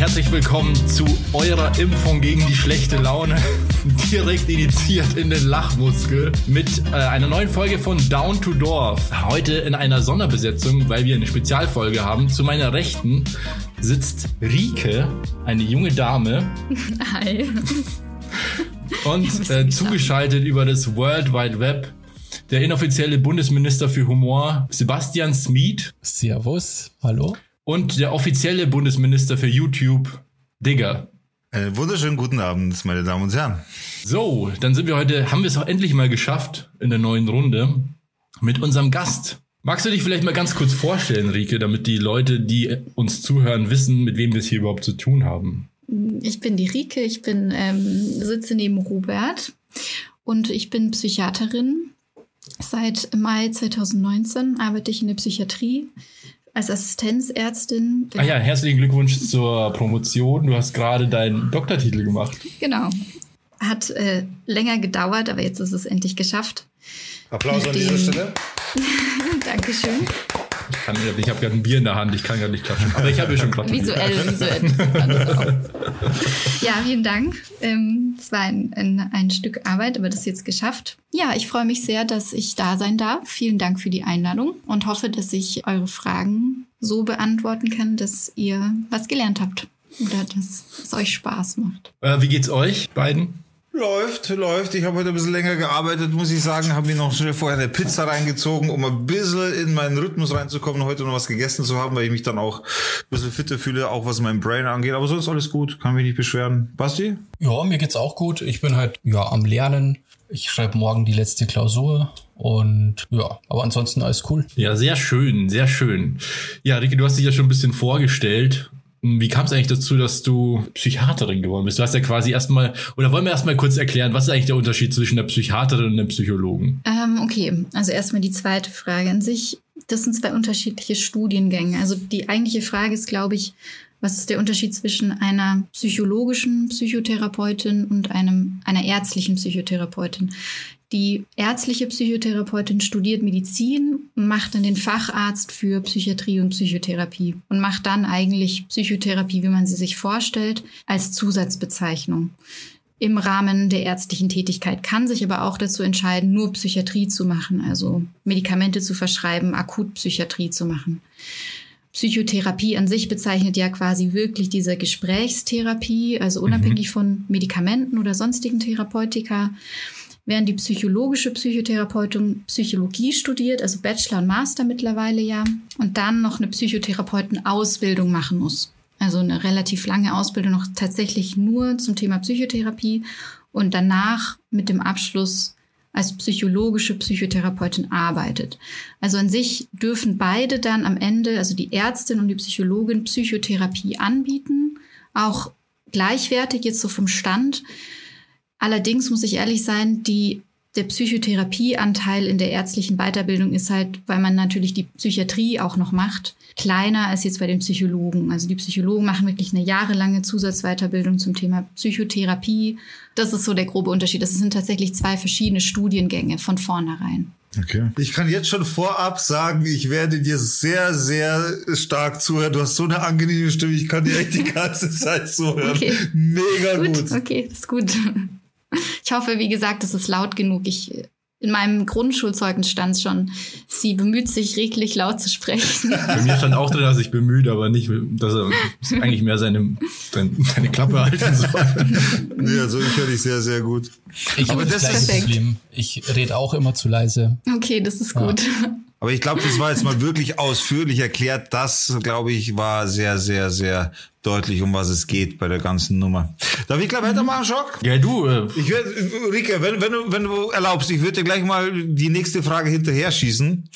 herzlich willkommen zu eurer Impfung gegen die schlechte Laune. Direkt initiiert in den Lachmuskel mit äh, einer neuen Folge von Down to Dorf. Heute in einer Sonderbesetzung, weil wir eine Spezialfolge haben. Zu meiner Rechten sitzt Rike, eine junge Dame. Hi. Und äh, zugeschaltet über das World Wide Web der inoffizielle Bundesminister für Humor Sebastian Smeed. Servus, hallo. Und der offizielle Bundesminister für YouTube, Digger. Einen wunderschönen guten Abend, meine Damen und Herren. So, dann sind wir heute, haben wir es auch endlich mal geschafft in der neuen Runde mit unserem Gast. Magst du dich vielleicht mal ganz kurz vorstellen, Rike, damit die Leute, die uns zuhören, wissen, mit wem wir es hier überhaupt zu tun haben? Ich bin die Rike, ich bin ähm, sitze neben Robert und ich bin Psychiaterin. Seit Mai 2019 arbeite ich in der Psychiatrie als Assistenzärztin. Ah ja, herzlichen Glückwunsch zur Promotion. Du hast gerade deinen Doktortitel gemacht. Genau. Hat äh, länger gedauert, aber jetzt ist es endlich geschafft. Applaus an dieser Stelle. Dankeschön. Ich, kann, ich habe gerade ein Bier in der Hand, ich kann gerade nicht klatschen. Aber ich habe ja schon gratuliert. Visuell, visuell. ja, vielen Dank. Ähm, es war ein, ein, ein Stück Arbeit, aber das ist jetzt geschafft. Ja, ich freue mich sehr, dass ich da sein darf. Vielen Dank für die Einladung und hoffe, dass ich eure Fragen so beantworten kann, dass ihr was gelernt habt oder dass es euch Spaß macht. Äh, wie geht's euch beiden? Läuft, läuft. Ich habe heute ein bisschen länger gearbeitet, muss ich sagen. Habe mir noch schnell vorher eine Pizza reingezogen, um ein bisschen in meinen Rhythmus reinzukommen, heute noch was gegessen zu haben, weil ich mich dann auch ein bisschen fitter fühle, auch was mein Brain angeht. Aber sonst alles gut, kann mich nicht beschweren. Basti? Ja, mir geht's auch gut. Ich bin halt ja am Lernen. Ich schreibe morgen die letzte Klausur und ja, aber ansonsten alles cool. Ja, sehr schön, sehr schön. Ja, Rike, du hast dich ja schon ein bisschen vorgestellt. Wie kam es eigentlich dazu, dass du Psychiaterin geworden bist? Du hast ja quasi erstmal, oder wollen wir erstmal kurz erklären, was ist eigentlich der Unterschied zwischen der Psychiaterin und dem Psychologen? Ähm, okay, also erstmal die zweite Frage an sich. Das sind zwei unterschiedliche Studiengänge. Also die eigentliche Frage ist, glaube ich, was ist der Unterschied zwischen einer psychologischen Psychotherapeutin und einem, einer ärztlichen Psychotherapeutin? Die ärztliche Psychotherapeutin studiert Medizin und macht dann den Facharzt für Psychiatrie und Psychotherapie und macht dann eigentlich Psychotherapie, wie man sie sich vorstellt, als Zusatzbezeichnung. Im Rahmen der ärztlichen Tätigkeit kann sich aber auch dazu entscheiden, nur Psychiatrie zu machen, also Medikamente zu verschreiben, Akutpsychiatrie zu machen. Psychotherapie an sich bezeichnet ja quasi wirklich diese Gesprächstherapie, also unabhängig mhm. von Medikamenten oder sonstigen Therapeutika während die psychologische Psychotherapeutin Psychologie studiert, also Bachelor und Master mittlerweile ja, und dann noch eine Psychotherapeutenausbildung machen muss. Also eine relativ lange Ausbildung noch tatsächlich nur zum Thema Psychotherapie und danach mit dem Abschluss als psychologische Psychotherapeutin arbeitet. Also an sich dürfen beide dann am Ende, also die Ärztin und die Psychologin, Psychotherapie anbieten, auch gleichwertig jetzt so vom Stand. Allerdings muss ich ehrlich sein, die, der Psychotherapieanteil in der ärztlichen Weiterbildung ist halt, weil man natürlich die Psychiatrie auch noch macht, kleiner als jetzt bei den Psychologen. Also die Psychologen machen wirklich eine jahrelange Zusatzweiterbildung zum Thema Psychotherapie. Das ist so der grobe Unterschied. Das sind tatsächlich zwei verschiedene Studiengänge von vornherein. Okay. Ich kann jetzt schon vorab sagen, ich werde dir sehr, sehr stark zuhören. Du hast so eine angenehme Stimme, ich kann dir echt die ganze Zeit zuhören. Okay. Mega gut. gut. Okay, ist gut. Ich hoffe, wie gesagt, es ist laut genug. Ich, in meinem Grundschulzeugnis stand schon, sie bemüht sich, reglich laut zu sprechen. Bei mir stand auch drin, dass ich bemüht, aber nicht, dass er eigentlich mehr seine, seine Klappe halten soll. nee, also ich höre dich sehr, sehr gut. Ich habe das, das Problem. Ich rede auch immer zu leise. Okay, das ist gut. Ja. Aber ich glaube, das war jetzt mal wirklich ausführlich erklärt. Das, glaube ich, war sehr, sehr, sehr deutlich, um was es geht bei der ganzen Nummer. Darf ich gleich weitermachen, Schock? Ja, du. Äh ich werde, Rike, wenn, wenn, du, wenn du erlaubst, ich würde dir gleich mal die nächste Frage hinterher schießen.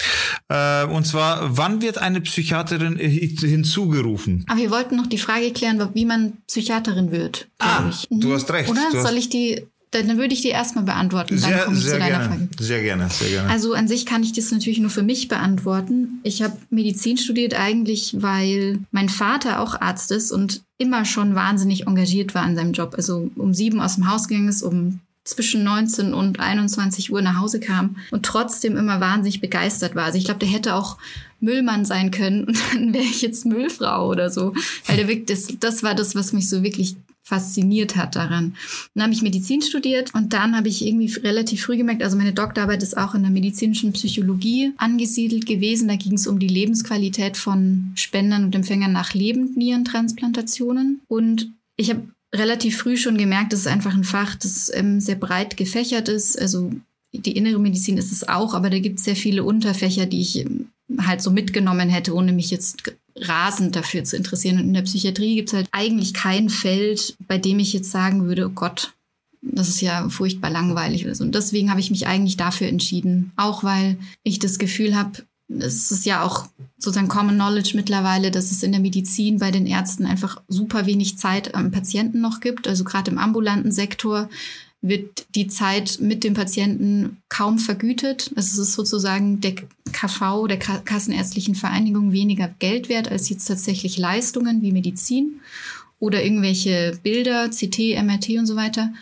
Äh, und zwar, wann wird eine Psychiaterin hinzugerufen? Aber wir wollten noch die Frage klären, wie man Psychiaterin wird. Ah, ich. du hast recht. Oder hast soll ich die dann würde ich die erstmal beantworten. Dann sehr, komme ich zu deiner gerne. Frage. Sehr gerne, sehr gerne. Also an sich kann ich das natürlich nur für mich beantworten. Ich habe Medizin studiert eigentlich, weil mein Vater auch Arzt ist und immer schon wahnsinnig engagiert war in seinem Job. Also um sieben aus dem Haus gegangen ist, um zwischen 19 und 21 Uhr nach Hause kam und trotzdem immer wahnsinnig begeistert war. Also ich glaube, der hätte auch Müllmann sein können und dann wäre ich jetzt Müllfrau oder so. Weil der wirklich, das, das war das, was mich so wirklich fasziniert hat daran. Dann habe ich Medizin studiert und dann habe ich irgendwie relativ früh gemerkt, also meine Doktorarbeit ist auch in der medizinischen Psychologie angesiedelt gewesen. Da ging es um die Lebensqualität von Spendern und Empfängern nach Lebendnierentransplantationen. Und ich habe relativ früh schon gemerkt, das ist einfach ein Fach, das ähm, sehr breit gefächert ist. Also die innere Medizin ist es auch, aber da gibt es sehr viele Unterfächer, die ich ähm, halt so mitgenommen hätte, ohne mich jetzt rasend dafür zu interessieren. Und in der Psychiatrie gibt es halt eigentlich kein Feld, bei dem ich jetzt sagen würde, oh Gott, das ist ja furchtbar langweilig oder so. Und deswegen habe ich mich eigentlich dafür entschieden. Auch weil ich das Gefühl habe, es ist ja auch sozusagen Common Knowledge mittlerweile, dass es in der Medizin bei den Ärzten einfach super wenig Zeit am Patienten noch gibt. Also gerade im ambulanten Sektor wird die Zeit mit dem Patienten kaum vergütet. Also es ist sozusagen der KV, der Kassenärztlichen Vereinigung, weniger Geld wert als jetzt tatsächlich Leistungen wie Medizin oder irgendwelche Bilder, CT, MRT und so weiter.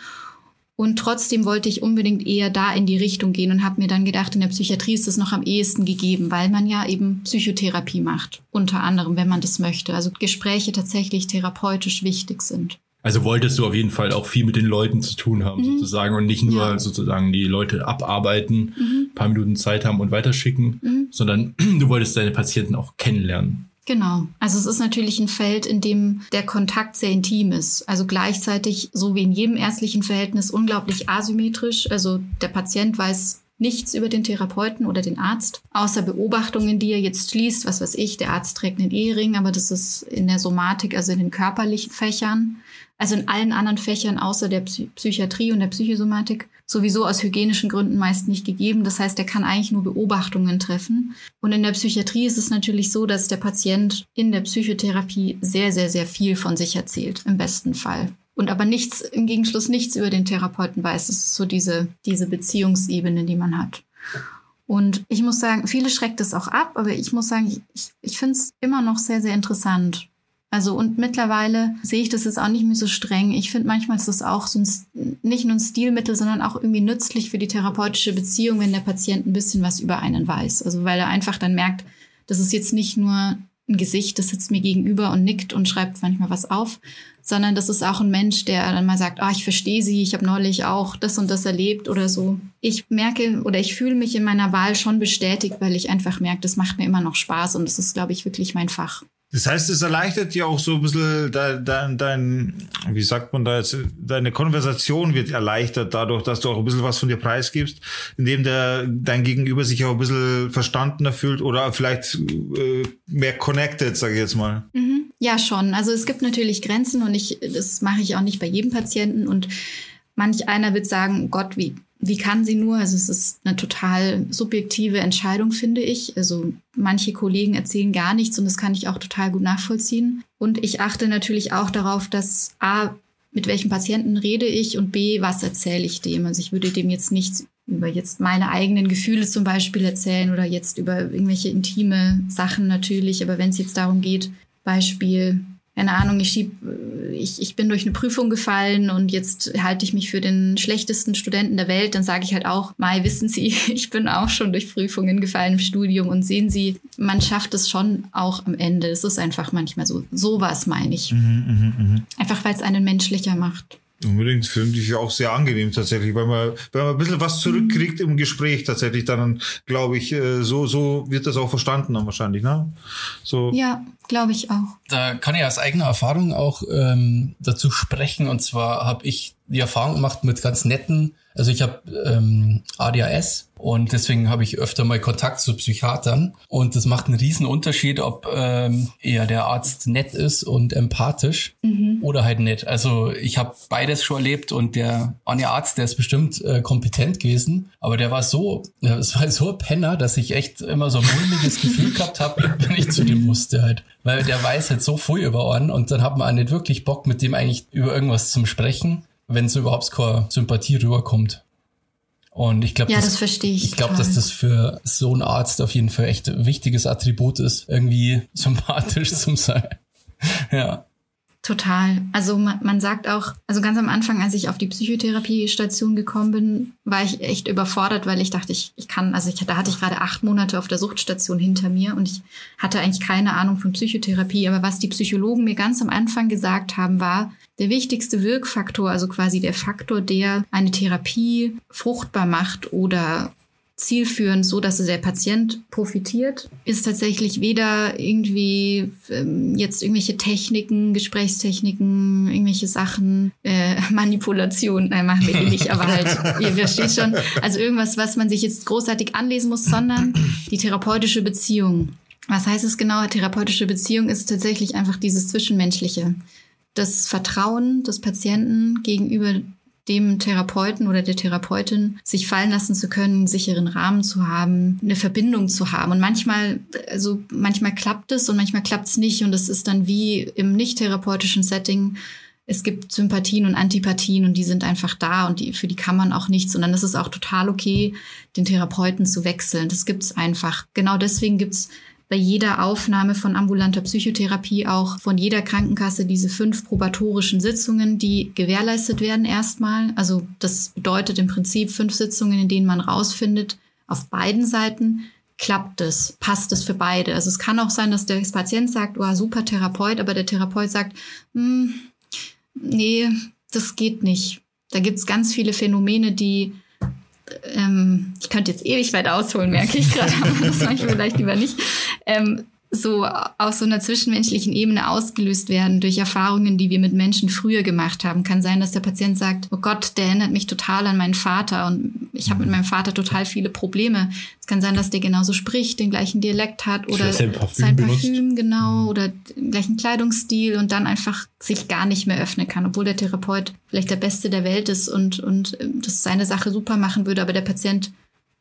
Und trotzdem wollte ich unbedingt eher da in die Richtung gehen und habe mir dann gedacht, in der Psychiatrie ist das noch am ehesten gegeben, weil man ja eben Psychotherapie macht, unter anderem, wenn man das möchte. Also Gespräche tatsächlich therapeutisch wichtig sind. Also wolltest du auf jeden Fall auch viel mit den Leuten zu tun haben, mhm. sozusagen, und nicht nur ja. sozusagen die Leute abarbeiten, mhm. paar Minuten Zeit haben und weiterschicken, mhm. sondern du wolltest deine Patienten auch kennenlernen. Genau. Also es ist natürlich ein Feld, in dem der Kontakt sehr intim ist. Also gleichzeitig, so wie in jedem ärztlichen Verhältnis, unglaublich asymmetrisch. Also der Patient weiß nichts über den Therapeuten oder den Arzt, außer Beobachtungen, die er jetzt schließt. Was weiß ich, der Arzt trägt einen Ehering, aber das ist in der Somatik, also in den körperlichen Fächern also in allen anderen Fächern außer der Psychiatrie und der Psychosomatik, sowieso aus hygienischen Gründen meist nicht gegeben. Das heißt, er kann eigentlich nur Beobachtungen treffen. Und in der Psychiatrie ist es natürlich so, dass der Patient in der Psychotherapie sehr, sehr, sehr viel von sich erzählt, im besten Fall. Und aber nichts, im Gegenschluss nichts über den Therapeuten weiß. Das ist so diese, diese Beziehungsebene, die man hat. Und ich muss sagen, viele schreckt es auch ab, aber ich muss sagen, ich, ich finde es immer noch sehr, sehr interessant. Also und mittlerweile sehe ich das jetzt auch nicht mehr so streng. Ich finde manchmal ist das auch so ein, nicht nur ein Stilmittel, sondern auch irgendwie nützlich für die therapeutische Beziehung, wenn der Patient ein bisschen was über einen weiß. Also weil er einfach dann merkt, das ist jetzt nicht nur ein Gesicht, das sitzt mir gegenüber und nickt und schreibt manchmal was auf, sondern das ist auch ein Mensch, der dann mal sagt, ah, ich verstehe Sie, ich habe neulich auch das und das erlebt oder so. Ich merke oder ich fühle mich in meiner Wahl schon bestätigt, weil ich einfach merke, das macht mir immer noch Spaß und das ist, glaube ich, wirklich mein Fach. Das heißt, es erleichtert dir auch so ein bisschen dein, dein, dein, wie sagt man da jetzt, deine Konversation wird erleichtert dadurch, dass du auch ein bisschen was von dir preisgibst, indem der, dein Gegenüber sich auch ein bisschen verstandener fühlt oder vielleicht äh, mehr connected, sage ich jetzt mal. Mhm. Ja, schon. Also es gibt natürlich Grenzen und ich, das mache ich auch nicht bei jedem Patienten und manch einer wird sagen, Gott, wie wie kann sie nur? Also es ist eine total subjektive Entscheidung, finde ich. Also manche Kollegen erzählen gar nichts und das kann ich auch total gut nachvollziehen. Und ich achte natürlich auch darauf, dass A, mit welchem Patienten rede ich und B, was erzähle ich dem? Also ich würde dem jetzt nichts über jetzt meine eigenen Gefühle zum Beispiel erzählen oder jetzt über irgendwelche intime Sachen natürlich. Aber wenn es jetzt darum geht, Beispiel, keine Ahnung, ich schieb, ich, ich bin durch eine Prüfung gefallen und jetzt halte ich mich für den schlechtesten Studenten der Welt, dann sage ich halt auch, Mai, wissen Sie, ich bin auch schon durch Prüfungen gefallen im Studium und sehen Sie, man schafft es schon auch am Ende. Es ist einfach manchmal so. Sowas meine ich. Mhm, mh, mh. Einfach weil es einen menschlicher macht. Unbedingt finde ich auch sehr angenehm tatsächlich, weil man, wenn man ein bisschen was zurückkriegt im Gespräch tatsächlich, dann glaube ich, äh, so, so wird das auch verstanden dann wahrscheinlich, ne? So. Ja, glaube ich auch. Da kann ich aus eigener Erfahrung auch ähm, dazu sprechen. Und zwar habe ich die Erfahrung gemacht mit ganz netten also ich habe ähm, ADHS und deswegen habe ich öfter mal Kontakt zu Psychiatern und das macht einen riesen Unterschied, ob ähm, eher der Arzt nett ist und empathisch mhm. oder halt nett. Also ich habe beides schon erlebt und der eine Arzt, der ist bestimmt äh, kompetent gewesen, aber der war so, es war so ein Penner, dass ich echt immer so ein mulmiges Gefühl gehabt habe, wenn ich zu dem musste halt. Weil der weiß halt so viel über Ohren und dann hat man auch nicht wirklich Bock, mit dem eigentlich über irgendwas zum Sprechen wenn so überhaupt keine Sympathie rüberkommt. Und ich glaube, ja, das, das ich. Ich glaube, dass das für so einen Arzt auf jeden Fall echt ein wichtiges Attribut ist, irgendwie sympathisch zu sein. ja. Total. Also man, man, sagt auch, also ganz am Anfang, als ich auf die Psychotherapiestation gekommen bin, war ich echt überfordert, weil ich dachte, ich, ich kann, also ich, da hatte ich gerade acht Monate auf der Suchtstation hinter mir und ich hatte eigentlich keine Ahnung von Psychotherapie. Aber was die Psychologen mir ganz am Anfang gesagt haben, war, der wichtigste Wirkfaktor, also quasi der Faktor, der eine Therapie fruchtbar macht oder zielführend, so dass der Patient profitiert, ist tatsächlich weder irgendwie ähm, jetzt irgendwelche Techniken, Gesprächstechniken, irgendwelche Sachen, äh, Manipulation, nein, machen wir die nicht, aber halt, ihr versteht schon, also irgendwas, was man sich jetzt großartig anlesen muss, sondern die therapeutische Beziehung. Was heißt es genau? Therapeutische Beziehung ist tatsächlich einfach dieses Zwischenmenschliche. Das Vertrauen des Patienten gegenüber dem Therapeuten oder der Therapeutin sich fallen lassen zu können, einen sicheren Rahmen zu haben, eine Verbindung zu haben. Und manchmal, also manchmal klappt es und manchmal klappt es nicht. Und es ist dann wie im nicht therapeutischen Setting. Es gibt Sympathien und Antipathien und die sind einfach da und die, für die kann man auch nichts. Und dann ist es auch total okay, den Therapeuten zu wechseln. Das gibt's einfach. Genau deswegen gibt's bei jeder Aufnahme von ambulanter Psychotherapie auch von jeder Krankenkasse diese fünf probatorischen Sitzungen, die gewährleistet werden erstmal. Also das bedeutet im Prinzip fünf Sitzungen, in denen man rausfindet, auf beiden Seiten klappt es, passt es für beide. Also es kann auch sein, dass der Patient sagt, oh, super Therapeut, aber der Therapeut sagt, hm, nee, das geht nicht. Da gibt es ganz viele Phänomene, die ähm, ich könnte jetzt ewig weit ausholen, merke ich gerade, aber das mache ich vielleicht lieber nicht. Ähm, so auf so einer zwischenmenschlichen Ebene ausgelöst werden durch Erfahrungen, die wir mit Menschen früher gemacht haben. Kann sein, dass der Patient sagt, oh Gott, der erinnert mich total an meinen Vater und ich habe mit meinem Vater total viele Probleme. Es kann sein, dass der genauso spricht, den gleichen Dialekt hat oder sein Parfüm, sein Parfüm genau mhm. oder den gleichen Kleidungsstil und dann einfach sich gar nicht mehr öffnen kann, obwohl der Therapeut vielleicht der Beste der Welt ist und, und ähm, das seine Sache super machen würde, aber der Patient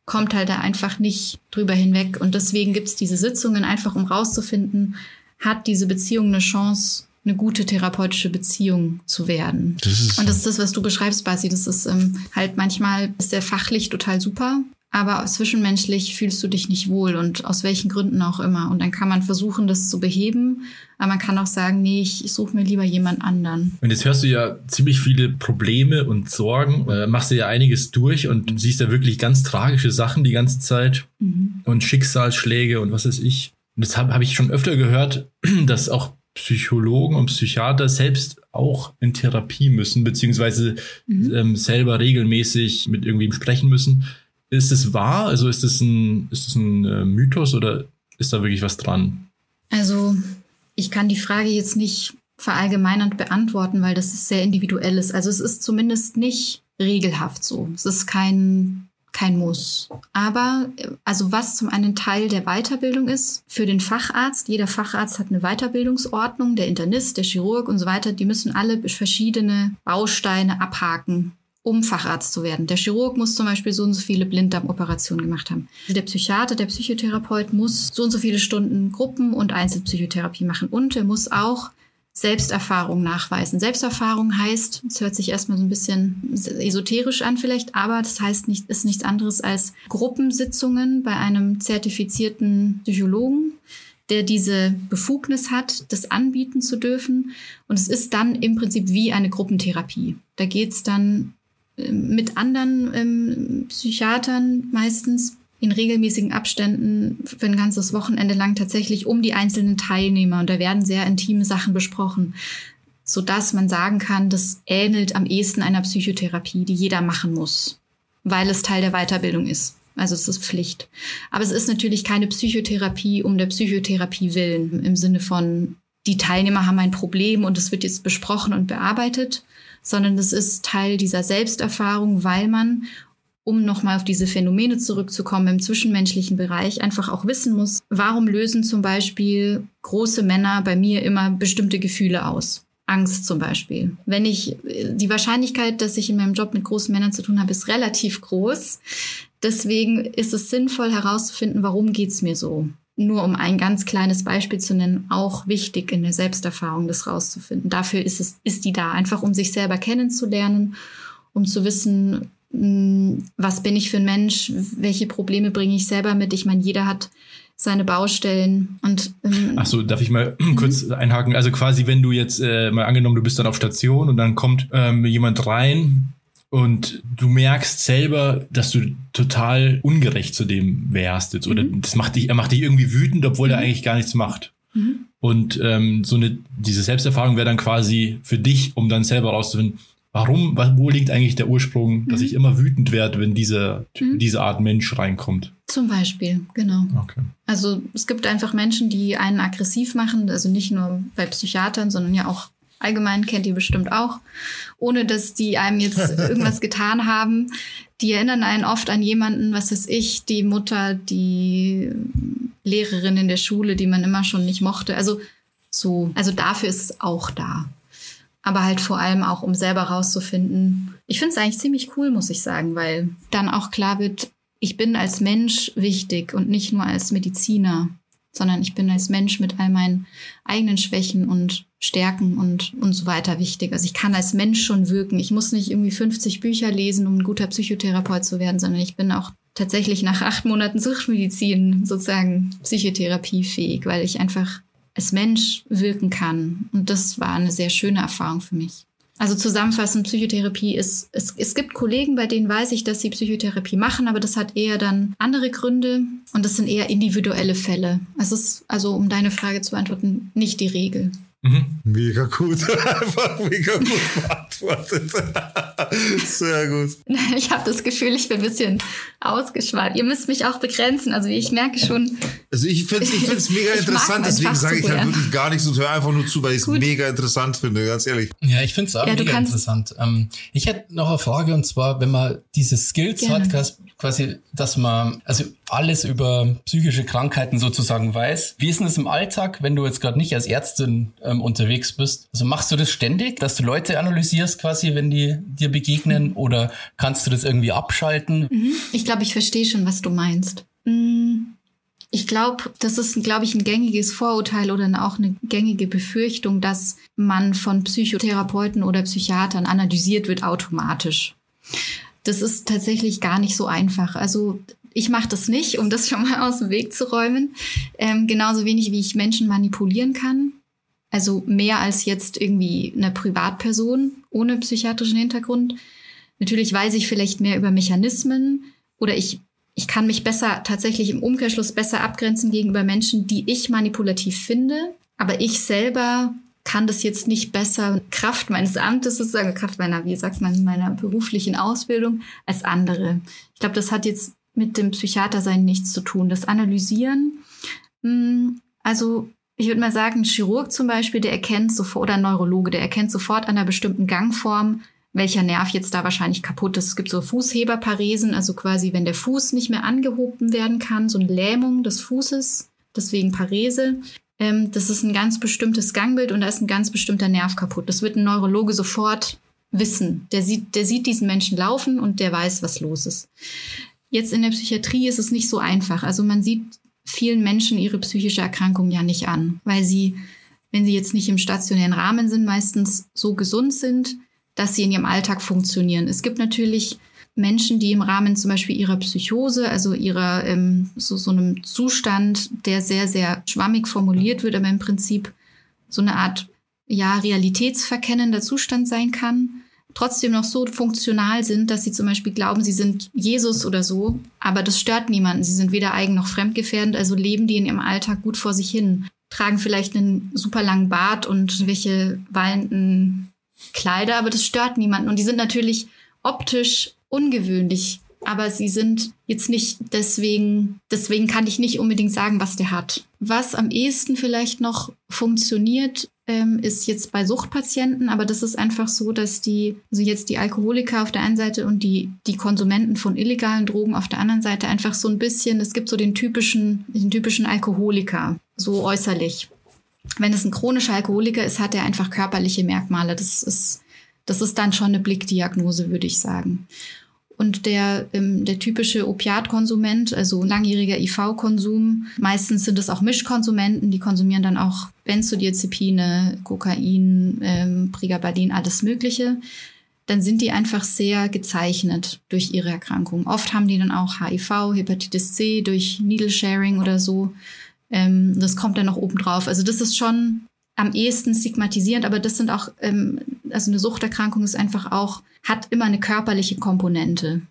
kommt halt da einfach nicht drüber hinweg. Und deswegen gibt es diese Sitzungen, einfach um rauszufinden, hat diese Beziehung eine Chance, eine gute therapeutische Beziehung zu werden. Das und das ist das, was du beschreibst, Basi. Das ist ähm, halt manchmal ist der fachlich total super, aber zwischenmenschlich fühlst du dich nicht wohl und aus welchen Gründen auch immer. Und dann kann man versuchen, das zu beheben, aber man kann auch sagen, nee, ich, ich suche mir lieber jemand anderen. Und jetzt hörst du ja ziemlich viele Probleme und Sorgen, äh, machst du ja einiges durch und siehst ja wirklich ganz tragische Sachen die ganze Zeit mhm. und Schicksalsschläge und was weiß ich. Und das habe hab ich schon öfter gehört, dass auch Psychologen und Psychiater selbst auch in Therapie müssen, beziehungsweise mhm. ähm, selber regelmäßig mit irgendwem sprechen müssen. Ist es wahr? Also ist es ein, ist es ein äh, Mythos oder ist da wirklich was dran? Also ich kann die Frage jetzt nicht verallgemeinernd beantworten, weil das ist sehr individuell ist. Also es ist zumindest nicht regelhaft so. Es ist kein kein Muss. Aber also was zum einen Teil der Weiterbildung ist für den Facharzt, jeder Facharzt hat eine Weiterbildungsordnung, der Internist, der Chirurg und so weiter, die müssen alle verschiedene Bausteine abhaken um Facharzt zu werden. Der Chirurg muss zum Beispiel so und so viele Blinddarmoperationen gemacht haben. Der Psychiater, der Psychotherapeut muss so und so viele Stunden Gruppen- und Einzelpsychotherapie machen. Und er muss auch Selbsterfahrung nachweisen. Selbsterfahrung heißt, es hört sich erstmal so ein bisschen esoterisch an vielleicht, aber das heißt nicht, ist nichts anderes als Gruppensitzungen bei einem zertifizierten Psychologen, der diese Befugnis hat, das anbieten zu dürfen. Und es ist dann im Prinzip wie eine Gruppentherapie. Da geht es dann mit anderen ähm, Psychiatern meistens in regelmäßigen Abständen für ein ganzes Wochenende lang tatsächlich um die einzelnen Teilnehmer und da werden sehr intime Sachen besprochen, so dass man sagen kann, das ähnelt am ehesten einer Psychotherapie, die jeder machen muss, weil es Teil der Weiterbildung ist. Also es ist Pflicht. Aber es ist natürlich keine Psychotherapie um der Psychotherapie willen im Sinne von die Teilnehmer haben ein Problem und es wird jetzt besprochen und bearbeitet, sondern es ist Teil dieser Selbsterfahrung, weil man, um nochmal auf diese Phänomene zurückzukommen im zwischenmenschlichen Bereich, einfach auch wissen muss, warum lösen zum Beispiel große Männer bei mir immer bestimmte Gefühle aus. Angst zum Beispiel. Wenn ich, die Wahrscheinlichkeit, dass ich in meinem Job mit großen Männern zu tun habe, ist relativ groß. Deswegen ist es sinnvoll herauszufinden, warum geht's mir so nur um ein ganz kleines Beispiel zu nennen, auch wichtig in der Selbsterfahrung, das rauszufinden. Dafür ist es, ist die da, einfach um sich selber kennenzulernen, um zu wissen, hm, was bin ich für ein Mensch, welche Probleme bringe ich selber mit. Ich meine, jeder hat seine Baustellen und ähm, Ach so, darf ich mal kurz einhaken? Also quasi, wenn du jetzt äh, mal angenommen, du bist dann auf Station und dann kommt ähm, jemand rein und du merkst selber, dass du total ungerecht zu dem wärst jetzt oder mhm. das macht dich, er macht dich irgendwie wütend, obwohl mhm. er eigentlich gar nichts macht. Mhm. Und ähm, so eine diese Selbsterfahrung wäre dann quasi für dich, um dann selber rauszufinden, warum, wo liegt eigentlich der Ursprung, dass mhm. ich immer wütend werde, wenn diese, mhm. diese Art Mensch reinkommt? Zum Beispiel, genau. Okay. Also es gibt einfach Menschen, die einen aggressiv machen, also nicht nur bei Psychiatern, sondern ja auch allgemein, kennt ihr bestimmt auch, ohne dass die einem jetzt irgendwas getan haben. Die erinnern einen oft an jemanden, was weiß ich, die Mutter, die Lehrerin in der Schule, die man immer schon nicht mochte. Also so, also dafür ist es auch da aber halt vor allem auch, um selber rauszufinden. Ich finde es eigentlich ziemlich cool, muss ich sagen, weil dann auch klar wird, ich bin als Mensch wichtig und nicht nur als Mediziner, sondern ich bin als Mensch mit all meinen eigenen Schwächen und Stärken und, und so weiter wichtig. Also ich kann als Mensch schon wirken. Ich muss nicht irgendwie 50 Bücher lesen, um ein guter Psychotherapeut zu werden, sondern ich bin auch tatsächlich nach acht Monaten Suchtmedizin sozusagen psychotherapiefähig, weil ich einfach als Mensch wirken kann. Und das war eine sehr schöne Erfahrung für mich. Also zusammenfassend, Psychotherapie ist, es, es gibt Kollegen, bei denen weiß ich, dass sie Psychotherapie machen, aber das hat eher dann andere Gründe und das sind eher individuelle Fälle. Es ist also, um deine Frage zu beantworten, nicht die Regel. Mhm. Mega gut. Einfach mega gut beantwortet. Sehr gut. Ich habe das Gefühl, ich bin ein bisschen ausgeschweift. Ihr müsst mich auch begrenzen. Also ich merke schon. Also ich finde es ich find's mega interessant, deswegen sage ich halt wirklich gar nichts und höre einfach nur zu, weil ich es mega interessant finde, ganz ehrlich. Ja, ich finde es auch ja, mega interessant. Ähm, ich hätte noch eine Frage und zwar, wenn man diese Skills Gerne. hat, quasi, dass man also alles über psychische Krankheiten sozusagen weiß. Wie ist denn das im Alltag, wenn du jetzt gerade nicht als Ärztin ähm, unterwegs bist? Also machst du das ständig, dass du Leute analysierst quasi, wenn die dir begegnen oder kannst du das irgendwie abschalten? Mhm. Ich glaube, ich verstehe schon, was du meinst. Mm, ich glaube, das ist, glaube ich, ein gängiges Vorurteil oder auch eine gängige Befürchtung, dass man von Psychotherapeuten oder Psychiatern analysiert wird automatisch das ist tatsächlich gar nicht so einfach. Also ich mache das nicht, um das schon mal aus dem Weg zu räumen. Ähm, genauso wenig, wie ich Menschen manipulieren kann. Also mehr als jetzt irgendwie eine Privatperson ohne psychiatrischen Hintergrund. Natürlich weiß ich vielleicht mehr über Mechanismen oder ich, ich kann mich besser tatsächlich im Umkehrschluss besser abgrenzen gegenüber Menschen, die ich manipulativ finde. Aber ich selber kann das jetzt nicht besser Kraft meines Amtes sozusagen, Kraft meiner, wie sagt man, meiner beruflichen Ausbildung als andere. Ich glaube, das hat jetzt mit dem Psychiatersein nichts zu tun. Das Analysieren, hm, also ich würde mal sagen, ein Chirurg zum Beispiel, der erkennt sofort, oder ein Neurologe, der erkennt sofort an einer bestimmten Gangform, welcher Nerv jetzt da wahrscheinlich kaputt ist. Es gibt so Fußheberparesen, also quasi, wenn der Fuß nicht mehr angehoben werden kann, so eine Lähmung des Fußes, deswegen Parese. Ähm, das ist ein ganz bestimmtes Gangbild und da ist ein ganz bestimmter Nerv kaputt. Das wird ein Neurologe sofort wissen. Der sieht, der sieht diesen Menschen laufen und der weiß, was los ist. Jetzt in der Psychiatrie ist es nicht so einfach. Also man sieht vielen Menschen ihre psychische Erkrankung ja nicht an, weil sie, wenn sie jetzt nicht im stationären Rahmen sind, meistens so gesund sind, dass sie in ihrem Alltag funktionieren. Es gibt natürlich Menschen, die im Rahmen zum Beispiel ihrer Psychose, also ihrer ähm, so, so einem Zustand, der sehr, sehr schwammig formuliert wird, aber im Prinzip so eine Art ja, realitätsverkennender Zustand sein kann, trotzdem noch so funktional sind, dass sie zum Beispiel glauben, sie sind Jesus oder so, aber das stört niemanden. Sie sind weder eigen noch fremdgefährdend, also leben die in ihrem Alltag gut vor sich hin, tragen vielleicht einen super langen Bart und welche wallenden Kleider, aber das stört niemanden. Und die sind natürlich optisch ungewöhnlich, aber sie sind jetzt nicht deswegen, deswegen kann ich nicht unbedingt sagen, was der hat. Was am ehesten vielleicht noch funktioniert, ähm, ist jetzt bei Suchtpatienten, aber das ist einfach so, dass die, also jetzt die Alkoholiker auf der einen Seite und die, die Konsumenten von illegalen Drogen auf der anderen Seite einfach so ein bisschen, es gibt so den typischen, den typischen Alkoholiker, so äußerlich. Wenn es ein chronischer Alkoholiker ist, hat er einfach körperliche Merkmale. Das ist, das ist dann schon eine Blickdiagnose, würde ich sagen. Und der, ähm, der typische Opiatkonsument, also langjähriger IV-Konsum, meistens sind es auch Mischkonsumenten, die konsumieren dann auch Benzodiazepine, Kokain, ähm, Prigabaldin, alles Mögliche. dann sind die einfach sehr gezeichnet durch ihre Erkrankung. Oft haben die dann auch HIV, Hepatitis C durch Needle Sharing oder so. Ähm, das kommt dann noch oben drauf. Also das ist schon am ehesten stigmatisierend, aber das sind auch, ähm, also eine Suchterkrankung ist einfach auch, hat immer eine körperliche Komponente.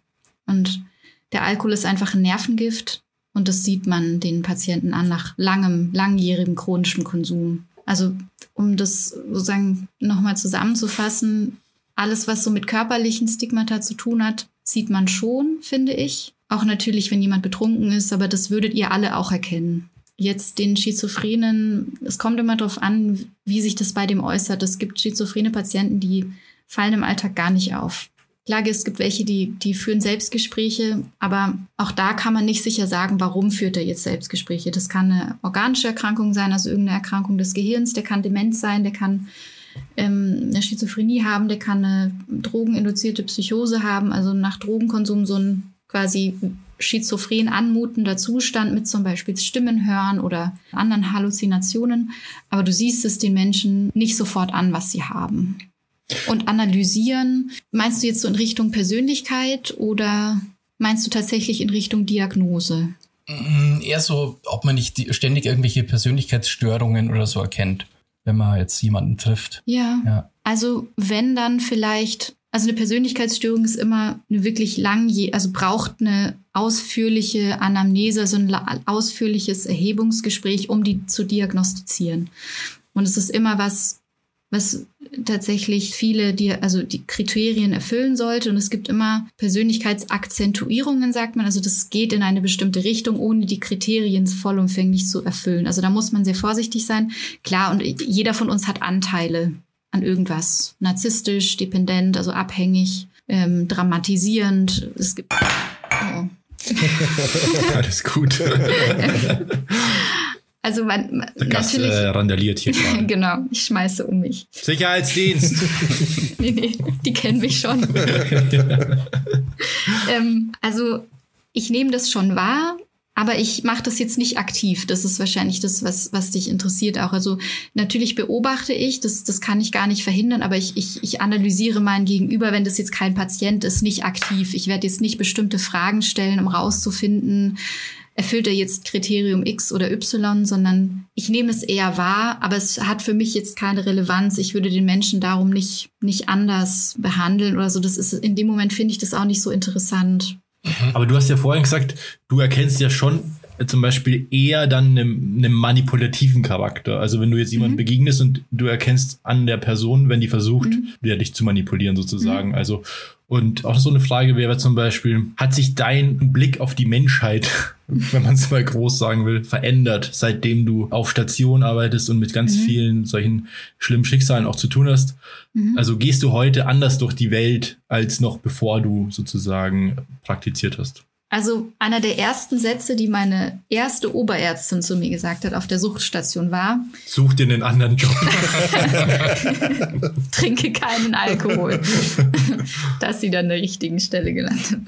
Und der Alkohol ist einfach ein Nervengift und das sieht man den Patienten an nach langem, langjährigem chronischem Konsum. Also um das sozusagen nochmal zusammenzufassen, alles, was so mit körperlichen Stigmata zu tun hat, sieht man schon, finde ich. Auch natürlich, wenn jemand betrunken ist, aber das würdet ihr alle auch erkennen. Jetzt den Schizophrenen, es kommt immer darauf an, wie sich das bei dem äußert. Es gibt schizophrene Patienten, die fallen im Alltag gar nicht auf. Klar, es gibt welche, die, die führen Selbstgespräche, aber auch da kann man nicht sicher sagen, warum führt er jetzt Selbstgespräche. Das kann eine organische Erkrankung sein, also irgendeine Erkrankung des Gehirns, der kann Demenz sein, der kann ähm, eine Schizophrenie haben, der kann eine drogeninduzierte Psychose haben, also nach Drogenkonsum so ein quasi schizophren anmutender Zustand mit zum Beispiel Stimmen hören oder anderen Halluzinationen. Aber du siehst es den Menschen nicht sofort an, was sie haben. Und analysieren, meinst du jetzt so in Richtung Persönlichkeit oder meinst du tatsächlich in Richtung Diagnose? Mm, eher so, ob man nicht ständig irgendwelche Persönlichkeitsstörungen oder so erkennt, wenn man jetzt jemanden trifft. Ja. ja. Also wenn dann vielleicht, also eine Persönlichkeitsstörung ist immer eine wirklich lang, also braucht eine ausführliche Anamnese, also ein ausführliches Erhebungsgespräch, um die zu diagnostizieren. Und es ist immer was, was tatsächlich viele, die, also die Kriterien erfüllen sollte. Und es gibt immer Persönlichkeitsakzentuierungen, sagt man. Also das geht in eine bestimmte Richtung, ohne die Kriterien vollumfänglich zu erfüllen. Also da muss man sehr vorsichtig sein. Klar, und jeder von uns hat Anteile an irgendwas. Narzisstisch, dependent, also abhängig, ähm, dramatisierend. Es gibt. Oh. Alles gut. Also man, Der Gast natürlich äh, randaliert hier gerade. genau, ich schmeiße um mich. Sicherheitsdienst. nee, nee, die kennen mich schon. ähm, also ich nehme das schon wahr, aber ich mache das jetzt nicht aktiv. Das ist wahrscheinlich das, was, was dich interessiert auch. Also natürlich beobachte ich, das, das kann ich gar nicht verhindern, aber ich, ich, ich analysiere mein Gegenüber, wenn das jetzt kein Patient ist, nicht aktiv. Ich werde jetzt nicht bestimmte Fragen stellen, um rauszufinden, erfüllt er jetzt Kriterium X oder Y, sondern ich nehme es eher wahr, aber es hat für mich jetzt keine Relevanz. Ich würde den Menschen darum nicht, nicht anders behandeln oder so. Das ist, in dem Moment finde ich das auch nicht so interessant. Aber du hast ja vorhin gesagt, du erkennst ja schon zum Beispiel eher dann einem, einem manipulativen Charakter. Also wenn du jetzt jemandem mhm. begegnest und du erkennst an der Person, wenn die versucht, mhm. ja, dich zu manipulieren sozusagen. Mhm. Also und auch so eine Frage wäre zum Beispiel, hat sich dein Blick auf die Menschheit, wenn man es mal groß sagen will, verändert, seitdem du auf Station arbeitest und mit ganz mhm. vielen solchen schlimmen Schicksalen auch zu tun hast? Mhm. Also gehst du heute anders durch die Welt als noch bevor du sozusagen praktiziert hast? Also einer der ersten Sätze, die meine erste Oberärztin zu mir gesagt hat auf der Suchtstation war: Such dir einen anderen Job. Trinke keinen Alkohol. Dass sie dann an der richtigen Stelle gelandet.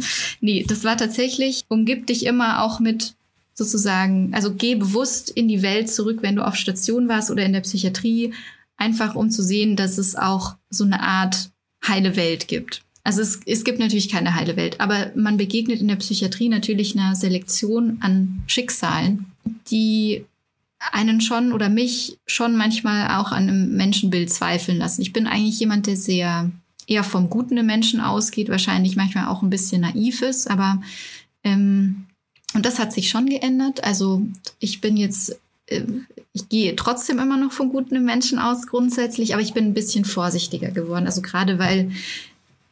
Nee, das war tatsächlich, umgib dich immer auch mit sozusagen, also geh bewusst in die Welt zurück, wenn du auf Station warst oder in der Psychiatrie, einfach um zu sehen, dass es auch so eine Art heile Welt gibt. Also es, es gibt natürlich keine heile Welt, aber man begegnet in der Psychiatrie natürlich einer Selektion an Schicksalen, die einen schon oder mich schon manchmal auch an einem Menschenbild zweifeln lassen. Ich bin eigentlich jemand, der sehr eher vom Guten im Menschen ausgeht, wahrscheinlich manchmal auch ein bisschen naiv ist, aber ähm, und das hat sich schon geändert. Also ich bin jetzt, äh, ich gehe trotzdem immer noch vom Guten im Menschen aus grundsätzlich, aber ich bin ein bisschen vorsichtiger geworden. Also gerade weil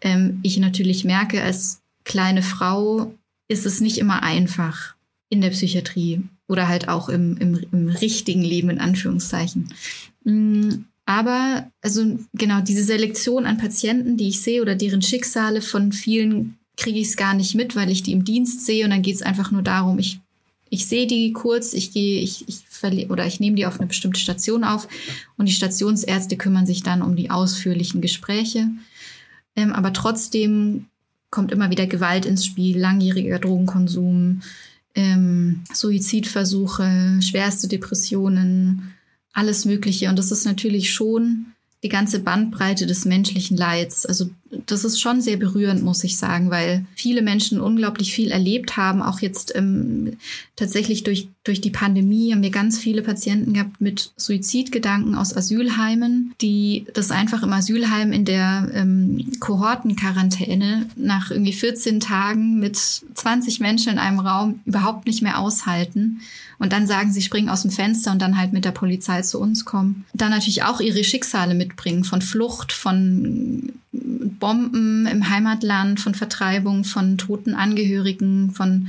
ähm, ich natürlich merke, als kleine Frau ist es nicht immer einfach in der Psychiatrie oder halt auch im, im, im richtigen Leben in Anführungszeichen. Mm, aber also genau diese Selektion an Patienten, die ich sehe oder deren Schicksale von vielen kriege ich es gar nicht mit, weil ich die im Dienst sehe und dann geht es einfach nur darum, ich, ich sehe die kurz, ich gehe, ich, ich oder ich nehme die auf eine bestimmte Station auf und die Stationsärzte kümmern sich dann um die ausführlichen Gespräche. Ähm, aber trotzdem kommt immer wieder Gewalt ins Spiel, langjähriger Drogenkonsum, ähm, Suizidversuche, schwerste Depressionen, alles Mögliche. Und das ist natürlich schon die ganze Bandbreite des menschlichen Leids. Also das ist schon sehr berührend, muss ich sagen, weil viele Menschen unglaublich viel erlebt haben. Auch jetzt ähm, tatsächlich durch, durch die Pandemie haben wir ganz viele Patienten gehabt mit Suizidgedanken aus Asylheimen, die das einfach im Asylheim in der ähm, Kohortenquarantäne nach irgendwie 14 Tagen mit 20 Menschen in einem Raum überhaupt nicht mehr aushalten. Und dann sagen, sie springen aus dem Fenster und dann halt mit der Polizei zu uns kommen. Dann natürlich auch ihre Schicksale mitbringen von Flucht, von Bomben im Heimatland, von Vertreibung, von toten Angehörigen, von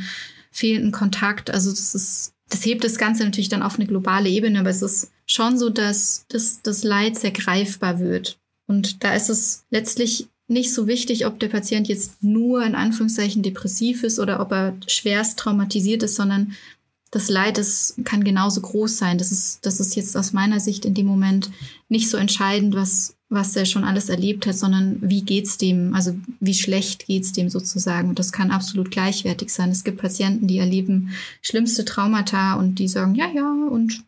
fehlenden Kontakt. Also das ist, das hebt das Ganze natürlich dann auf eine globale Ebene, aber es ist schon so, dass das, das Leid sehr greifbar wird. Und da ist es letztlich nicht so wichtig, ob der Patient jetzt nur in Anführungszeichen depressiv ist oder ob er schwerst traumatisiert ist, sondern das Leid das kann genauso groß sein. Das ist, das ist jetzt aus meiner Sicht in dem Moment nicht so entscheidend, was, was er schon alles erlebt hat, sondern wie geht's dem, also wie schlecht geht's dem sozusagen. Und das kann absolut gleichwertig sein. Es gibt Patienten, die erleben schlimmste Traumata und die sagen, ja, ja, und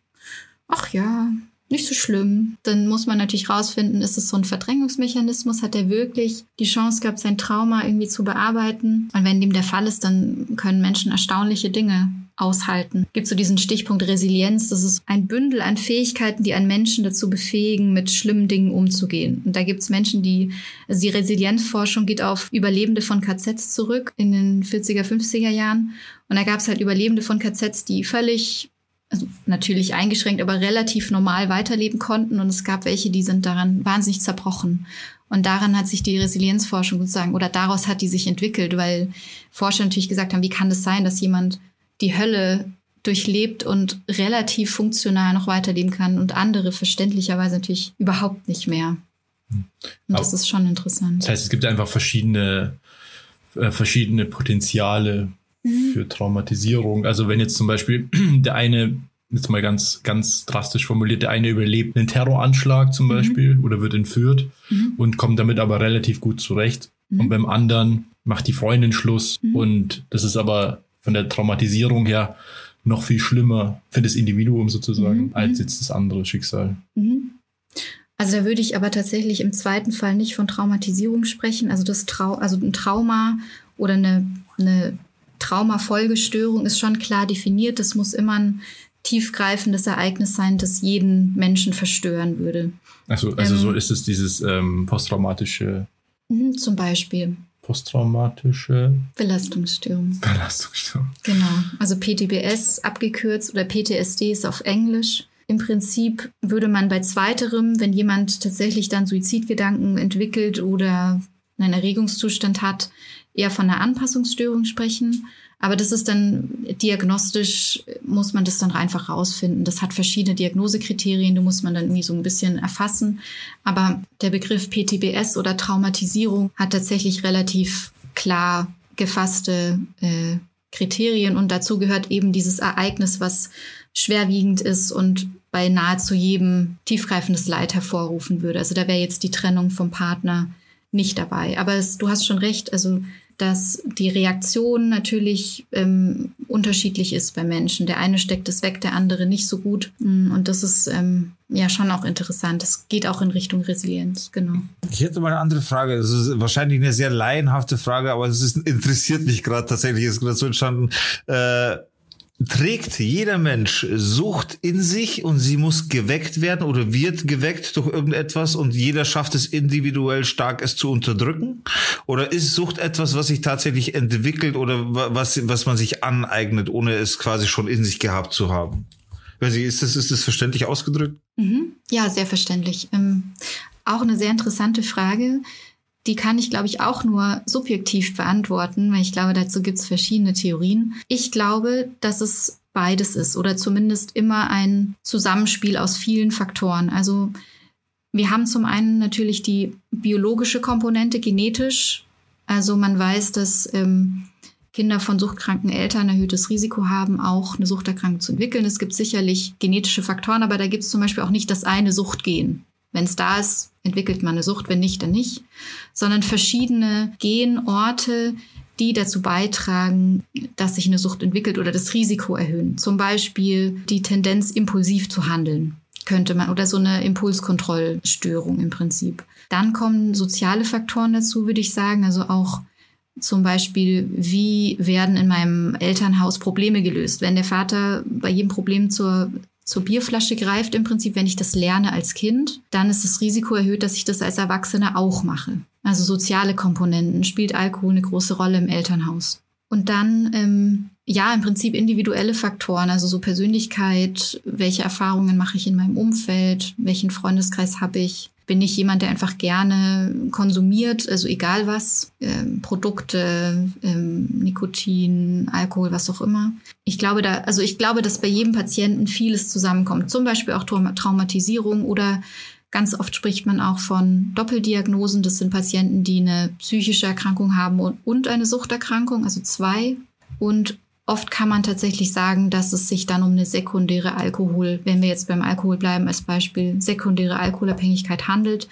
ach ja, nicht so schlimm. Dann muss man natürlich rausfinden, ist es so ein Verdrängungsmechanismus? Hat er wirklich die Chance gehabt, sein Trauma irgendwie zu bearbeiten? Und wenn dem der Fall ist, dann können Menschen erstaunliche Dinge aushalten. Gibt so diesen Stichpunkt Resilienz. Das ist ein Bündel an Fähigkeiten, die einen Menschen dazu befähigen, mit schlimmen Dingen umzugehen. Und da gibt es Menschen, die, also die Resilienzforschung geht auf Überlebende von KZs zurück in den 40er, 50er Jahren. Und da gab es halt Überlebende von KZs, die völlig also natürlich eingeschränkt, aber relativ normal weiterleben konnten. Und es gab welche, die sind daran wahnsinnig zerbrochen. Und daran hat sich die Resilienzforschung sozusagen, oder daraus hat die sich entwickelt, weil Forscher natürlich gesagt haben, wie kann es das sein, dass jemand die Hölle durchlebt und relativ funktional noch weiterleben kann und andere verständlicherweise natürlich überhaupt nicht mehr. Und Aber das ist schon interessant. Das heißt, es gibt einfach verschiedene, äh, verschiedene Potenziale mhm. für Traumatisierung. Also wenn jetzt zum Beispiel der eine, jetzt mal ganz, ganz drastisch formuliert, der eine überlebt einen Terroranschlag zum mhm. Beispiel oder wird entführt mhm. und kommt damit aber relativ gut zurecht. Und mhm. beim anderen macht die Freundin Schluss mhm. und das ist aber von der Traumatisierung her noch viel schlimmer für das Individuum sozusagen, mhm. als jetzt das andere Schicksal. Mhm. Also da würde ich aber tatsächlich im zweiten Fall nicht von Traumatisierung sprechen. Also das Trau also ein Trauma oder eine, eine Traumafolgestörung ist schon klar definiert. Das muss immer ein tiefgreifendes Ereignis sein, das jeden Menschen verstören würde. Also, also ähm, so ist es dieses ähm, posttraumatische. Mhm, zum Beispiel posttraumatische Belastungsstörung. Belastungsstörung. Genau. Also PTBS abgekürzt oder PTSD ist auf Englisch. Im Prinzip würde man bei zweiterem, wenn jemand tatsächlich dann Suizidgedanken entwickelt oder einen Erregungszustand hat, eher von einer Anpassungsstörung sprechen. Aber das ist dann diagnostisch, muss man das dann einfach rausfinden. Das hat verschiedene Diagnosekriterien, die muss man dann irgendwie so ein bisschen erfassen. Aber der Begriff PTBS oder Traumatisierung hat tatsächlich relativ klar gefasste äh, Kriterien und dazu gehört eben dieses Ereignis, was schwerwiegend ist und bei nahezu jedem tiefgreifendes Leid hervorrufen würde. Also da wäre jetzt die Trennung vom Partner nicht dabei. Aber es, du hast schon recht, also dass die Reaktion natürlich ähm, unterschiedlich ist bei Menschen. Der eine steckt es weg, der andere nicht so gut. Mm, und das ist ähm, ja schon auch interessant. Das geht auch in Richtung Resilienz, genau. Ich hätte mal eine andere Frage. Das ist wahrscheinlich eine sehr laienhafte Frage, aber es interessiert mich gerade tatsächlich, ist gerade so entstanden. Äh, trägt jeder Mensch Sucht in sich und sie muss geweckt werden oder wird geweckt durch irgendetwas und jeder schafft es individuell stark, es zu unterdrücken? Oder ist Sucht etwas, was sich tatsächlich entwickelt oder was, was man sich aneignet, ohne es quasi schon in sich gehabt zu haben? Ist das, ist das verständlich ausgedrückt? Mhm. Ja, sehr verständlich. Ähm, auch eine sehr interessante Frage die kann ich, glaube ich, auch nur subjektiv beantworten, weil ich glaube, dazu gibt es verschiedene Theorien. Ich glaube, dass es beides ist oder zumindest immer ein Zusammenspiel aus vielen Faktoren. Also wir haben zum einen natürlich die biologische Komponente genetisch. Also man weiß, dass ähm, Kinder von suchtkranken Eltern erhöhtes Risiko haben, auch eine Suchterkrankung zu entwickeln. Es gibt sicherlich genetische Faktoren, aber da gibt es zum Beispiel auch nicht das eine Suchtgen. Wenn es da ist, entwickelt man eine Sucht, wenn nicht, dann nicht, sondern verschiedene Genorte, die dazu beitragen, dass sich eine Sucht entwickelt oder das Risiko erhöhen. Zum Beispiel die Tendenz, impulsiv zu handeln, könnte man, oder so eine Impulskontrollstörung im Prinzip. Dann kommen soziale Faktoren dazu, würde ich sagen. Also auch zum Beispiel, wie werden in meinem Elternhaus Probleme gelöst? Wenn der Vater bei jedem Problem zur, zur Bierflasche greift, im Prinzip, wenn ich das lerne als Kind, dann ist das Risiko erhöht, dass ich das als Erwachsener auch mache. Also soziale Komponenten spielt Alkohol eine große Rolle im Elternhaus. Und dann, ähm, ja, im Prinzip individuelle Faktoren, also so Persönlichkeit, welche Erfahrungen mache ich in meinem Umfeld, welchen Freundeskreis habe ich, bin ich jemand, der einfach gerne konsumiert, also egal was, ähm, Produkte, ähm, Nikotin, Alkohol, was auch immer. Ich glaube da, also ich glaube, dass bei jedem Patienten vieles zusammenkommt. Zum Beispiel auch Traumatisierung oder Ganz oft spricht man auch von Doppeldiagnosen. Das sind Patienten, die eine psychische Erkrankung haben und, eine Suchterkrankung, also zwei. Und oft kann man tatsächlich sagen, dass es sich dann um eine sekundäre Alkohol, wenn wir jetzt beim Alkohol bleiben als Beispiel, sekundäre Alkoholabhängigkeit handelt,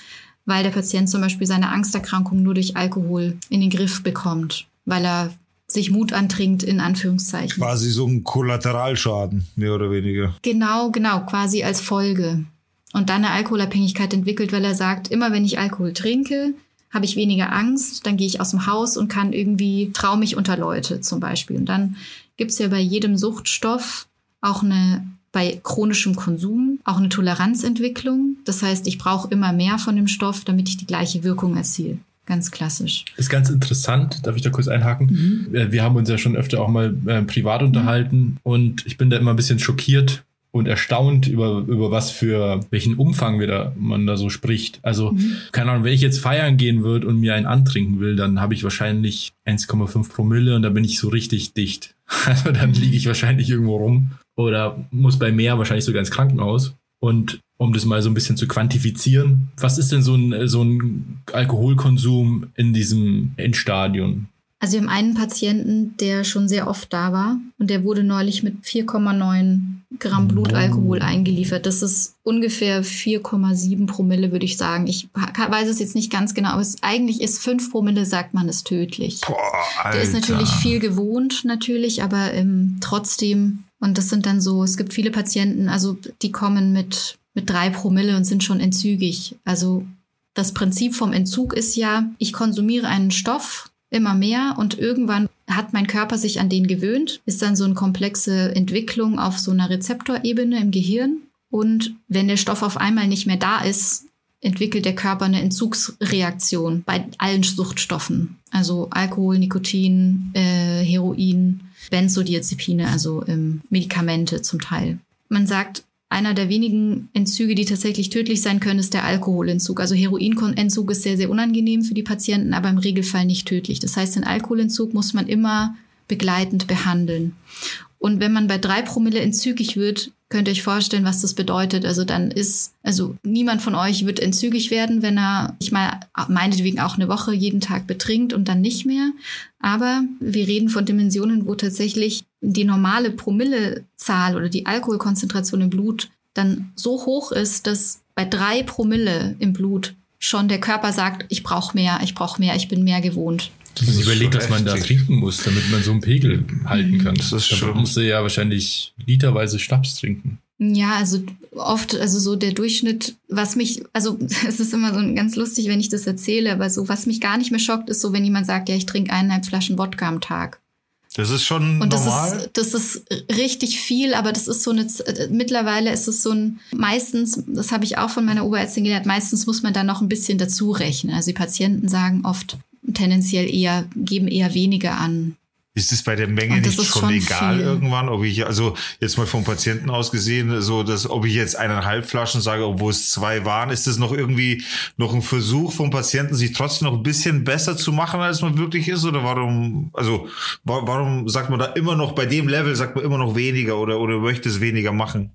weil der Patient zum Beispiel seine Angsterkrankung nur durch Alkohol in den Griff bekommt, weil er sich Mut antrinkt, in Anführungszeichen. Quasi so ein Kollateralschaden, mehr oder weniger. Genau, genau, quasi als Folge und dann eine Alkoholabhängigkeit entwickelt, weil er sagt, immer wenn ich Alkohol trinke, habe ich weniger Angst, dann gehe ich aus dem Haus und kann irgendwie, traue mich unter Leute zum Beispiel. Und dann gibt es ja bei jedem Suchtstoff auch eine, bei chronischem Konsum, auch eine Toleranzentwicklung. Das heißt, ich brauche immer mehr von dem Stoff, damit ich die gleiche Wirkung erziele. Ganz klassisch. Ist ganz interessant. Darf ich da kurz einhaken? Mhm. Wir haben uns ja schon öfter auch mal äh, privat unterhalten mhm. und ich bin da immer ein bisschen schockiert, und erstaunt über, über was für welchen Umfang wir da, man da so spricht. Also, mhm. keine Ahnung, wenn ich jetzt feiern gehen würde und mir einen antrinken will, dann habe ich wahrscheinlich 1,5 Promille und da bin ich so richtig dicht. Also dann mhm. liege ich wahrscheinlich irgendwo rum oder muss bei mehr wahrscheinlich sogar ins Krankenhaus. Und um das mal so ein bisschen zu quantifizieren, was ist denn so ein, so ein Alkoholkonsum in diesem Endstadion? Also wir haben einen Patienten, der schon sehr oft da war und der wurde neulich mit 4,9 Gramm Blutalkohol oh. eingeliefert. Das ist ungefähr 4,7 Promille, würde ich sagen. Ich weiß es jetzt nicht ganz genau, aber es, eigentlich ist 5 Promille, sagt man, ist tödlich. Boah, Alter. Der ist natürlich viel gewohnt, natürlich, aber ähm, trotzdem. Und das sind dann so, es gibt viele Patienten, also die kommen mit, mit 3 Promille und sind schon entzügig. Also das Prinzip vom Entzug ist ja, ich konsumiere einen Stoff, immer mehr und irgendwann hat mein Körper sich an den gewöhnt, ist dann so eine komplexe Entwicklung auf so einer Rezeptorebene im Gehirn. Und wenn der Stoff auf einmal nicht mehr da ist, entwickelt der Körper eine Entzugsreaktion bei allen Suchtstoffen. Also Alkohol, Nikotin, äh, Heroin, Benzodiazepine, also ähm, Medikamente zum Teil. Man sagt, einer der wenigen Entzüge, die tatsächlich tödlich sein können, ist der Alkoholentzug. Also Heroinentzug ist sehr, sehr unangenehm für die Patienten, aber im Regelfall nicht tödlich. Das heißt, den Alkoholentzug muss man immer begleitend behandeln. Und wenn man bei drei Promille entzügig wird, könnt ihr euch vorstellen, was das bedeutet. Also dann ist, also niemand von euch wird entzügig werden, wenn er, ich meine, meinetwegen auch eine Woche jeden Tag betrinkt und dann nicht mehr. Aber wir reden von Dimensionen, wo tatsächlich die normale Promillezahl oder die Alkoholkonzentration im Blut dann so hoch ist, dass bei drei Promille im Blut schon der Körper sagt, ich brauche mehr, ich brauche mehr, ich bin mehr gewohnt. Das man überlegt, was man da trinken muss, damit man so einen Pegel halten kann. Das ist schon. musst du ja wahrscheinlich literweise Schnaps trinken. Ja, also oft, also so der Durchschnitt, was mich, also es ist immer so ganz lustig, wenn ich das erzähle, aber so, was mich gar nicht mehr schockt, ist so, wenn jemand sagt, ja, ich trinke eineinhalb Flaschen Wodka am Tag. Das ist schon und das normal. Ist, das ist richtig viel, aber das ist so eine, mittlerweile ist es so ein, meistens, das habe ich auch von meiner Oberärztin gelernt, meistens muss man da noch ein bisschen dazu rechnen. Also die Patienten sagen oft tendenziell eher, geben eher weniger an. Ist es bei der Menge nicht schon, schon egal viel. irgendwann, ob ich, also jetzt mal vom Patienten aus gesehen, so dass, ob ich jetzt eineinhalb Flaschen sage, obwohl es zwei waren, ist das noch irgendwie noch ein Versuch vom Patienten, sich trotzdem noch ein bisschen besser zu machen, als man wirklich ist? Oder warum, also warum sagt man da immer noch bei dem Level, sagt man immer noch weniger oder, oder möchte es weniger machen?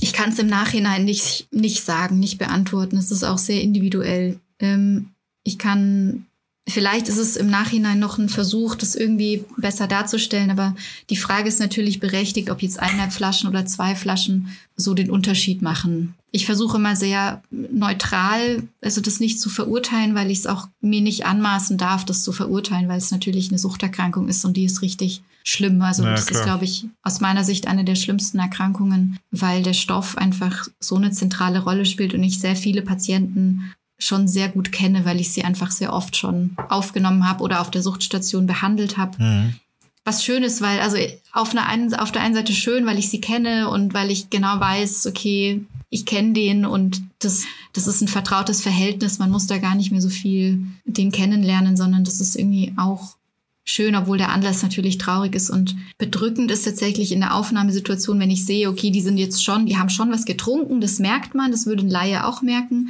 Ich kann es im Nachhinein nicht, nicht sagen, nicht beantworten. Es ist auch sehr individuell. Ähm, ich kann Vielleicht ist es im Nachhinein noch ein Versuch, das irgendwie besser darzustellen, aber die Frage ist natürlich berechtigt, ob jetzt eineinhalb Flaschen oder zwei Flaschen so den Unterschied machen. Ich versuche immer sehr neutral, also das nicht zu verurteilen, weil ich es auch mir nicht anmaßen darf, das zu verurteilen, weil es natürlich eine Suchterkrankung ist und die ist richtig schlimm. Also ja, das klar. ist, glaube ich, aus meiner Sicht eine der schlimmsten Erkrankungen, weil der Stoff einfach so eine zentrale Rolle spielt und ich sehr viele Patienten schon sehr gut kenne, weil ich sie einfach sehr oft schon aufgenommen habe oder auf der Suchtstation behandelt habe. Mhm. Was schön ist, weil, also auf, einer einen, auf der einen Seite schön, weil ich sie kenne und weil ich genau weiß, okay, ich kenne den und das, das ist ein vertrautes Verhältnis. Man muss da gar nicht mehr so viel den kennenlernen, sondern das ist irgendwie auch schön, obwohl der Anlass natürlich traurig ist und bedrückend ist tatsächlich in der Aufnahmesituation, wenn ich sehe, okay, die sind jetzt schon, die haben schon was getrunken, das merkt man, das würde ein Laie auch merken,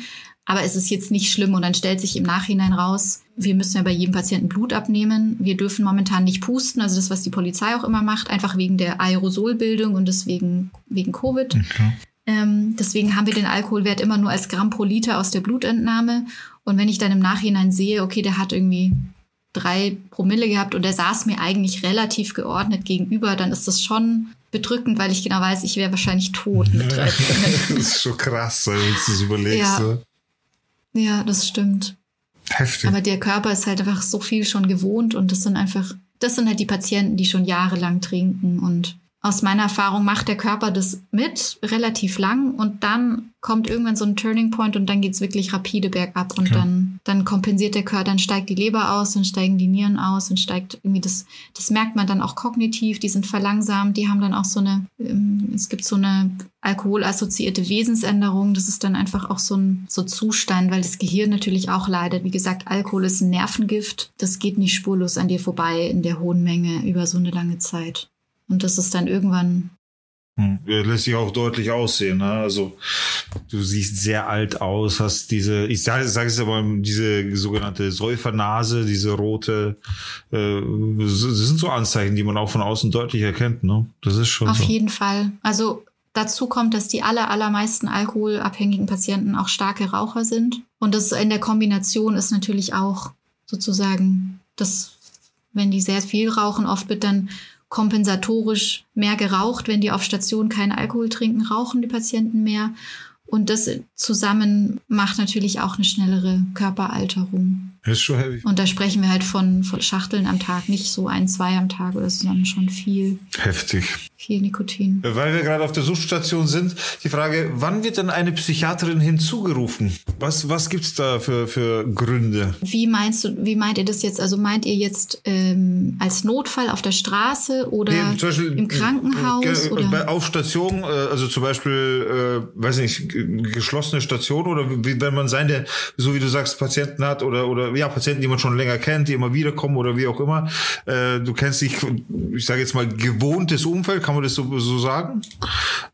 aber es ist jetzt nicht schlimm und dann stellt sich im Nachhinein raus, wir müssen ja bei jedem Patienten Blut abnehmen. Wir dürfen momentan nicht pusten, also das, was die Polizei auch immer macht, einfach wegen der Aerosolbildung und deswegen wegen Covid. Okay. Ähm, deswegen haben wir den Alkoholwert immer nur als Gramm pro Liter aus der Blutentnahme. Und wenn ich dann im Nachhinein sehe, okay, der hat irgendwie drei Promille gehabt und der saß mir eigentlich relativ geordnet gegenüber, dann ist das schon bedrückend, weil ich genau weiß, ich wäre wahrscheinlich tot mit drei Promille. das ist schon krass, wenn du es überlegst. Ja. So. Ja, das stimmt. Heftig. Aber der Körper ist halt einfach so viel schon gewohnt und das sind einfach, das sind halt die Patienten, die schon jahrelang trinken und aus meiner Erfahrung macht der Körper das mit relativ lang und dann kommt irgendwann so ein Turning Point und dann geht's wirklich rapide bergab und okay. dann, dann kompensiert der Körper, dann steigt die Leber aus, dann steigen die Nieren aus und steigt irgendwie das, das merkt man dann auch kognitiv, die sind verlangsamt, die haben dann auch so eine, ähm, es gibt so eine alkoholassoziierte Wesensänderung, das ist dann einfach auch so ein so Zustand, weil das Gehirn natürlich auch leidet. Wie gesagt, Alkohol ist ein Nervengift, das geht nicht spurlos an dir vorbei in der hohen Menge über so eine lange Zeit. Und das ist dann irgendwann. Hm. Lässt sich auch deutlich aussehen. Ne? Also du siehst sehr alt aus, hast diese, ich sage sag es aber, diese sogenannte Säufernase, diese rote, äh, das sind so Anzeichen, die man auch von außen deutlich erkennt. Ne? Das ist schon Auf so. jeden Fall. Also Dazu kommt, dass die aller, allermeisten alkoholabhängigen Patienten auch starke Raucher sind. Und das in der Kombination ist natürlich auch sozusagen, dass wenn die sehr viel rauchen, oft wird dann kompensatorisch mehr geraucht. Wenn die auf Station keinen Alkohol trinken, rauchen die Patienten mehr. Und das zusammen macht natürlich auch eine schnellere Körperalterung. Das ist schon heavy. Und da sprechen wir halt von, von Schachteln am Tag, nicht so ein, zwei am Tag oder so, sondern schon viel. Heftig. Viel Nikotin. Weil wir gerade auf der Suchstation sind, die Frage, wann wird denn eine Psychiaterin hinzugerufen? Was, was gibt's da für, für Gründe? Wie meinst du, wie meint ihr das jetzt? Also meint ihr jetzt ähm, als Notfall auf der Straße oder nee, Beispiel, im Krankenhaus? Äh, oder? Auf Station, äh, also zum Beispiel, äh, weiß nicht, geschlossene Station oder wie, wenn man seine, so wie du sagst, Patienten hat oder, oder ja, Patienten, die man schon länger kennt, die immer wiederkommen oder wie auch immer. Äh, du kennst dich, ich sage jetzt mal, gewohntes Umfeld, kann man das so, so sagen?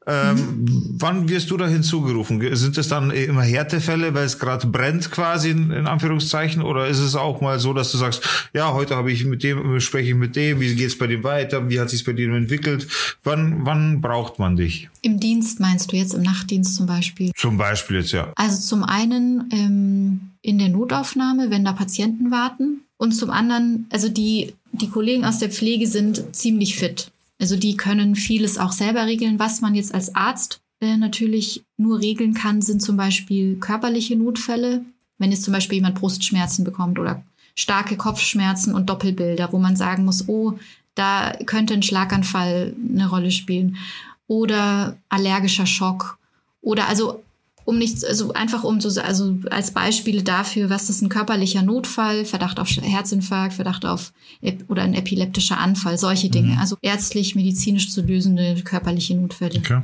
Ähm, mhm. Wann wirst du da hinzugerufen? Sind es dann immer Härtefälle, weil es gerade brennt quasi in, in, Anführungszeichen? Oder ist es auch mal so, dass du sagst, ja, heute habe ich mit dem, spreche ich mit dem, wie geht es bei dem weiter, wie hat sich bei dem entwickelt? Wann, wann braucht man dich? Im Dienst meinst du jetzt, im Nachtdienst zum Beispiel? Zum Beispiel jetzt, ja. Also zum einen ähm, in der Notaufnahme, wenn da Patienten warten. Und zum anderen, also die, die Kollegen aus der Pflege sind ziemlich fit. Also die können vieles auch selber regeln. Was man jetzt als Arzt äh, natürlich nur regeln kann, sind zum Beispiel körperliche Notfälle. Wenn jetzt zum Beispiel jemand Brustschmerzen bekommt oder starke Kopfschmerzen und Doppelbilder, wo man sagen muss, oh, da könnte ein Schlaganfall eine Rolle spielen. Oder allergischer Schock. Oder also um nichts, also einfach um so, also als Beispiele dafür, was ist ein körperlicher Notfall, Verdacht auf Herzinfarkt, Verdacht auf oder ein epileptischer Anfall, solche Dinge. Mhm. Also ärztlich, medizinisch zu lösende körperliche Notfälle. Okay.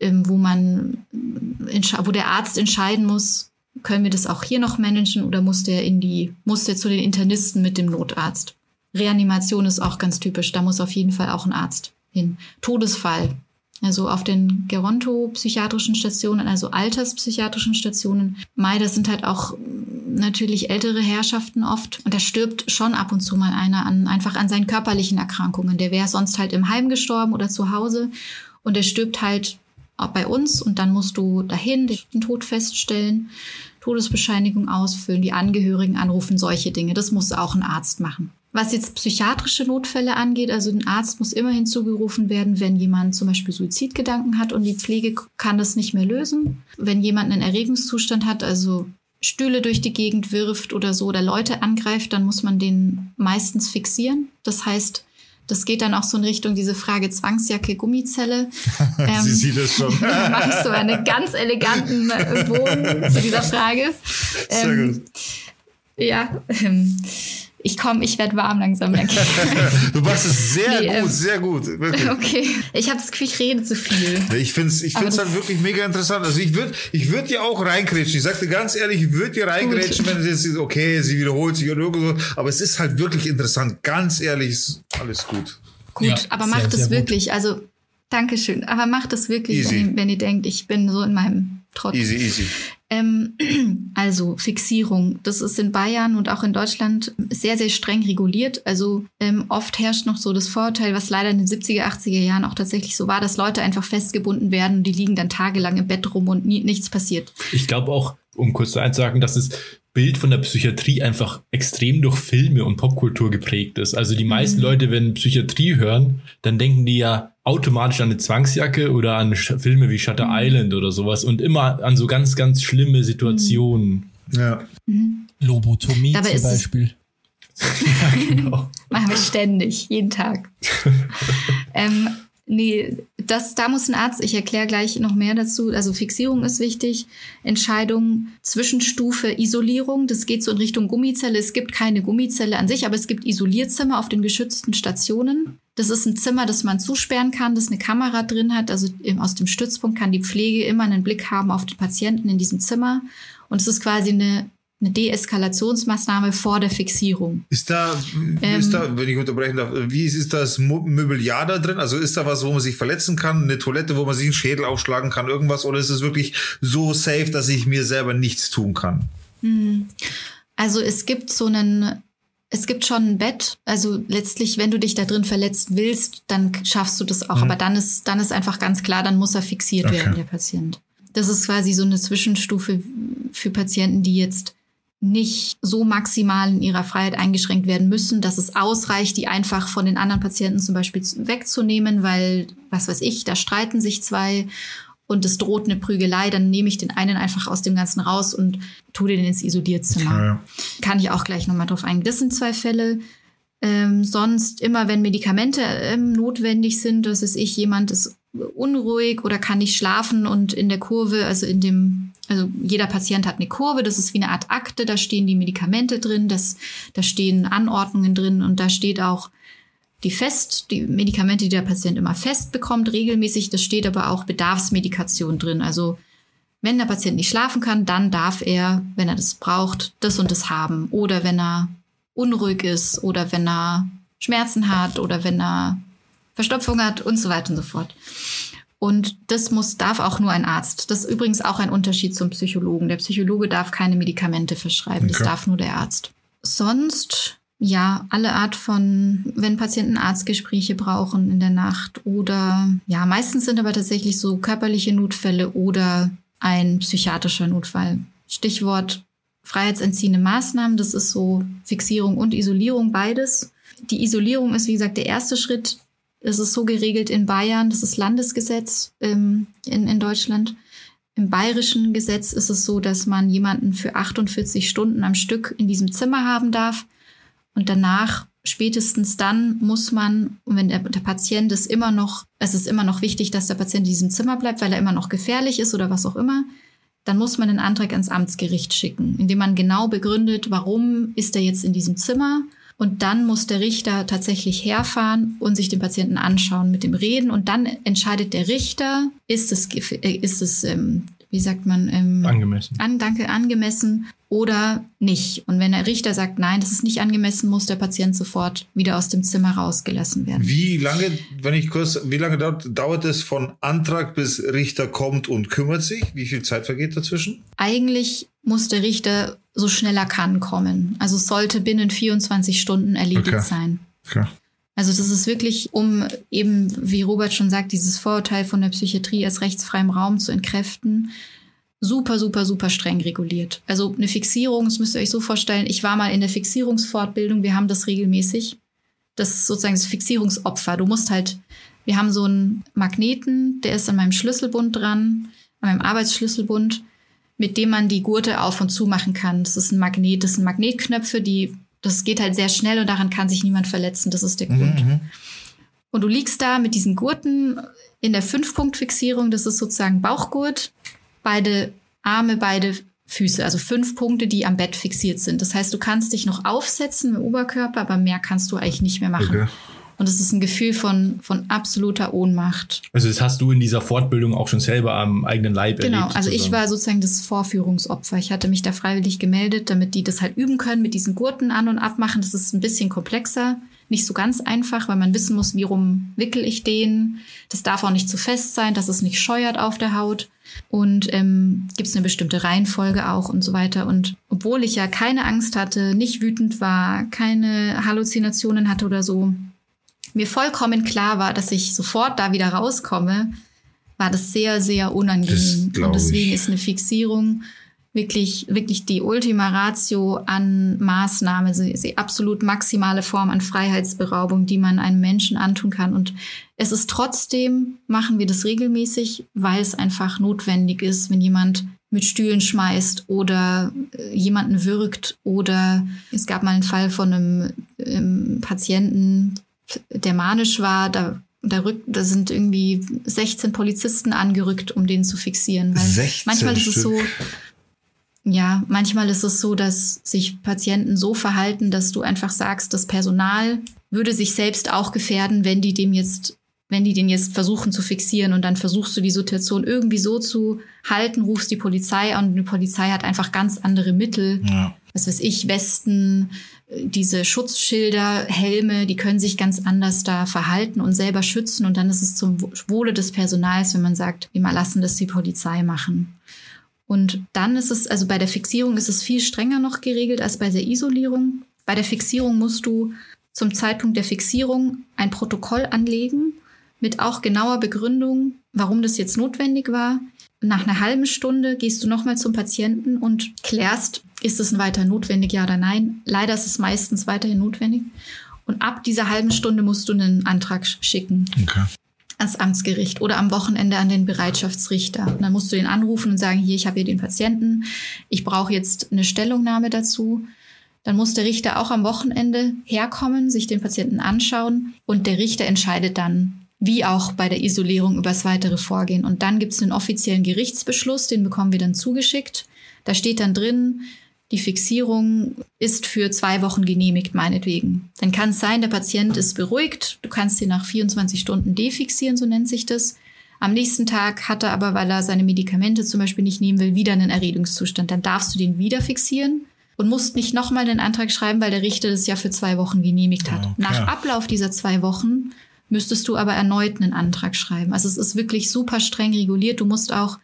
Ähm, wo man, wo der Arzt entscheiden muss, können wir das auch hier noch managen oder muss der in die, muss der zu den Internisten mit dem Notarzt? Reanimation ist auch ganz typisch. Da muss auf jeden Fall auch ein Arzt hin. Todesfall also auf den Geronto-psychiatrischen Stationen, also alterspsychiatrischen Stationen. Mai, das sind halt auch natürlich ältere Herrschaften oft. Und da stirbt schon ab und zu mal einer an, einfach an seinen körperlichen Erkrankungen. Der wäre sonst halt im Heim gestorben oder zu Hause. Und der stirbt halt auch bei uns. Und dann musst du dahin den Tod feststellen, Todesbescheinigung ausfüllen, die Angehörigen anrufen, solche Dinge. Das muss auch ein Arzt machen. Was jetzt psychiatrische Notfälle angeht, also ein Arzt muss immer hinzugerufen werden, wenn jemand zum Beispiel Suizidgedanken hat und die Pflege kann das nicht mehr lösen. Wenn jemand einen Erregungszustand hat, also Stühle durch die Gegend wirft oder so oder Leute angreift, dann muss man den meistens fixieren. Das heißt, Das geht dann auch so in Richtung diese Frage Zwangsjacke, Gummizelle. Ähm, Sie sieht es schon. mache ich so einen ganz eleganten Bogen zu dieser Frage. Sehr ähm, gut. Ja, ähm, ich komme, ich werde warm langsam. du machst es sehr nee, gut, ähm, sehr gut. Wirklich. Okay, ich habe das Gefühl, ich rede zu viel. Ich finde es ich find's halt wirklich mega interessant. Also ich würde ich würd dir auch reingrätschen. Ich sagte ganz ehrlich, ich würde dir reingrätschen, wenn es jetzt okay, sie wiederholt sich oder irgendwo. Aber es ist halt wirklich interessant. Ganz ehrlich, ist alles gut. Gut, ja, aber macht es wirklich. Gut. Also, Dankeschön. Aber macht es wirklich, wenn ihr, wenn ihr denkt, ich bin so in meinem Trotz. Easy, easy. Ähm, also Fixierung, das ist in Bayern und auch in Deutschland sehr, sehr streng reguliert. Also ähm, oft herrscht noch so das Vorurteil, was leider in den 70er, 80er Jahren auch tatsächlich so war, dass Leute einfach festgebunden werden und die liegen dann tagelang im Bett rum und nie, nichts passiert. Ich glaube auch, um kurz einzusagen, dass es Bild von der Psychiatrie einfach extrem durch Filme und Popkultur geprägt ist. Also die meisten mhm. Leute, wenn Psychiatrie hören, dann denken die ja automatisch an eine Zwangsjacke oder an Filme wie Shutter mhm. Island oder sowas und immer an so ganz, ganz schlimme Situationen. Ja. Mhm. Lobotomie Dabei zum Beispiel. ja, genau. Machen wir ständig, jeden Tag. ähm, Nee, das, da muss ein Arzt, ich erkläre gleich noch mehr dazu. Also Fixierung ist wichtig, Entscheidung, Zwischenstufe, Isolierung, das geht so in Richtung Gummizelle. Es gibt keine Gummizelle an sich, aber es gibt Isolierzimmer auf den geschützten Stationen. Das ist ein Zimmer, das man zusperren kann, das eine Kamera drin hat. Also aus dem Stützpunkt kann die Pflege immer einen Blick haben auf den Patienten in diesem Zimmer. Und es ist quasi eine eine Deeskalationsmaßnahme vor der Fixierung. Ist da, ähm, ist da, wenn ich unterbrechen darf, wie ist, ist das Möbeljahr da drin? Also ist da was, wo man sich verletzen kann? Eine Toilette, wo man sich einen Schädel aufschlagen kann, irgendwas? Oder ist es wirklich so safe, dass ich mir selber nichts tun kann? Hm. Also es gibt so einen, es gibt schon ein Bett. Also letztlich, wenn du dich da drin verletzt willst, dann schaffst du das auch. Mhm. Aber dann ist, dann ist einfach ganz klar, dann muss er fixiert okay. werden, der Patient. Das ist quasi so eine Zwischenstufe für Patienten, die jetzt nicht so maximal in ihrer Freiheit eingeschränkt werden müssen, dass es ausreicht, die einfach von den anderen Patienten zum Beispiel wegzunehmen, weil, was weiß ich, da streiten sich zwei und es droht eine Prügelei, dann nehme ich den einen einfach aus dem Ganzen raus und tue den ins Isolierzimmer. Ja. Kann ich auch gleich nochmal drauf eingehen. Das sind zwei Fälle. Ähm, sonst immer, wenn Medikamente ähm, notwendig sind, dass es ich, jemand ist unruhig oder kann nicht schlafen und in der Kurve, also in dem, also jeder Patient hat eine Kurve, das ist wie eine Art Akte, da stehen die Medikamente drin, das, da stehen Anordnungen drin und da steht auch die fest, die Medikamente, die der Patient immer fest bekommt, regelmäßig, das steht aber auch Bedarfsmedikation drin. Also wenn der Patient nicht schlafen kann, dann darf er, wenn er das braucht, das und das haben. Oder wenn er unruhig ist oder wenn er Schmerzen hat oder wenn er Verstopfung hat und so weiter und so fort. Und das muss, darf auch nur ein Arzt. Das ist übrigens auch ein Unterschied zum Psychologen. Der Psychologe darf keine Medikamente verschreiben. Okay. Das darf nur der Arzt. Sonst, ja, alle Art von, wenn Patienten Arztgespräche brauchen in der Nacht oder, ja, meistens sind aber tatsächlich so körperliche Notfälle oder ein psychiatrischer Notfall. Stichwort freiheitsentziehende Maßnahmen. Das ist so Fixierung und Isolierung, beides. Die Isolierung ist, wie gesagt, der erste Schritt. Es ist so geregelt in Bayern, das ist Landesgesetz ähm, in, in Deutschland. Im bayerischen Gesetz ist es so, dass man jemanden für 48 Stunden am Stück in diesem Zimmer haben darf. Und danach, spätestens dann, muss man, wenn der, der Patient ist immer noch, es ist immer noch wichtig, dass der Patient in diesem Zimmer bleibt, weil er immer noch gefährlich ist oder was auch immer, dann muss man den Antrag ans Amtsgericht schicken, indem man genau begründet, warum ist er jetzt in diesem Zimmer und dann muss der Richter tatsächlich herfahren und sich den Patienten anschauen, mit dem reden. Und dann entscheidet der Richter, ist es, äh, ist es ähm, wie sagt man? Ähm, angemessen. An, danke, angemessen oder nicht. Und wenn der Richter sagt, nein, das ist nicht angemessen, muss der Patient sofort wieder aus dem Zimmer rausgelassen werden. Wie lange, wenn ich kurz, wie lange dauert, dauert es von Antrag bis Richter kommt und kümmert sich? Wie viel Zeit vergeht dazwischen? Eigentlich muss der Richter so schnell er kann kommen. Also es sollte binnen 24 Stunden erledigt okay. sein. Okay. Also das ist wirklich, um eben, wie Robert schon sagt, dieses Vorurteil von der Psychiatrie als rechtsfreiem Raum zu entkräften, super, super, super streng reguliert. Also eine Fixierung, das müsst ihr euch so vorstellen, ich war mal in der Fixierungsfortbildung, wir haben das regelmäßig. Das ist sozusagen das Fixierungsopfer. Du musst halt, wir haben so einen Magneten, der ist an meinem Schlüsselbund dran, an meinem Arbeitsschlüsselbund, mit dem man die Gurte auf und zu machen kann. Das ist ein Magnet, das sind Magnetknöpfe, die das geht halt sehr schnell und daran kann sich niemand verletzen. Das ist der Grund. Mhm. Und du liegst da mit diesen Gurten in der Fünf-Punkt-Fixierung. Das ist sozusagen Bauchgurt, beide Arme, beide Füße. Also fünf Punkte, die am Bett fixiert sind. Das heißt, du kannst dich noch aufsetzen im Oberkörper, aber mehr kannst du eigentlich nicht mehr machen. Okay. Und es ist ein Gefühl von, von absoluter Ohnmacht. Also das hast du in dieser Fortbildung auch schon selber am eigenen Leib Genau, erlebt. also ich war sozusagen das Vorführungsopfer. Ich hatte mich da freiwillig gemeldet, damit die das halt üben können, mit diesen Gurten an und abmachen. Das ist ein bisschen komplexer, nicht so ganz einfach, weil man wissen muss, wie rum wickel ich den. Das darf auch nicht zu fest sein, dass es nicht scheuert auf der Haut. Und ähm, gibt es eine bestimmte Reihenfolge auch und so weiter. Und obwohl ich ja keine Angst hatte, nicht wütend war, keine Halluzinationen hatte oder so, mir vollkommen klar war, dass ich sofort da wieder rauskomme, war das sehr, sehr unangenehm. Und deswegen ich. ist eine Fixierung wirklich, wirklich die Ultima Ratio an Maßnahme, also die absolut maximale Form an Freiheitsberaubung, die man einem Menschen antun kann. Und es ist trotzdem, machen wir das regelmäßig, weil es einfach notwendig ist, wenn jemand mit Stühlen schmeißt oder äh, jemanden würgt oder es gab mal einen Fall von einem ähm, Patienten, der manisch war, da, da, rück, da sind irgendwie 16 Polizisten angerückt, um den zu fixieren. Weil 16 manchmal ist es Stück. so, ja, manchmal ist es so, dass sich Patienten so verhalten, dass du einfach sagst, das Personal würde sich selbst auch gefährden, wenn die dem jetzt, wenn die den jetzt versuchen zu fixieren und dann versuchst du die Situation irgendwie so zu halten, rufst die Polizei an und die Polizei hat einfach ganz andere Mittel. Ja. Was weiß ich, Westen, diese Schutzschilder, Helme, die können sich ganz anders da verhalten und selber schützen und dann ist es zum Wohle des Personals, wenn man sagt, wir lassen das die Polizei machen. Und dann ist es, also bei der Fixierung ist es viel strenger noch geregelt als bei der Isolierung. Bei der Fixierung musst du zum Zeitpunkt der Fixierung ein Protokoll anlegen mit auch genauer Begründung, warum das jetzt notwendig war. Nach einer halben Stunde gehst du nochmal zum Patienten und klärst, ist es weiter notwendig, ja oder nein. Leider ist es meistens weiterhin notwendig. Und ab dieser halben Stunde musst du einen Antrag schicken Okay. ans Amtsgericht oder am Wochenende an den Bereitschaftsrichter. Und dann musst du den anrufen und sagen, hier, ich habe hier den Patienten, ich brauche jetzt eine Stellungnahme dazu. Dann muss der Richter auch am Wochenende herkommen, sich den Patienten anschauen und der Richter entscheidet dann, wie auch bei der Isolierung, über das weitere Vorgehen. Und dann gibt es einen offiziellen Gerichtsbeschluss, den bekommen wir dann zugeschickt. Da steht dann drin, die Fixierung ist für zwei Wochen genehmigt, meinetwegen. Dann kann es sein, der Patient ist beruhigt, du kannst ihn nach 24 Stunden defixieren, so nennt sich das. Am nächsten Tag hat er aber, weil er seine Medikamente zum Beispiel nicht nehmen will, wieder einen Erregungszustand. Dann darfst du den wieder fixieren und musst nicht nochmal den Antrag schreiben, weil der Richter das ja für zwei Wochen genehmigt hat. Okay. Nach Ablauf dieser zwei Wochen müsstest du aber erneut einen Antrag schreiben. Also es ist wirklich super streng reguliert. Du musst auch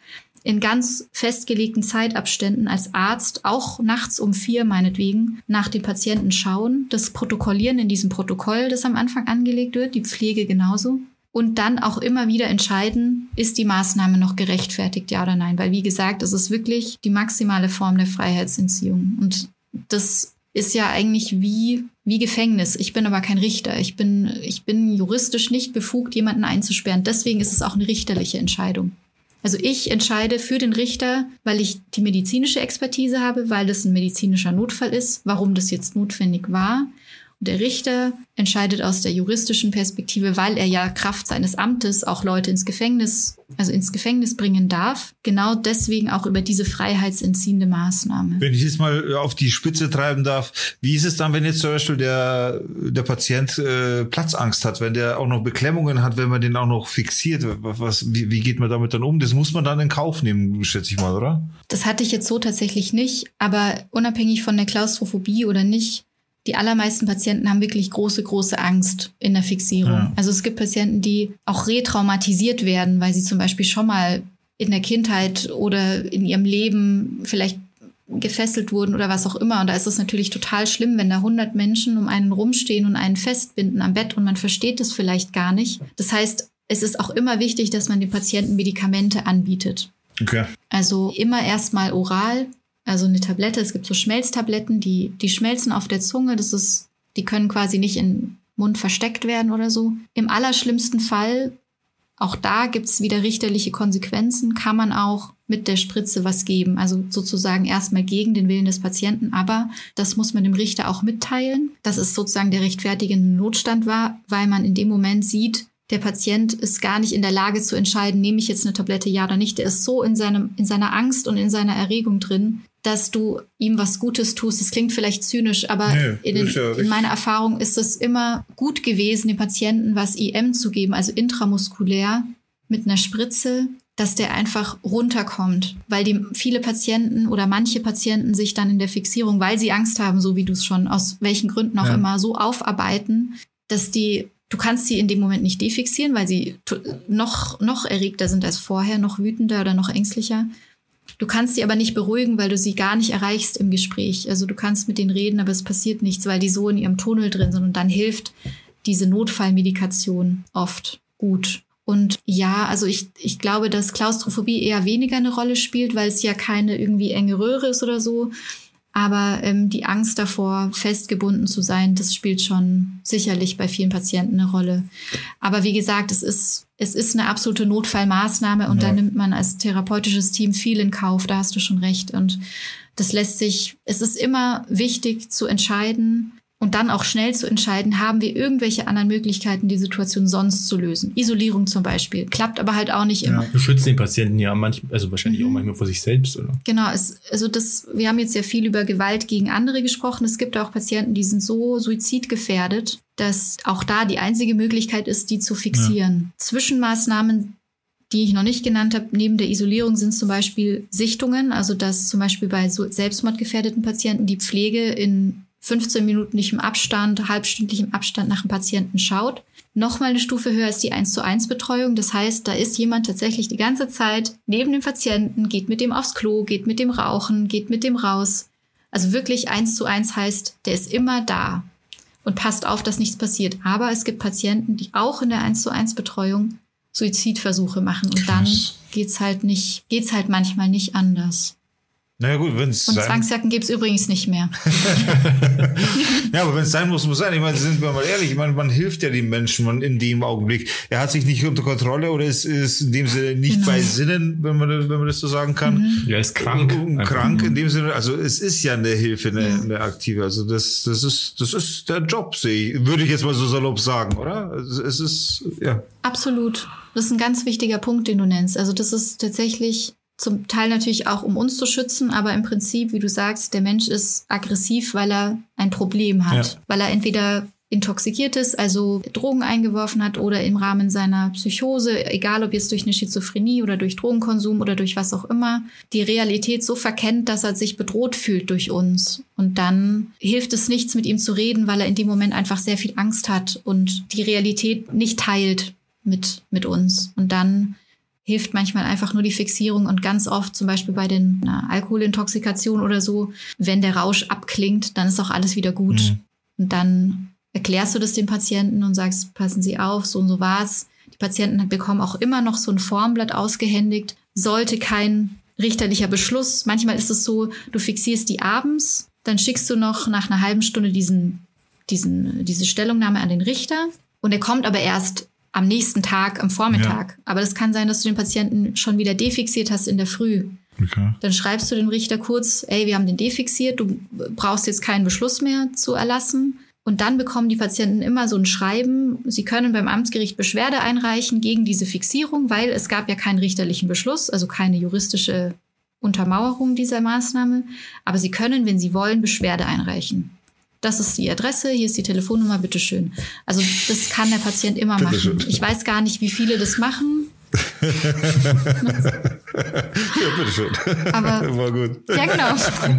in ganz festgelegten Zeitabständen als Arzt, auch nachts um vier meinetwegen, nach dem Patienten schauen, das protokollieren in diesem Protokoll, das am Anfang angelegt wird, die Pflege genauso. Und dann auch immer wieder entscheiden, ist die Maßnahme noch gerechtfertigt, ja oder nein. Weil, wie gesagt, es ist wirklich die maximale Form der Freiheitsentziehung. Und das ist ja eigentlich wie, wie Gefängnis. Ich bin aber kein Richter. Ich bin, ich bin juristisch nicht befugt, jemanden einzusperren. Deswegen ist es auch eine richterliche Entscheidung. Also ich entscheide für den Richter, weil ich die medizinische Expertise habe, weil das ein medizinischer Notfall ist, warum das jetzt notwendig war. Und der Richter entscheidet aus der juristischen Perspektive, weil er ja Kraft seines Amtes auch Leute ins Gefängnis, also ins Gefängnis bringen darf. Genau deswegen auch über diese freiheitsentziehende Maßnahme. Wenn ich jetzt mal auf die Spitze treiben darf, wie ist es dann, wenn jetzt zum Beispiel der, der Patient äh, Platzangst hat, wenn der auch noch Beklemmungen hat, wenn man den auch noch fixiert? Was, wie, wie geht man damit dann um? Das muss man dann in Kauf nehmen, schätze ich mal, oder? Das hatte ich jetzt so tatsächlich nicht, aber unabhängig von der Klaustrophobie oder nicht, die allermeisten Patienten haben wirklich große, große Angst in der Fixierung. Ja. Also es gibt Patienten, die auch retraumatisiert werden, weil sie zum Beispiel schon mal in der Kindheit oder in ihrem Leben vielleicht gefesselt wurden oder was auch immer. Und da ist es natürlich total schlimm, wenn da 100 Menschen um einen rumstehen und einen festbinden am Bett und man versteht es vielleicht gar nicht. Das heißt, es ist auch immer wichtig, dass man den Patienten Medikamente anbietet. Okay. Also immer erstmal oral, also eine Tablette. Es gibt so Schmelztabletten, die, die schmelzen auf der Zunge. Das ist, die können quasi nicht im Mund versteckt werden oder so. Im allerschlimmsten Fall, auch da gibt's wieder richterliche Konsequenzen, kann man auch mit der Spritze was geben. Also sozusagen erstmal gegen den Willen des Patienten. Aber das muss man dem Richter auch mitteilen, dass es sozusagen der rechtfertigende Notstand war, weil man in dem Moment sieht, der Patient ist gar nicht in der Lage zu entscheiden, nehme ich jetzt eine Tablette ja oder nicht. Der ist so in, seinem, in seiner Angst und in seiner Erregung drin, dass du ihm was Gutes tust. Das klingt vielleicht zynisch, aber nee, in, den, ja in, meiner Erfahrung ist es immer gut gewesen, dem Patienten was IM zu geben, also intramuskulär mit einer Spritze, dass der einfach runterkommt, weil die viele Patienten oder manche Patienten sich dann in der Fixierung, weil sie Angst haben, so wie du es schon aus welchen Gründen auch ja. immer so aufarbeiten, dass die du kannst sie in dem Moment nicht defixieren, weil sie noch noch erregter sind als vorher, noch wütender oder noch ängstlicher. Du kannst sie aber nicht beruhigen, weil du sie gar nicht erreichst im Gespräch. Also du kannst mit denen reden, aber es passiert nichts, weil die so in ihrem Tunnel drin sind und dann hilft diese Notfallmedikation oft gut. Und ja, also ich, ich glaube, dass Klaustrophobie eher weniger eine Rolle spielt, weil es ja keine irgendwie enge Röhre ist oder so. Aber ähm, die Angst davor, festgebunden zu sein, das spielt schon sicherlich bei vielen Patienten eine Rolle. Aber wie gesagt, es ist, es ist eine absolute Notfallmaßnahme und ja. da nimmt man als therapeutisches Team viel in Kauf, da hast du schon recht. Und das lässt sich, es ist immer wichtig zu entscheiden, und dann auch schnell zu entscheiden, haben wir irgendwelche anderen Möglichkeiten, die Situation sonst zu lösen. Isolierung zum Beispiel. Klappt aber halt auch nicht immer. Ja, du schützt den Patienten ja manchmal, also wahrscheinlich mhm. auch manchmal vor sich selbst, oder? Genau, es, also das, wir haben jetzt ja viel über Gewalt gegen andere gesprochen. Es gibt auch Patienten, die sind so suizidgefährdet, dass auch da die einzige Möglichkeit ist, die zu fixieren. Ja. Zwischenmaßnahmen die ich noch nicht genannt habe, neben der Isolierung sind zum Beispiel Sichtungen, also dass zum Beispiel bei selbstmordgefährdeten Patienten die Pflege in 15 Minuten nicht im Abstand, halbstündlich im Abstand nach dem Patienten schaut. Nochmal eine Stufe höher ist die 1 zu 1 Betreuung. Das heißt, da ist jemand tatsächlich die ganze Zeit neben dem Patienten, geht mit dem aufs Klo, geht mit dem rauchen, geht mit dem raus. Also wirklich 1 zu 1 heißt, der ist immer da und passt auf, dass nichts passiert. Aber es gibt Patienten, die auch in der 1 zu 1 Betreuung Suizidversuche machen und dann geht's halt nicht, geht's halt manchmal nicht anders. Naja gut, wenn es Und Zwangsjacken gibt es übrigens nicht mehr. ja, aber wenn es sein muss, muss sein. Ich meine, sind wir mal ehrlich, ich meine, man hilft ja den Menschen man in dem Augenblick. Er hat sich nicht unter Kontrolle oder ist, ist in dem Sinne nicht genau. bei Sinnen, wenn man, wenn man das so sagen kann. Mhm. Ja, ist krank. Um, krank in dem Sinne. Also es ist ja eine Hilfe, eine, ja. eine aktive. Also das, das ist, das ist der Job, sehe ich. Würde ich jetzt mal so salopp sagen, oder? Es ist, ja. Absolut. Das ist ein ganz wichtiger Punkt, den du nennst. Also das ist tatsächlich zum Teil natürlich auch, um uns zu schützen, aber im Prinzip, wie du sagst, der Mensch ist aggressiv, weil er ein Problem hat. Ja. Weil er entweder intoxikiert ist, also Drogen eingeworfen hat oder im Rahmen seiner Psychose, egal ob jetzt durch eine Schizophrenie oder durch Drogenkonsum oder durch was auch immer, die Realität so verkennt, dass er sich bedroht fühlt durch uns. Und dann hilft es nichts, mit ihm zu reden, weil er in dem Moment einfach sehr viel Angst hat und die Realität nicht teilt mit, mit uns. Und dann hilft manchmal einfach nur die Fixierung und ganz oft zum Beispiel bei den na, Alkoholintoxikationen oder so, wenn der Rausch abklingt, dann ist auch alles wieder gut. Mhm. Und dann erklärst du das dem Patienten und sagst, passen Sie auf, so und so war's. Die Patienten bekommen auch immer noch so ein Formblatt ausgehändigt. Sollte kein richterlicher Beschluss, manchmal ist es so, du fixierst die abends, dann schickst du noch nach einer halben Stunde diesen, diesen, diese Stellungnahme an den Richter und er kommt aber erst am nächsten Tag, am Vormittag. Ja. Aber das kann sein, dass du den Patienten schon wieder defixiert hast in der Früh. Okay. Dann schreibst du dem Richter kurz, ey, wir haben den defixiert, du brauchst jetzt keinen Beschluss mehr zu erlassen. Und dann bekommen die Patienten immer so ein Schreiben, sie können beim Amtsgericht Beschwerde einreichen gegen diese Fixierung, weil es gab ja keinen richterlichen Beschluss, also keine juristische Untermauerung dieser Maßnahme. Aber sie können, wenn sie wollen, Beschwerde einreichen das ist die Adresse, hier ist die Telefonnummer, bitteschön. Also das kann der Patient immer machen. Ich weiß gar nicht, wie viele das machen. ja, bitteschön. Aber, War gut. Ja, genau.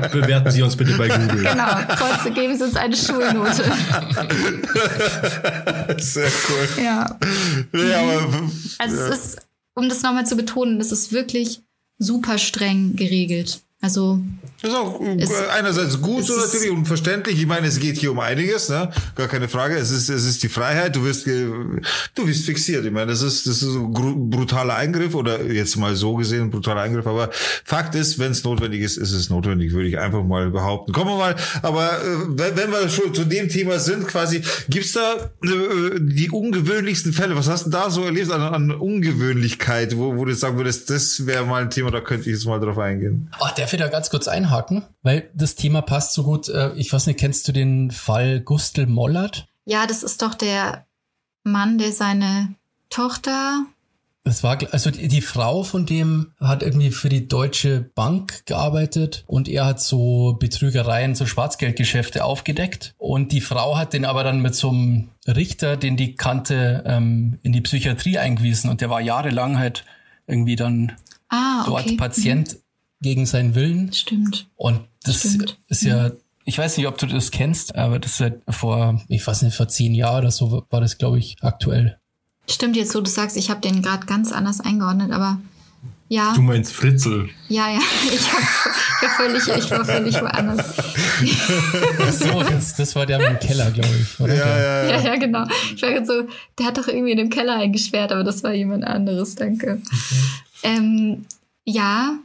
Bewerten Sie uns bitte bei Google. Genau, kurz, geben Sie uns eine Schulnote. Sehr cool. Ja. ja aber, also ja. es ist, um das nochmal zu betonen, es ist wirklich super streng geregelt. Also das ist auch es, einerseits gut so natürlich und verständlich. Ich meine, es geht hier um einiges, ne? Gar keine Frage. Es ist, es ist die Freiheit. Du wirst, du wirst fixiert. Ich meine, das ist, das ist ein brutaler Eingriff oder jetzt mal so gesehen ein brutaler Eingriff. Aber Fakt ist, wenn es notwendig ist, ist es notwendig, würde ich einfach mal behaupten. Kommen wir mal. Aber äh, wenn wir schon zu dem Thema sind, quasi, gibt's da äh, die ungewöhnlichsten Fälle? Was hast du da so erlebt an, an Ungewöhnlichkeit, wo, wo du sagen würdest, das wäre mal ein Thema, da könnte ich jetzt mal drauf eingehen? Ach, darf ich da ganz kurz ein einhaken, weil das Thema passt so gut. Äh, ich weiß nicht, kennst du den Fall Gustl Mollert? Ja, das ist doch der Mann, der seine Tochter. Das war, also die, die Frau von dem hat irgendwie für die Deutsche Bank gearbeitet und er hat so Betrügereien, so Schwarzgeldgeschäfte aufgedeckt. Und die Frau hat den aber dann mit so einem Richter, den die kannte, ähm, in die Psychiatrie eingewiesen und der war jahrelang halt irgendwie dann ah, okay. dort Patient. Mhm gegen seinen Willen. Stimmt. Und das Stimmt. ist ja, ich weiß nicht, ob du das kennst, aber das ist ja vor, ich weiß nicht, vor zehn Jahren oder so war das, glaube ich, aktuell. Stimmt jetzt, wo du sagst, ich habe den gerade ganz anders eingeordnet, aber ja. Du meinst Fritzel. Ja, ja, ich, hab, ich, war völlig, ich war völlig woanders. Ach so, das, das war der im Keller, glaube ich, oder? Ja, ja, ja. ja, ja genau. Ich war jetzt so, der hat doch irgendwie in dem Keller eingesperrt, aber das war jemand anderes, danke. Okay. Ähm, ja,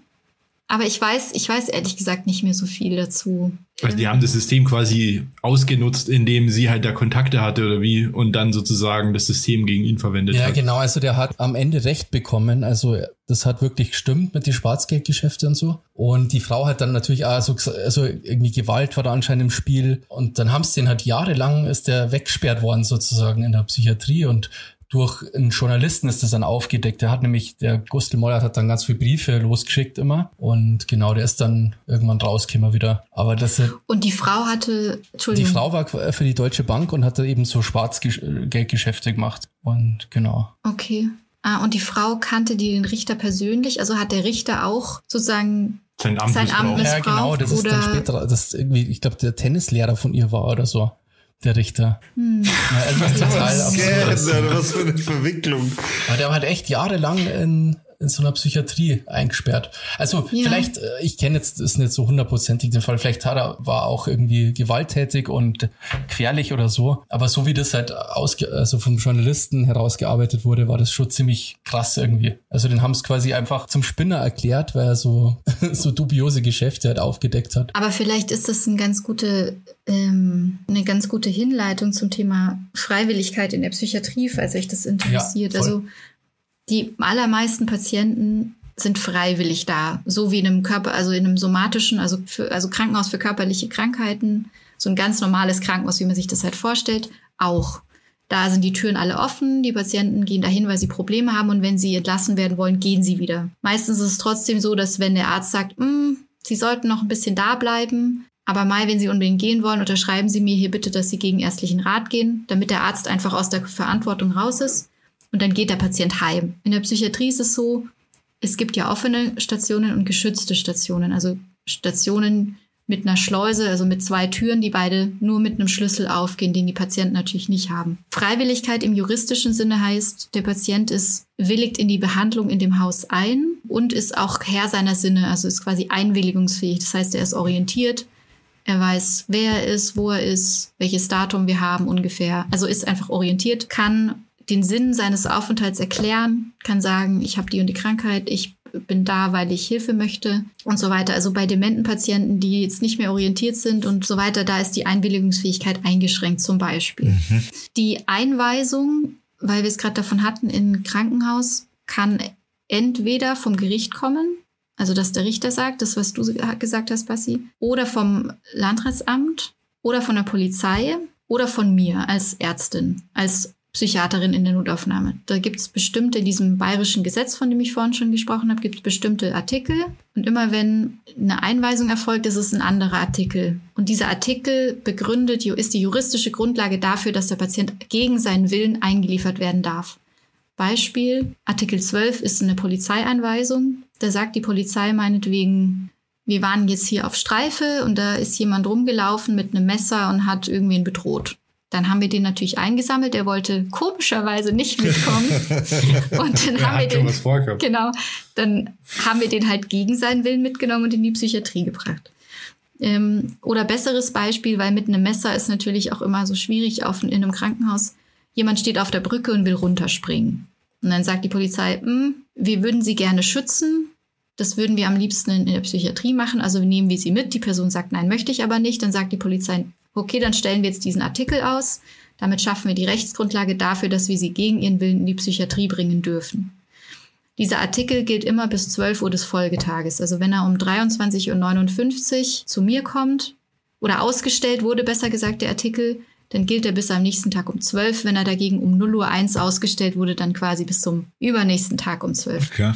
aber ich weiß, ich weiß ehrlich gesagt nicht mehr so viel dazu. Also die haben das System quasi ausgenutzt, indem sie halt da Kontakte hatte oder wie und dann sozusagen das System gegen ihn verwendet ja, hat. Ja, genau. Also der hat am Ende Recht bekommen. Also das hat wirklich gestimmt mit den Schwarzgeldgeschäften und so. Und die Frau hat dann natürlich auch so, also irgendwie Gewalt war da anscheinend im Spiel. Und dann haben sie den halt jahrelang ist der weggesperrt worden sozusagen in der Psychiatrie und durch einen Journalisten ist das dann aufgedeckt. Der hat nämlich, der Gustl Mollert hat dann ganz viele Briefe losgeschickt immer. Und genau, der ist dann irgendwann rausgekommen wieder. Aber das Und die Frau hatte, Entschuldigung. Die Frau war für die Deutsche Bank und hatte eben so Schwarzgeldgeschäfte gemacht. Und genau. Okay. Ah, und die Frau kannte die den Richter persönlich? Also hat der Richter auch sozusagen sein Amt, sein Amt missbraucht? Ja, genau, das ist dann später, das irgendwie, ich glaube, der Tennislehrer von ihr war oder so der Richter. Hm. Ja, also total absurd. Was für eine Verwicklung. Aber der war halt echt jahrelang in, in so einer Psychiatrie eingesperrt. Also ja. vielleicht, äh, ich kenne jetzt ist nicht so hundertprozentig den Fall, vielleicht hat er, war auch irgendwie gewalttätig und gefährlich oder so. Aber so wie das halt ausge, also vom Journalisten herausgearbeitet wurde, war das schon ziemlich krass irgendwie. Also den haben es quasi einfach zum Spinner erklärt, weil er so, so dubiose Geschäfte halt aufgedeckt hat. Aber vielleicht ist das ein ganz gute, ähm, eine ganz gute Hinleitung zum Thema Freiwilligkeit in der Psychiatrie, falls euch das interessiert. Ja, also die allermeisten Patienten sind freiwillig da, so wie in einem Körper, also in einem somatischen, also für, also Krankenhaus für körperliche Krankheiten, so ein ganz normales Krankenhaus, wie man sich das halt vorstellt, auch. Da sind die Türen alle offen, die Patienten gehen dahin, weil sie Probleme haben und wenn sie entlassen werden wollen, gehen sie wieder. Meistens ist es trotzdem so, dass wenn der Arzt sagt, hm, sie sollten noch ein bisschen da bleiben, aber mal, wenn Sie unbedingt gehen wollen, unterschreiben Sie mir hier bitte, dass Sie gegen ärztlichen Rat gehen, damit der Arzt einfach aus der Verantwortung raus ist und dann geht der Patient heim. In der Psychiatrie ist es so, es gibt ja offene Stationen und geschützte Stationen, also Stationen mit einer Schleuse, also mit zwei Türen, die beide nur mit einem Schlüssel aufgehen, den die Patienten natürlich nicht haben. Freiwilligkeit im juristischen Sinne heißt, der Patient ist willigt in die Behandlung in dem Haus ein und ist auch Herr seiner Sinne, also ist quasi einwilligungsfähig. Das heißt, er ist orientiert, er weiß, wer er ist, wo er ist, welches Datum wir haben ungefähr. Also ist einfach orientiert, kann den Sinn seines Aufenthalts erklären, kann sagen, ich habe die und die Krankheit, ich bin da, weil ich Hilfe möchte und so weiter. Also bei dementen Patienten, die jetzt nicht mehr orientiert sind und so weiter, da ist die Einwilligungsfähigkeit eingeschränkt zum Beispiel. Mhm. Die Einweisung, weil wir es gerade davon hatten, in Krankenhaus kann entweder vom Gericht kommen, also dass der Richter sagt, das, was du gesagt hast, Bassi, oder vom Landratsamt oder von der Polizei oder von mir als Ärztin, als Psychiaterin in der Notaufnahme. Da gibt es bestimmte, in diesem bayerischen Gesetz, von dem ich vorhin schon gesprochen habe, gibt es bestimmte Artikel. Und immer wenn eine Einweisung erfolgt, ist es ein anderer Artikel. Und dieser Artikel begründet, ist die juristische Grundlage dafür, dass der Patient gegen seinen Willen eingeliefert werden darf. Beispiel, Artikel 12 ist eine Polizeieinweisung. Da sagt die Polizei meinetwegen, wir waren jetzt hier auf Streife und da ist jemand rumgelaufen mit einem Messer und hat irgendwen bedroht. Dann haben wir den natürlich eingesammelt. Er wollte komischerweise nicht mitkommen. und dann haben wir den, genau, dann haben wir den halt gegen seinen Willen mitgenommen und in die Psychiatrie gebracht. Ähm, oder besseres Beispiel, weil mit einem Messer ist natürlich auch immer so schwierig auf, in einem Krankenhaus. Jemand steht auf der Brücke und will runterspringen. Und dann sagt die Polizei, hm, wir würden sie gerne schützen. Das würden wir am liebsten in, in der Psychiatrie machen. Also nehmen wir sie mit. Die Person sagt, nein, möchte ich aber nicht. Dann sagt die Polizei, okay, dann stellen wir jetzt diesen Artikel aus. Damit schaffen wir die Rechtsgrundlage dafür, dass wir sie gegen ihren Willen in die Psychiatrie bringen dürfen. Dieser Artikel gilt immer bis 12 Uhr des Folgetages. Also wenn er um 23.59 Uhr zu mir kommt oder ausgestellt wurde, besser gesagt, der Artikel, dann gilt er bis am nächsten Tag um 12. Wenn er dagegen um 0 Uhr 1 ausgestellt wurde, dann quasi bis zum übernächsten Tag um 12. Okay.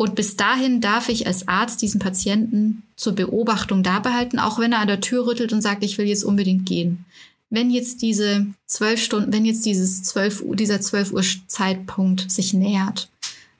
Und bis dahin darf ich als Arzt diesen Patienten zur Beobachtung da behalten, auch wenn er an der Tür rüttelt und sagt, ich will jetzt unbedingt gehen. Wenn jetzt diese zwölf Stunden, wenn jetzt dieses 12, dieser 12 Uhr Zeitpunkt sich nähert,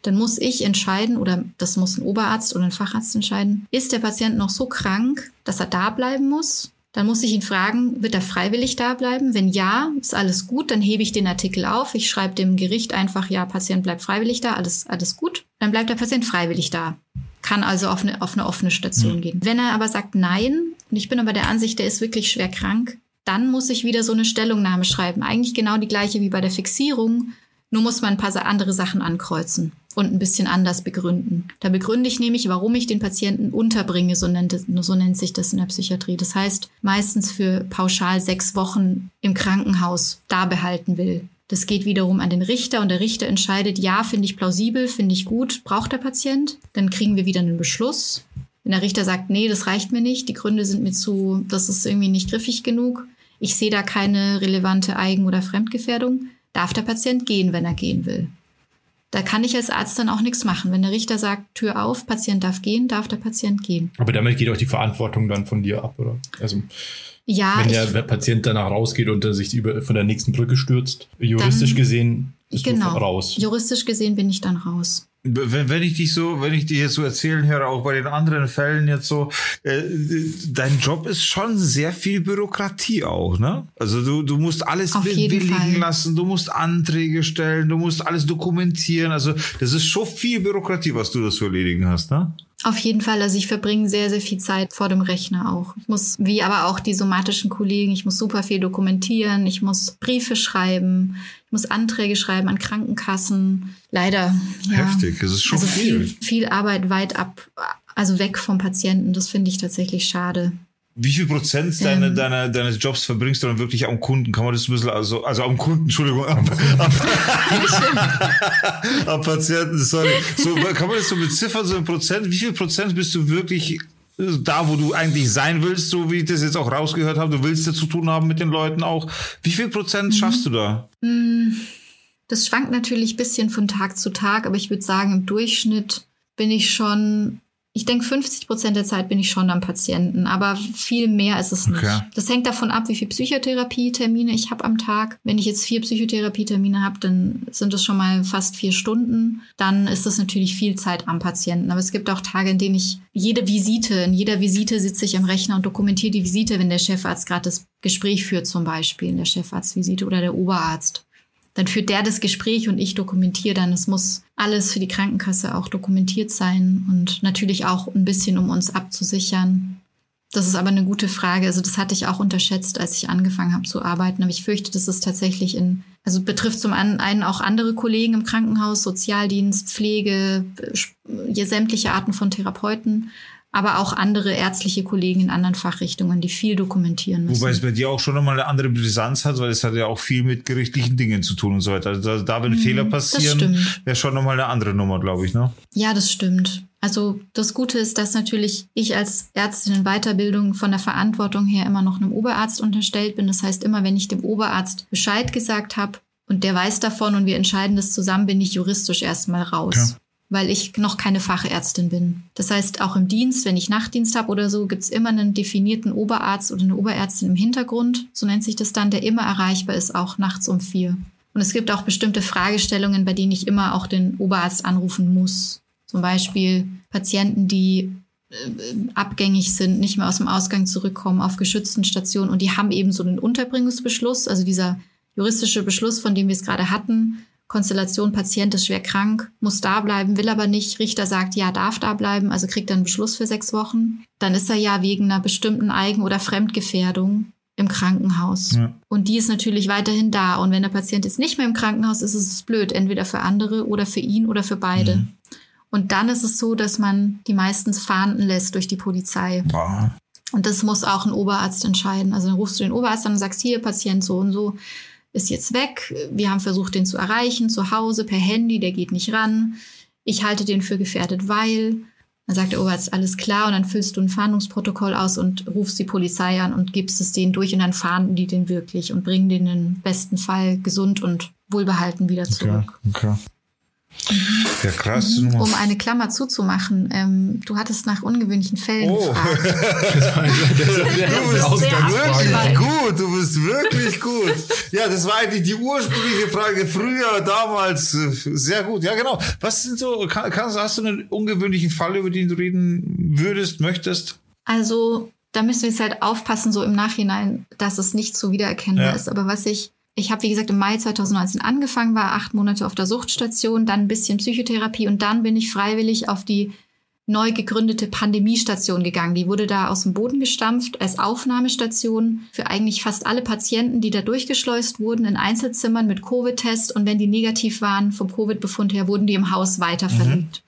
dann muss ich entscheiden, oder das muss ein Oberarzt oder ein Facharzt entscheiden, ist der Patient noch so krank, dass er da bleiben muss? Dann muss ich ihn fragen, wird er freiwillig da bleiben? Wenn ja, ist alles gut, dann hebe ich den Artikel auf. Ich schreibe dem Gericht einfach, ja, Patient bleibt freiwillig da, alles, alles gut. Dann bleibt der Patient freiwillig da. Kann also auf eine, auf eine offene Station mhm. gehen. Wenn er aber sagt nein, und ich bin aber der Ansicht, der ist wirklich schwer krank, dann muss ich wieder so eine Stellungnahme schreiben. Eigentlich genau die gleiche wie bei der Fixierung, nur muss man ein paar andere Sachen ankreuzen und ein bisschen anders begründen. Da begründe ich nämlich, warum ich den Patienten unterbringe, so nennt, so nennt sich das in der Psychiatrie. Das heißt, meistens für pauschal sechs Wochen im Krankenhaus da behalten will. Das geht wiederum an den Richter und der Richter entscheidet, ja, finde ich plausibel, finde ich gut, braucht der Patient. Dann kriegen wir wieder einen Beschluss. Wenn der Richter sagt, nee, das reicht mir nicht, die Gründe sind mir zu, das ist irgendwie nicht griffig genug, ich sehe da keine relevante Eigen- oder Fremdgefährdung, darf der Patient gehen, wenn er gehen will. Da kann ich als Arzt dann auch nichts machen. Wenn der Richter sagt, Tür auf, Patient darf gehen, darf der Patient gehen. Aber damit geht auch die Verantwortung dann von dir ab, oder? Also ja, wenn der ich, Patient danach rausgeht und sich über, von der nächsten Brücke stürzt, juristisch dann, gesehen bist genau, du raus. Juristisch gesehen bin ich dann raus. Wenn, wenn ich dich so, wenn ich dich jetzt so erzählen höre, auch bei den anderen Fällen jetzt so, äh, dein Job ist schon sehr viel Bürokratie auch, ne? Also du, du musst alles Auf bewilligen lassen, du musst Anträge stellen, du musst alles dokumentieren. Also das ist schon viel Bürokratie, was du da zu erledigen hast, ne? Auf jeden Fall. Also ich verbringe sehr, sehr viel Zeit vor dem Rechner auch. Ich muss, wie aber auch die somatischen Kollegen, ich muss super viel dokumentieren, ich muss Briefe schreiben, ich muss Anträge schreiben an Krankenkassen. Leider. Ja. Heftig, das ist schon also viel. Viel Arbeit weit ab, also weg vom Patienten. Das finde ich tatsächlich schade. Wie viel Prozent deine, ähm, deiner, deines Jobs verbringst du dann wirklich am Kunden? Kann man das ein bisschen, also, also am Kunden, Entschuldigung, am, am, am Patienten, sorry. So, kann man das so beziffern, so ein Prozent? Wie viel Prozent bist du wirklich da, wo du eigentlich sein willst, so wie ich das jetzt auch rausgehört habe? Du willst ja zu tun haben mit den Leuten auch. Wie viel Prozent mhm. schaffst du da? Mm, das schwankt natürlich ein bisschen von Tag zu Tag, aber ich würde sagen, im Durchschnitt bin ich schon ich denke, 50 Prozent der Zeit bin ich schon am Patienten, aber viel mehr ist es nicht. Okay. Das hängt davon ab, wie viel Psychotherapie-Termine ich habe am Tag. Wenn ich jetzt vier Psychotherapie-Termine habe, dann sind das schon mal fast vier Stunden. Dann ist das natürlich viel Zeit am Patienten. Aber es gibt auch Tage, in denen ich jede Visite, in jeder Visite sitze ich am Rechner und dokumentiere die Visite, wenn der Chefarzt gerade das Gespräch führt, zum Beispiel in der Chefarztvisite oder der Oberarzt dann führt der das Gespräch und ich dokumentiere dann. Es muss alles für die Krankenkasse auch dokumentiert sein und natürlich auch ein bisschen, um uns abzusichern. Das ist aber eine gute Frage. Also das hatte ich auch unterschätzt, als ich angefangen habe zu arbeiten. Aber ich fürchte, das ist tatsächlich in, also betrifft zum einen auch andere Kollegen im Krankenhaus, Sozialdienst, Pflege, sämtliche Arten von Therapeuten aber auch andere ärztliche Kollegen in anderen Fachrichtungen, die viel dokumentieren müssen. Wobei es bei dir auch schon nochmal eine andere Brisanz hat, weil es hat ja auch viel mit gerichtlichen Dingen zu tun und so weiter. Also da, wenn mhm, Fehler passieren, wäre schon nochmal eine andere Nummer, glaube ich, ne? Ja, das stimmt. Also das Gute ist, dass natürlich ich als Ärztin in Weiterbildung von der Verantwortung her immer noch einem Oberarzt unterstellt bin. Das heißt, immer wenn ich dem Oberarzt Bescheid gesagt habe und der weiß davon und wir entscheiden das zusammen, bin ich juristisch erstmal raus. Ja weil ich noch keine Fachärztin bin. Das heißt, auch im Dienst, wenn ich Nachtdienst habe oder so, gibt's immer einen definierten Oberarzt oder eine Oberärztin im Hintergrund, so nennt sich das dann, der immer erreichbar ist, auch nachts um vier. Und es gibt auch bestimmte Fragestellungen, bei denen ich immer auch den Oberarzt anrufen muss. Zum Beispiel Patienten, die abgängig sind, nicht mehr aus dem Ausgang zurückkommen auf geschützten Stationen und die haben eben so einen Unterbringungsbeschluss, also dieser juristische Beschluss, von dem wir es gerade hatten, Konstellation, Patient ist schwer krank, muss da bleiben, will aber nicht. Richter sagt, ja, darf da bleiben, also kriegt er einen Beschluss für sechs Wochen. Dann ist er ja wegen einer bestimmten Eigen- oder Fremdgefährdung im Krankenhaus. Ja. Und die ist natürlich weiterhin da. Und wenn der Patient jetzt nicht mehr im Krankenhaus ist, ist es blöd, entweder für andere oder für ihn oder für beide. Mhm. Und dann ist es so, dass man die meistens fahnden lässt durch die Polizei. Boah. Und das muss auch ein Oberarzt entscheiden. Also dann rufst du den Oberarzt an und sagst, hier, Patient so und so ist jetzt weg. Wir haben versucht, den zu erreichen, zu Hause, per Handy, der geht nicht ran. Ich halte den für gefährdet, weil. Dann sagt der Oberarzt, alles klar, und dann füllst du ein Fahndungsprotokoll aus und rufst die Polizei an und gibst es denen durch und dann fahnden die den wirklich und bringen den im besten Fall gesund und wohlbehalten wieder zurück. Okay, okay. Ja, krass. Mhm. Um eine Klammer zuzumachen, ähm, du hattest nach ungewöhnlichen Fällen oh. gefragt. du bist wirklich gut, du bist wirklich gut. Ja, das war eigentlich die ursprüngliche Frage früher, damals. Sehr gut, ja genau. Was sind so, kannst, hast du einen ungewöhnlichen Fall, über den du reden würdest, möchtest? Also, da müssen wir jetzt halt aufpassen, so im Nachhinein, dass es nicht so wiedererkennbar ja. ist. Aber was ich ich habe, wie gesagt, im Mai 2019 angefangen, war acht Monate auf der Suchtstation, dann ein bisschen Psychotherapie und dann bin ich freiwillig auf die neu gegründete Pandemiestation gegangen. Die wurde da aus dem Boden gestampft als Aufnahmestation für eigentlich fast alle Patienten, die da durchgeschleust wurden in Einzelzimmern mit Covid-Test. Und wenn die negativ waren vom Covid-Befund her, wurden die im Haus weiter mhm. verlegt.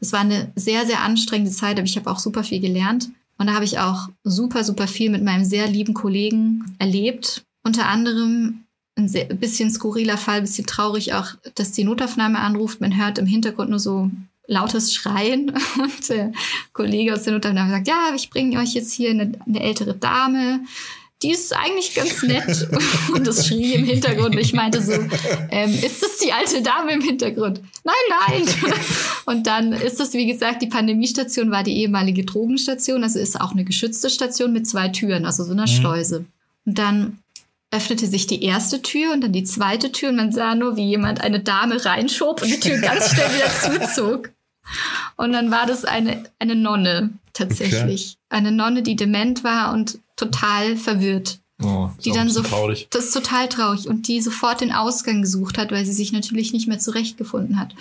Es war eine sehr, sehr anstrengende Zeit, aber ich habe auch super viel gelernt. Und da habe ich auch super, super viel mit meinem sehr lieben Kollegen erlebt. Unter anderem ein sehr, bisschen skurriler Fall, bisschen traurig auch, dass die Notaufnahme anruft. Man hört im Hintergrund nur so lautes Schreien und der Kollege aus der Notaufnahme sagt, ja, ich bringe euch jetzt hier eine, eine ältere Dame. Die ist eigentlich ganz nett. Und das schrie im Hintergrund. Ich meinte so, ähm, ist das die alte Dame im Hintergrund? Nein, nein. Und dann ist das, wie gesagt, die Pandemiestation war die ehemalige Drogenstation. Also ist auch eine geschützte Station mit zwei Türen, also so einer mhm. Schleuse. Und dann öffnete sich die erste Tür und dann die zweite Tür und man sah nur, wie jemand eine Dame reinschob und die Tür ganz schnell wieder zuzog. Und dann war das eine, eine Nonne tatsächlich. Okay. Eine Nonne, die dement war und total verwirrt. Oh, die dann so traurig. Das ist total traurig und die sofort den Ausgang gesucht hat, weil sie sich natürlich nicht mehr zurechtgefunden hat.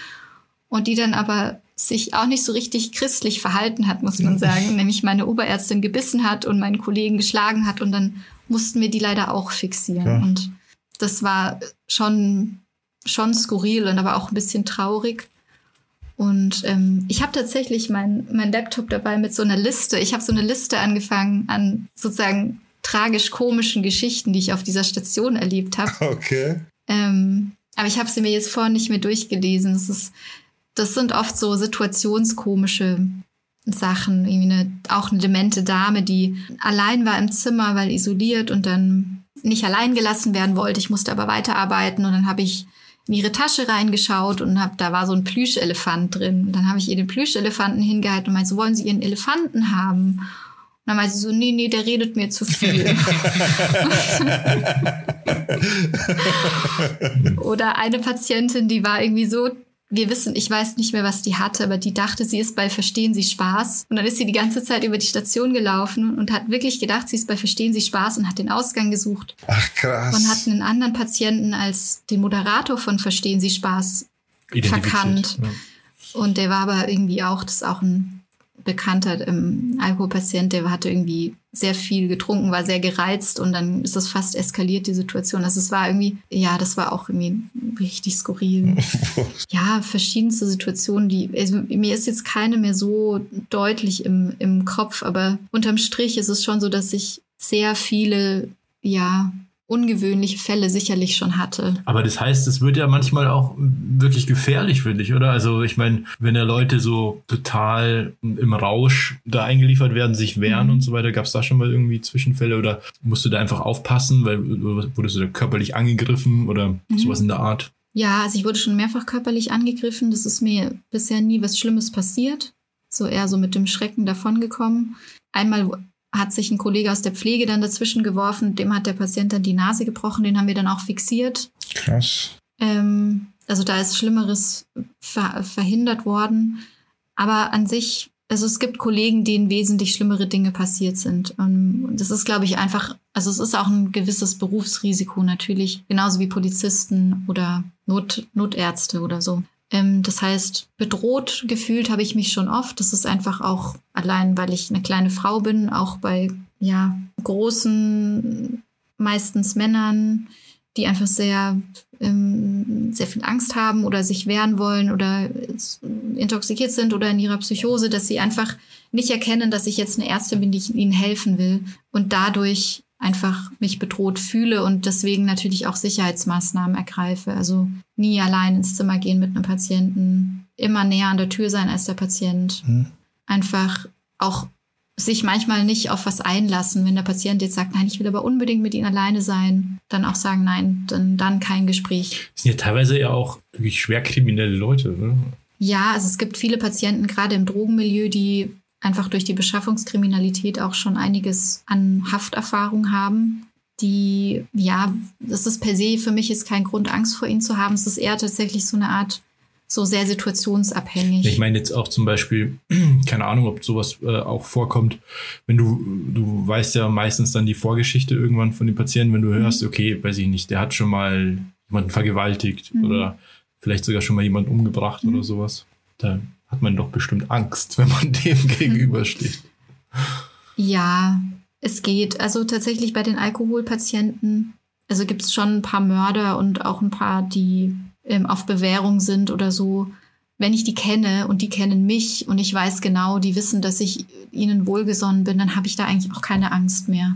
Und die dann aber sich auch nicht so richtig christlich verhalten hat, muss man sagen. Nämlich meine Oberärztin gebissen hat und meinen Kollegen geschlagen hat und dann mussten wir die leider auch fixieren. Ja. Und das war schon, schon skurril und aber auch ein bisschen traurig. Und ähm, ich habe tatsächlich mein, mein Laptop dabei mit so einer Liste. Ich habe so eine Liste angefangen an sozusagen tragisch-komischen Geschichten, die ich auf dieser Station erlebt habe. Okay. Ähm, aber ich habe sie mir jetzt vorhin nicht mehr durchgelesen. Das, ist, das sind oft so situationskomische Sachen. Irgendwie eine, auch eine demente Dame, die allein war im Zimmer, weil isoliert und dann nicht allein gelassen werden wollte. Ich musste aber weiterarbeiten und dann habe ich in ihre Tasche reingeschaut und hab, da war so ein Plüschelefant drin. Und dann habe ich ihr den Plüschelefanten hingehalten und meinte, so wollen Sie Ihren Elefanten haben? Und dann meinte sie so, nee, nee, der redet mir zu viel. Oder eine Patientin, die war irgendwie so wir wissen, ich weiß nicht mehr, was die hatte, aber die dachte, sie ist bei Verstehen Sie Spaß. Und dann ist sie die ganze Zeit über die Station gelaufen und hat wirklich gedacht, sie ist bei Verstehen Sie Spaß und hat den Ausgang gesucht. Ach krass. Und hat einen anderen Patienten als den Moderator von Verstehen Sie Spaß verkannt. Ja. Und der war aber irgendwie auch, das ist auch ein bekannter ähm, Alkoholpatient, der hatte irgendwie sehr viel getrunken, war sehr gereizt und dann ist das fast eskaliert, die Situation. Also es war irgendwie, ja, das war auch irgendwie richtig skurril. ja, verschiedenste Situationen, die, also mir ist jetzt keine mehr so deutlich im, im Kopf, aber unterm Strich ist es schon so, dass ich sehr viele, ja, ungewöhnliche Fälle sicherlich schon hatte. Aber das heißt, es wird ja manchmal auch wirklich gefährlich, finde ich, oder? Also ich meine, wenn da Leute so total im Rausch da eingeliefert werden, sich wehren mhm. und so weiter, gab es da schon mal irgendwie Zwischenfälle oder musst du da einfach aufpassen, weil wurdest du da körperlich angegriffen oder mhm. sowas in der Art? Ja, also ich wurde schon mehrfach körperlich angegriffen. Das ist mir bisher nie was Schlimmes passiert. So eher so mit dem Schrecken davongekommen. Einmal hat sich ein Kollege aus der Pflege dann dazwischen geworfen, dem hat der Patient dann die Nase gebrochen, den haben wir dann auch fixiert. Krass. Ähm, also da ist Schlimmeres ver verhindert worden. Aber an sich also es gibt Kollegen, denen wesentlich schlimmere Dinge passiert sind. Und das ist, glaube ich, einfach, also es ist auch ein gewisses Berufsrisiko natürlich, genauso wie Polizisten oder Not, Notärzte oder so. Ähm, das heißt, bedroht gefühlt habe ich mich schon oft. Das ist einfach auch allein, weil ich eine kleine Frau bin, auch bei ja großen, meistens Männern, die einfach sehr, ähm, sehr viel Angst haben oder sich wehren wollen oder intoxikiert sind oder in ihrer Psychose, dass sie einfach nicht erkennen, dass ich jetzt eine Ärztin bin, die ihnen helfen will und dadurch einfach mich bedroht fühle und deswegen natürlich auch Sicherheitsmaßnahmen ergreife. Also nie allein ins Zimmer gehen mit einem Patienten, immer näher an der Tür sein als der Patient. Hm. Einfach auch sich manchmal nicht auf was einlassen. Wenn der Patient jetzt sagt, nein, ich will aber unbedingt mit Ihnen alleine sein, dann auch sagen, nein, dann, dann kein Gespräch. Das sind ja teilweise ja auch wirklich schwer kriminelle Leute. Ne? Ja, also es gibt viele Patienten, gerade im Drogenmilieu, die einfach durch die Beschaffungskriminalität auch schon einiges an Hafterfahrung haben. Die, ja, das ist per se für mich ist kein Grund, Angst vor ihnen zu haben. Es ist eher tatsächlich so eine Art so sehr situationsabhängig. Ich meine jetzt auch zum Beispiel, keine Ahnung, ob sowas äh, auch vorkommt, wenn du, du weißt ja meistens dann die Vorgeschichte irgendwann von dem Patienten, wenn du mhm. hörst, okay, weiß ich nicht, der hat schon mal jemanden vergewaltigt mhm. oder vielleicht sogar schon mal jemanden umgebracht mhm. oder sowas. Da hat man doch bestimmt Angst, wenn man dem gegenübersteht. Ja, es geht. Also tatsächlich bei den Alkoholpatienten, also gibt es schon ein paar Mörder und auch ein paar, die ähm, auf Bewährung sind oder so, wenn ich die kenne und die kennen mich und ich weiß genau, die wissen, dass ich ihnen wohlgesonnen bin, dann habe ich da eigentlich auch keine Angst mehr.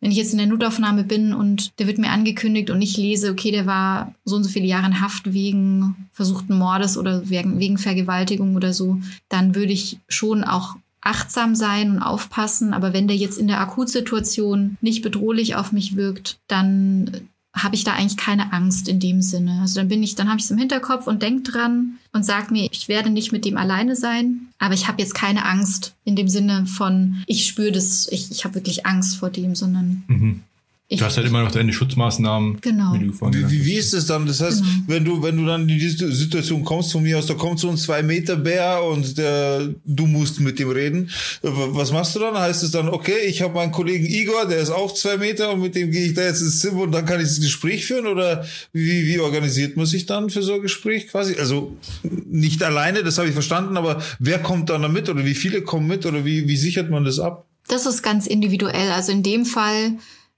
Wenn ich jetzt in der Notaufnahme bin und der wird mir angekündigt und ich lese, okay, der war so und so viele Jahre in Haft wegen versuchten Mordes oder wegen, Vergewaltigung oder so, dann würde ich schon auch achtsam sein und aufpassen. Aber wenn der jetzt in der Akutsituation nicht bedrohlich auf mich wirkt, dann habe ich da eigentlich keine Angst in dem Sinne. Also dann bin ich, dann habe ich es im Hinterkopf und denke dran und sage mir, ich werde nicht mit dem alleine sein, aber ich habe jetzt keine Angst in dem Sinne von, ich spüre das, ich, ich habe wirklich Angst vor dem, sondern mhm. Ich, du hast halt immer noch deine Schutzmaßnahmen. Genau. Wie, wie, wie, ist es dann? Das heißt, genau. wenn du, wenn du dann in die Situation kommst von mir aus, da kommt so ein zwei Meter Bär und der, du musst mit dem reden. Was machst du dann? Heißt es dann, okay, ich habe meinen Kollegen Igor, der ist auch zwei Meter und mit dem gehe ich da jetzt ins Zimmer und dann kann ich das Gespräch führen? Oder wie, wie organisiert man sich dann für so ein Gespräch quasi? Also nicht alleine, das habe ich verstanden, aber wer kommt dann da mit oder wie viele kommen mit oder wie, wie sichert man das ab? Das ist ganz individuell. Also in dem Fall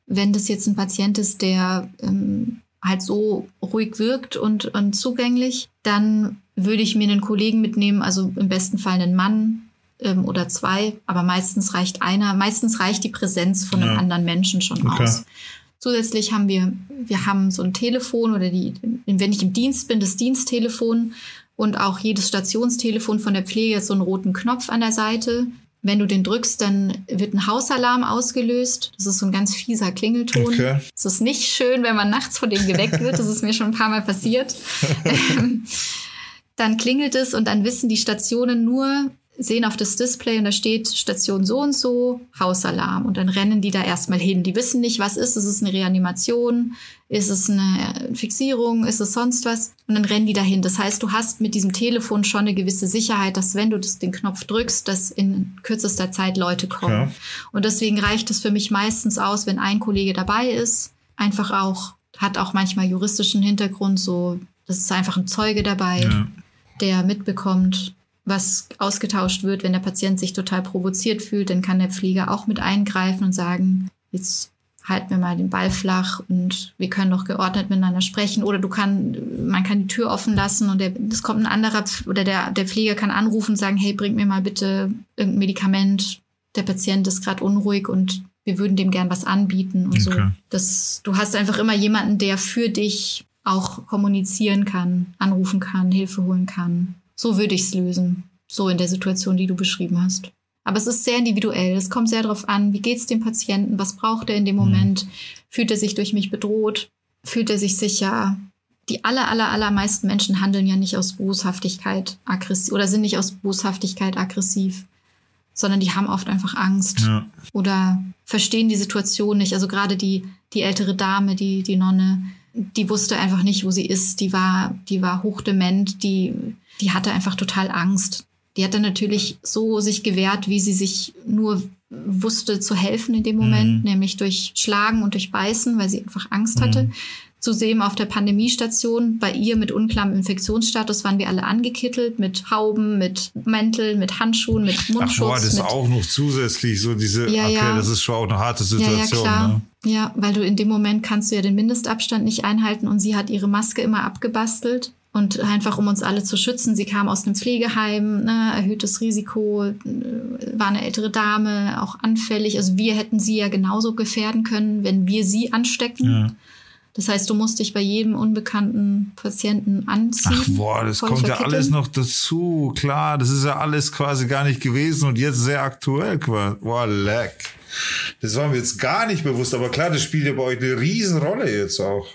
wenn das jetzt ein Patient ist, der ähm, halt so ruhig wirkt und, und zugänglich, dann würde ich mir einen Kollegen mitnehmen, also im besten Fall einen Mann ähm, oder zwei, aber meistens reicht einer, meistens reicht die Präsenz von einem ja. anderen Menschen schon okay. aus. Zusätzlich haben wir, wir haben so ein Telefon oder die, wenn ich im Dienst bin, das Diensttelefon und auch jedes Stationstelefon von der Pflege hat so einen roten Knopf an der Seite. Wenn du den drückst, dann wird ein Hausalarm ausgelöst. Das ist so ein ganz fieser Klingelton. Okay. Es ist nicht schön, wenn man nachts vor dem geweckt wird. Das ist mir schon ein paar Mal passiert. Ähm, dann klingelt es und dann wissen die Stationen nur, sehen auf das Display und da steht Station so und so, Hausalarm. Und dann rennen die da erstmal hin. Die wissen nicht, was ist. Ist es eine Reanimation? Ist es eine Fixierung? Ist es sonst was? Und dann rennen die dahin. Das heißt, du hast mit diesem Telefon schon eine gewisse Sicherheit, dass wenn du das, den Knopf drückst, dass in kürzester Zeit Leute kommen. Ja. Und deswegen reicht es für mich meistens aus, wenn ein Kollege dabei ist. Einfach auch, hat auch manchmal juristischen Hintergrund, so, das ist einfach ein Zeuge dabei, ja. der mitbekommt, was ausgetauscht wird, wenn der Patient sich total provoziert fühlt, dann kann der Pfleger auch mit eingreifen und sagen, jetzt halten wir mal den Ball flach und wir können doch geordnet miteinander sprechen. Oder du kann, man kann die Tür offen lassen und es kommt ein anderer oder der, der Pfleger kann anrufen und sagen, hey, bring mir mal bitte irgendein Medikament. Der Patient ist gerade unruhig und wir würden dem gern was anbieten und okay. so. Das, du hast einfach immer jemanden, der für dich auch kommunizieren kann, anrufen kann, Hilfe holen kann. So würde ich es lösen. So in der Situation, die du beschrieben hast. Aber es ist sehr individuell. Es kommt sehr darauf an, wie geht es dem Patienten, was braucht er in dem mhm. Moment, fühlt er sich durch mich bedroht, fühlt er sich sicher. Die aller, aller, allermeisten Menschen handeln ja nicht aus Boshaftigkeit aggressiv oder sind nicht aus Boshaftigkeit aggressiv, sondern die haben oft einfach Angst ja. oder verstehen die Situation nicht. Also gerade die, die ältere Dame, die, die Nonne, die wusste einfach nicht, wo sie ist. Die war, die war hochdement, die, die hatte einfach total Angst. die hat dann natürlich so sich gewehrt, wie sie sich nur wusste zu helfen in dem Moment, mhm. nämlich durch Schlagen und durch Beißen, weil sie einfach Angst hatte. Mhm. Zudem auf der Pandemiestation, bei ihr mit unklarem Infektionsstatus waren wir alle angekittelt mit Hauben, mit Mänteln, mit Handschuhen, mit Mundschutz. Ach boah, das ist auch noch zusätzlich so diese, ja, okay, ja. das ist schon auch eine harte Situation. Ja, ja, klar. Ne? ja, weil du in dem Moment kannst du ja den Mindestabstand nicht einhalten und sie hat ihre Maske immer abgebastelt und einfach um uns alle zu schützen. Sie kam aus einem Pflegeheim, ne, erhöhtes Risiko, äh, war eine ältere Dame, auch anfällig. Also wir hätten sie ja genauso gefährden können, wenn wir sie anstecken. Ja. Das heißt, du musst dich bei jedem unbekannten Patienten anziehen. Ach boah, das kommt ja alles noch dazu. Klar, das ist ja alles quasi gar nicht gewesen und jetzt sehr aktuell. Boah, leck. Das war mir jetzt gar nicht bewusst, aber klar, das spielt ja bei euch eine Riesenrolle jetzt auch.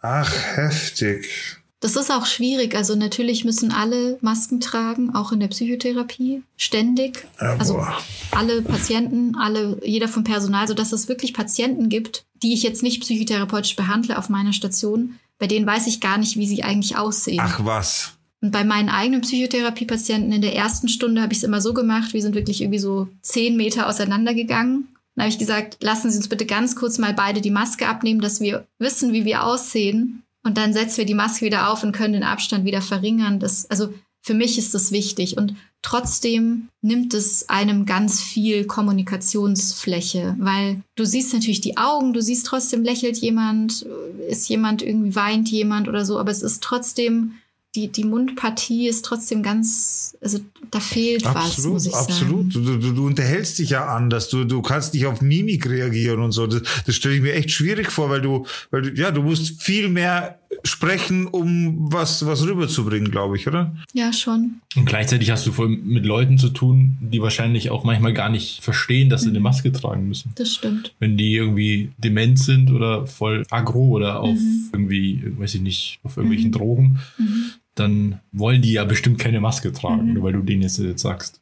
Ach, heftig. Das ist auch schwierig. Also natürlich müssen alle Masken tragen, auch in der Psychotherapie, ständig. Ja, also alle Patienten, alle, jeder vom Personal, sodass es wirklich Patienten gibt, die ich jetzt nicht psychotherapeutisch behandle auf meiner Station. Bei denen weiß ich gar nicht, wie sie eigentlich aussehen. Ach was. Und bei meinen eigenen Psychotherapiepatienten in der ersten Stunde habe ich es immer so gemacht, wir sind wirklich irgendwie so zehn Meter auseinandergegangen. Dann habe ich gesagt, lassen Sie uns bitte ganz kurz mal beide die Maske abnehmen, dass wir wissen, wie wir aussehen. Und dann setzen wir die Maske wieder auf und können den Abstand wieder verringern. Das, also für mich ist das wichtig. Und trotzdem nimmt es einem ganz viel Kommunikationsfläche, weil du siehst natürlich die Augen, du siehst trotzdem lächelt jemand, ist jemand irgendwie weint jemand oder so, aber es ist trotzdem die, die Mundpartie ist trotzdem ganz, also da fehlt absolut, was, muss ich absolut. sagen. Du, du, du unterhältst dich ja anders, du, du kannst nicht auf Mimik reagieren und so. Das, das stelle ich mir echt schwierig vor, weil du, weil du, ja, du musst viel mehr sprechen, um was, was rüberzubringen, glaube ich, oder? Ja, schon. Und gleichzeitig hast du voll mit Leuten zu tun, die wahrscheinlich auch manchmal gar nicht verstehen, dass sie eine mhm. Maske tragen müssen. Das stimmt. Wenn die irgendwie dement sind oder voll aggro oder auf mhm. irgendwie, weiß ich nicht, auf irgendwelchen mhm. Drogen, mhm. Dann wollen die ja bestimmt keine Maske tragen, mhm. nur weil du denen jetzt sagst.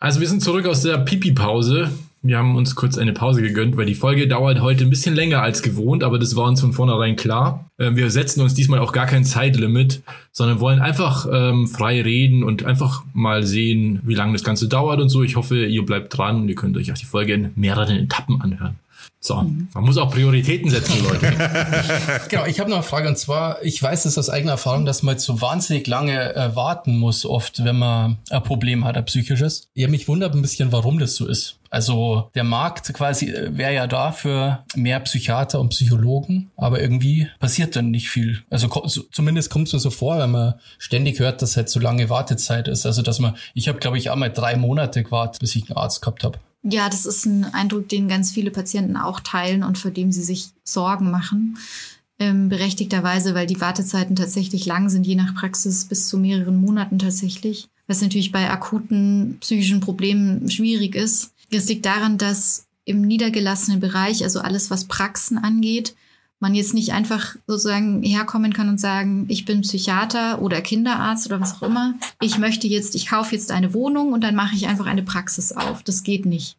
Also wir sind zurück aus der Pipi-Pause. Wir haben uns kurz eine Pause gegönnt, weil die Folge dauert heute ein bisschen länger als gewohnt, aber das war uns von vornherein klar. Ähm, wir setzen uns diesmal auch gar kein Zeitlimit, sondern wollen einfach ähm, frei reden und einfach mal sehen, wie lange das Ganze dauert und so. Ich hoffe, ihr bleibt dran und ihr könnt euch auch die Folge in mehreren Etappen anhören. So, mhm. man muss auch Prioritäten setzen, Leute. genau, ich habe noch eine Frage und zwar, ich weiß es aus eigener Erfahrung, dass man so wahnsinnig lange äh, warten muss, oft, wenn man ein Problem hat, ein psychisches. Ja, mich wundert ein bisschen, warum das so ist. Also der Markt quasi äh, wäre ja da für mehr Psychiater und Psychologen, aber irgendwie passiert dann nicht viel. Also zumindest kommt es mir so vor, wenn man ständig hört, dass halt so lange Wartezeit ist. Also dass man, ich habe glaube ich einmal drei Monate gewartet, bis ich einen Arzt gehabt habe. Ja, das ist ein Eindruck, den ganz viele Patienten auch teilen und für den sie sich Sorgen machen. Ähm, berechtigterweise, weil die Wartezeiten tatsächlich lang sind, je nach Praxis bis zu mehreren Monaten tatsächlich. Was natürlich bei akuten psychischen Problemen schwierig ist. Es liegt daran, dass im niedergelassenen Bereich, also alles, was Praxen angeht, man jetzt nicht einfach sozusagen herkommen kann und sagen, ich bin Psychiater oder Kinderarzt oder was auch immer. Ich möchte jetzt, ich kaufe jetzt eine Wohnung und dann mache ich einfach eine Praxis auf. Das geht nicht.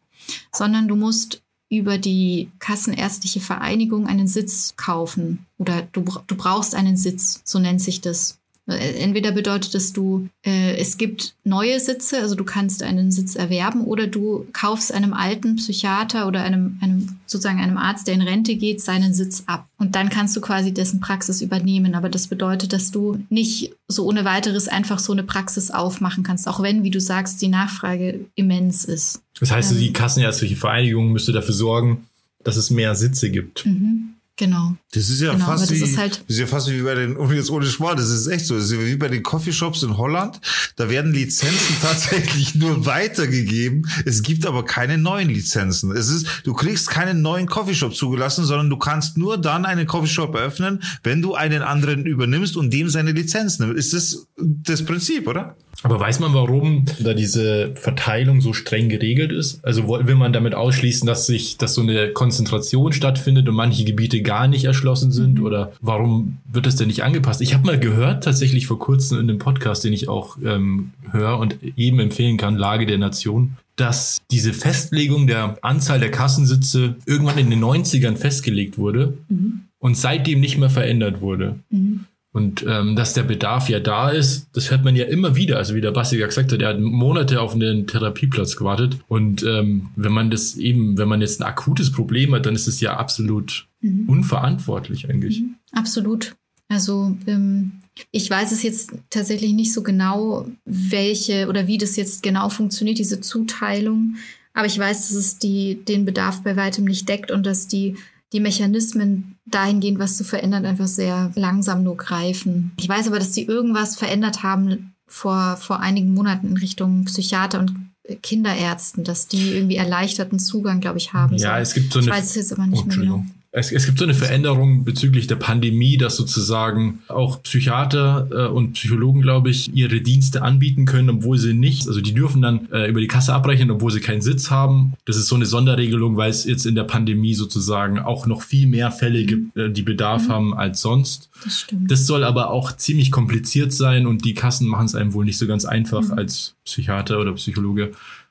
Sondern du musst über die Kassenärztliche Vereinigung einen Sitz kaufen oder du, du brauchst einen Sitz, so nennt sich das. Entweder bedeutet es, du, äh, es gibt neue Sitze, also du kannst einen Sitz erwerben, oder du kaufst einem alten Psychiater oder einem, einem sozusagen einem Arzt, der in Rente geht, seinen Sitz ab. Und dann kannst du quasi dessen Praxis übernehmen. Aber das bedeutet, dass du nicht so ohne weiteres einfach so eine Praxis aufmachen kannst, auch wenn, wie du sagst, die Nachfrage immens ist. Das heißt, ähm, die Kassenärztliche Vereinigung müsste dafür sorgen, dass es mehr Sitze gibt. Mhm. Genau. Das ist ja genau, fast wie, das ist, halt das ist ja fast wie bei den, und jetzt ohne Schmarrn, das ist echt so. Das ist wie bei den Coffeeshops in Holland. Da werden Lizenzen tatsächlich nur weitergegeben. Es gibt aber keine neuen Lizenzen. Es ist, du kriegst keinen neuen Coffeeshop zugelassen, sondern du kannst nur dann einen Coffeeshop eröffnen, wenn du einen anderen übernimmst und dem seine Lizenz nimmst. Ist das das Prinzip, oder? Aber weiß man, warum da diese Verteilung so streng geregelt ist? Also will man damit ausschließen, dass sich, dass so eine Konzentration stattfindet und manche Gebiete gar nicht erschlossen sind? Mhm. Oder warum wird das denn nicht angepasst? Ich habe mal gehört, tatsächlich vor kurzem in einem Podcast, den ich auch ähm, höre und eben empfehlen kann, Lage der Nation, dass diese Festlegung der Anzahl der Kassensitze irgendwann in den 90ern festgelegt wurde mhm. und seitdem nicht mehr verändert wurde. Mhm. Und ähm, dass der Bedarf ja da ist, das hört man ja immer wieder. Also wie der Basti ja gesagt hat, er hat Monate auf einen Therapieplatz gewartet. Und ähm, wenn man das eben, wenn man jetzt ein akutes Problem hat, dann ist es ja absolut mhm. unverantwortlich eigentlich. Mhm. Absolut. Also ähm, ich weiß es jetzt tatsächlich nicht so genau, welche oder wie das jetzt genau funktioniert, diese Zuteilung. Aber ich weiß, dass es die, den Bedarf bei weitem nicht deckt und dass die, die Mechanismen dahingehend, was zu verändern, einfach sehr langsam nur greifen. Ich weiß aber, dass sie irgendwas verändert haben vor, vor einigen Monaten in Richtung Psychiater und Kinderärzten, dass die irgendwie erleichterten Zugang, glaube ich, haben. Ja, so. es gibt so eine. Ich weiß es jetzt aber nicht oh, mehr genau es, es gibt so eine Veränderung bezüglich der Pandemie, dass sozusagen auch Psychiater äh, und Psychologen, glaube ich, ihre Dienste anbieten können, obwohl sie nicht, also die dürfen dann äh, über die Kasse abrechnen, obwohl sie keinen Sitz haben. Das ist so eine Sonderregelung, weil es jetzt in der Pandemie sozusagen auch noch viel mehr Fälle gibt, äh, die Bedarf mhm. haben als sonst. Das, stimmt. das soll aber auch ziemlich kompliziert sein und die Kassen machen es einem wohl nicht so ganz einfach mhm. als Psychiater oder Psychologe,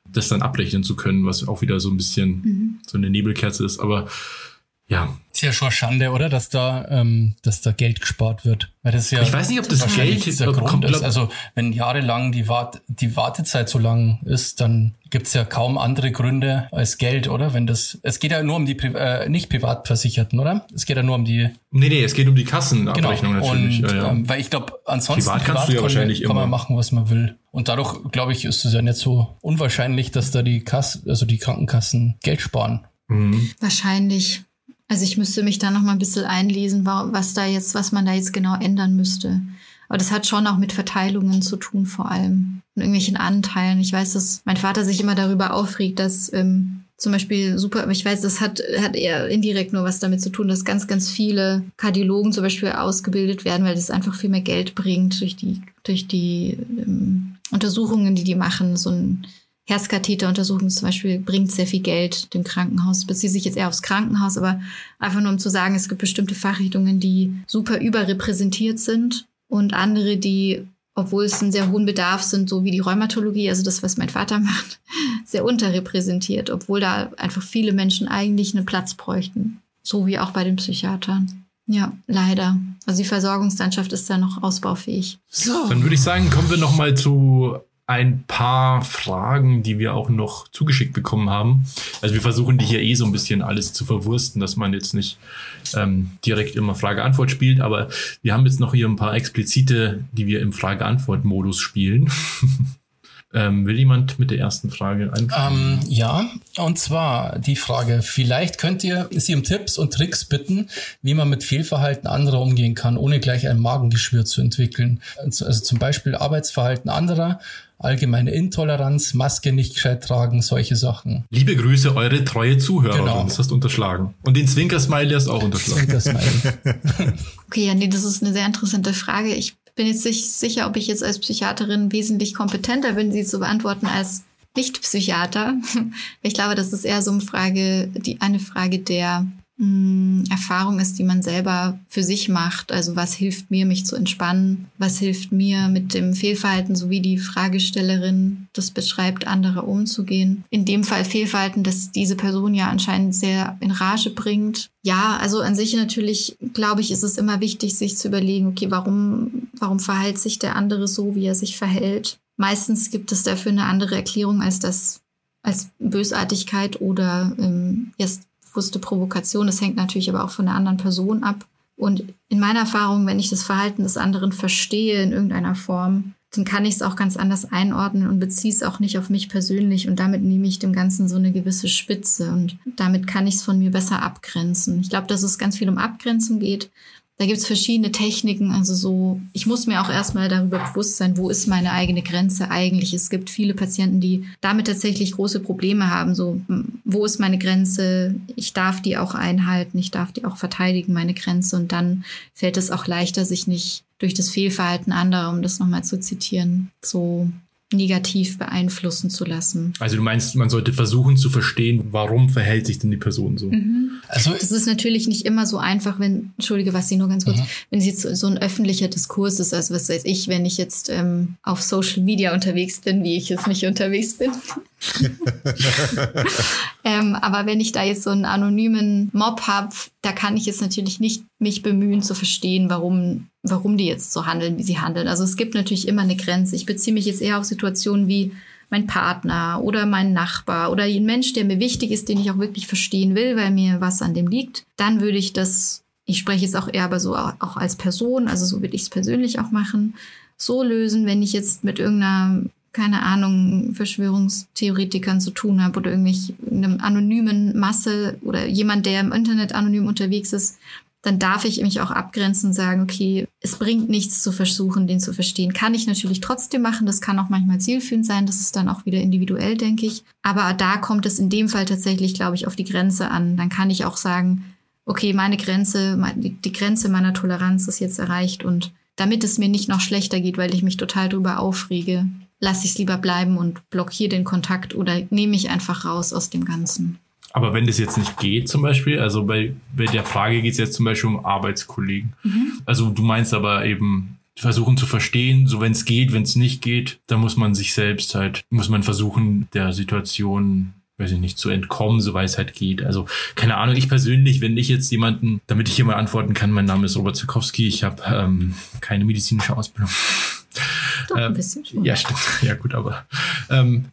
das dann abrechnen zu können, was auch wieder so ein bisschen mhm. so eine Nebelkerze ist. Aber ja. Ist ja schon Schande, oder? Dass da, ähm, dass da Geld gespart wird. Weil das ja ich weiß nicht, ob das Geld der Grund kommt, ist. Also wenn jahrelang die, Wart die Wartezeit so lang ist, dann gibt's ja kaum andere Gründe als Geld, oder? Wenn das. Es geht ja nur um die Pri äh, nicht Privatversicherten, oder? Es geht ja nur um die. Nee, nee, es geht um die Kassenabrechnung genau. natürlich. Und, ja, ja. Ähm, weil ich glaube, ansonsten Privat kannst du ja wahrscheinlich kann immer. man machen, was man will. Und dadurch, glaube ich, ist es ja nicht so unwahrscheinlich, dass da die Kass, also die Krankenkassen Geld sparen. Mhm. Wahrscheinlich. Also ich müsste mich da noch mal ein bisschen einlesen, was da jetzt, was man da jetzt genau ändern müsste. Aber das hat schon auch mit Verteilungen zu tun, vor allem. Und irgendwelchen Anteilen. Ich weiß, dass mein Vater sich immer darüber aufregt, dass ähm, zum Beispiel super, ich weiß, das hat, hat eher indirekt nur was damit zu tun, dass ganz, ganz viele Kardiologen zum Beispiel ausgebildet werden, weil das einfach viel mehr Geld bringt durch die, durch die ähm, Untersuchungen, die die machen. So ein Herzkatheteruntersuchung zum Beispiel bringt sehr viel Geld dem Krankenhaus. Beziehe sich jetzt eher aufs Krankenhaus, aber einfach nur um zu sagen, es gibt bestimmte Fachrichtungen, die super überrepräsentiert sind und andere, die, obwohl es einen sehr hohen Bedarf sind, so wie die Rheumatologie, also das, was mein Vater macht, sehr unterrepräsentiert, obwohl da einfach viele Menschen eigentlich einen Platz bräuchten. So wie auch bei den Psychiatern. Ja, leider. Also die Versorgungslandschaft ist da noch ausbaufähig. So. Dann würde ich sagen, kommen wir noch mal zu ein paar Fragen, die wir auch noch zugeschickt bekommen haben. Also wir versuchen die hier eh so ein bisschen alles zu verwursten, dass man jetzt nicht ähm, direkt immer Frage-Antwort spielt, aber wir haben jetzt noch hier ein paar explizite, die wir im Frage-Antwort-Modus spielen. Ähm, will jemand mit der ersten Frage anfangen? Ähm, ja, und zwar die Frage, vielleicht könnt ihr Sie um Tipps und Tricks bitten, wie man mit Fehlverhalten anderer umgehen kann, ohne gleich ein Magengeschwür zu entwickeln. Also, also zum Beispiel Arbeitsverhalten anderer allgemeine Intoleranz, Maske nicht gescheit tragen, solche Sachen. Liebe Grüße, eure treue Zuhörerin. Genau. Das hast du unterschlagen. Und den Zwinkersmiley hast du auch unterschlagen. Zwinkersmiley. okay, ja, nee, das ist eine sehr interessante Frage. Ich bin jetzt nicht sicher, ob ich jetzt als Psychiaterin wesentlich kompetenter bin, sie zu beantworten als Nicht-Psychiater. Ich glaube, das ist eher so eine Frage, die, eine Frage der Erfahrung ist, die man selber für sich macht. Also was hilft mir, mich zu entspannen? Was hilft mir, mit dem Fehlverhalten, so wie die Fragestellerin das beschreibt, andere umzugehen? In dem Fall Fehlverhalten, das diese Person ja anscheinend sehr in Rage bringt. Ja, also an sich natürlich, glaube ich, ist es immer wichtig, sich zu überlegen, okay, warum, warum verhält sich der andere so, wie er sich verhält? Meistens gibt es dafür eine andere Erklärung als das als Bösartigkeit oder ähm, erst bewusste Provokation. Das hängt natürlich aber auch von der anderen Person ab. Und in meiner Erfahrung, wenn ich das Verhalten des anderen verstehe in irgendeiner Form, dann kann ich es auch ganz anders einordnen und beziehe es auch nicht auf mich persönlich. Und damit nehme ich dem Ganzen so eine gewisse Spitze. Und damit kann ich es von mir besser abgrenzen. Ich glaube, dass es ganz viel um Abgrenzung geht. Da gibt's verschiedene Techniken. Also so, ich muss mir auch erstmal darüber bewusst sein, wo ist meine eigene Grenze eigentlich. Es gibt viele Patienten, die damit tatsächlich große Probleme haben. So, wo ist meine Grenze? Ich darf die auch einhalten, ich darf die auch verteidigen, meine Grenze. Und dann fällt es auch leichter, sich nicht durch das Fehlverhalten anderer, um das nochmal zu zitieren, so negativ beeinflussen zu lassen. Also du meinst, man sollte versuchen zu verstehen, warum verhält sich denn die Person so? Mhm. Also das ist natürlich nicht immer so einfach, wenn, entschuldige, was sie nur ganz kurz, mhm. wenn es jetzt so, so ein öffentlicher Diskurs ist, also was weiß ich, wenn ich jetzt ähm, auf Social Media unterwegs bin, wie ich jetzt nicht unterwegs bin. Ähm, aber wenn ich da jetzt so einen anonymen Mob habe, da kann ich jetzt natürlich nicht mich bemühen zu verstehen, warum, warum die jetzt so handeln, wie sie handeln. Also es gibt natürlich immer eine Grenze. Ich beziehe mich jetzt eher auf Situationen wie mein Partner oder mein Nachbar oder ein Mensch, der mir wichtig ist, den ich auch wirklich verstehen will, weil mir was an dem liegt, dann würde ich das, ich spreche jetzt auch eher aber so auch als Person, also so würde ich es persönlich auch machen, so lösen, wenn ich jetzt mit irgendeiner keine Ahnung, Verschwörungstheoretikern zu tun habe oder irgendeinem anonymen Masse oder jemand, der im Internet anonym unterwegs ist, dann darf ich mich auch abgrenzen und sagen, okay, es bringt nichts zu versuchen, den zu verstehen. Kann ich natürlich trotzdem machen. Das kann auch manchmal zielführend sein. Das ist dann auch wieder individuell, denke ich. Aber da kommt es in dem Fall tatsächlich, glaube ich, auf die Grenze an. Dann kann ich auch sagen, okay, meine Grenze, die Grenze meiner Toleranz ist jetzt erreicht und damit es mir nicht noch schlechter geht, weil ich mich total drüber aufrege, lasse ich es lieber bleiben und blockiere den Kontakt oder nehme ich einfach raus aus dem Ganzen. Aber wenn das jetzt nicht geht, zum Beispiel, also bei, bei der Frage geht es jetzt zum Beispiel um Arbeitskollegen. Mhm. Also du meinst aber eben versuchen zu verstehen, so wenn es geht, wenn es nicht geht, dann muss man sich selbst halt, muss man versuchen, der Situation weiß ich nicht, zu entkommen, soweit es halt geht. Also, keine Ahnung, ich persönlich, wenn ich jetzt jemanden, damit ich hier mal antworten kann, mein Name ist Robert Zukowski, ich habe ähm, keine medizinische Ausbildung. Doch, ein ähm, bisschen schon. Ja, stimmt. Ja, gut, aber ähm,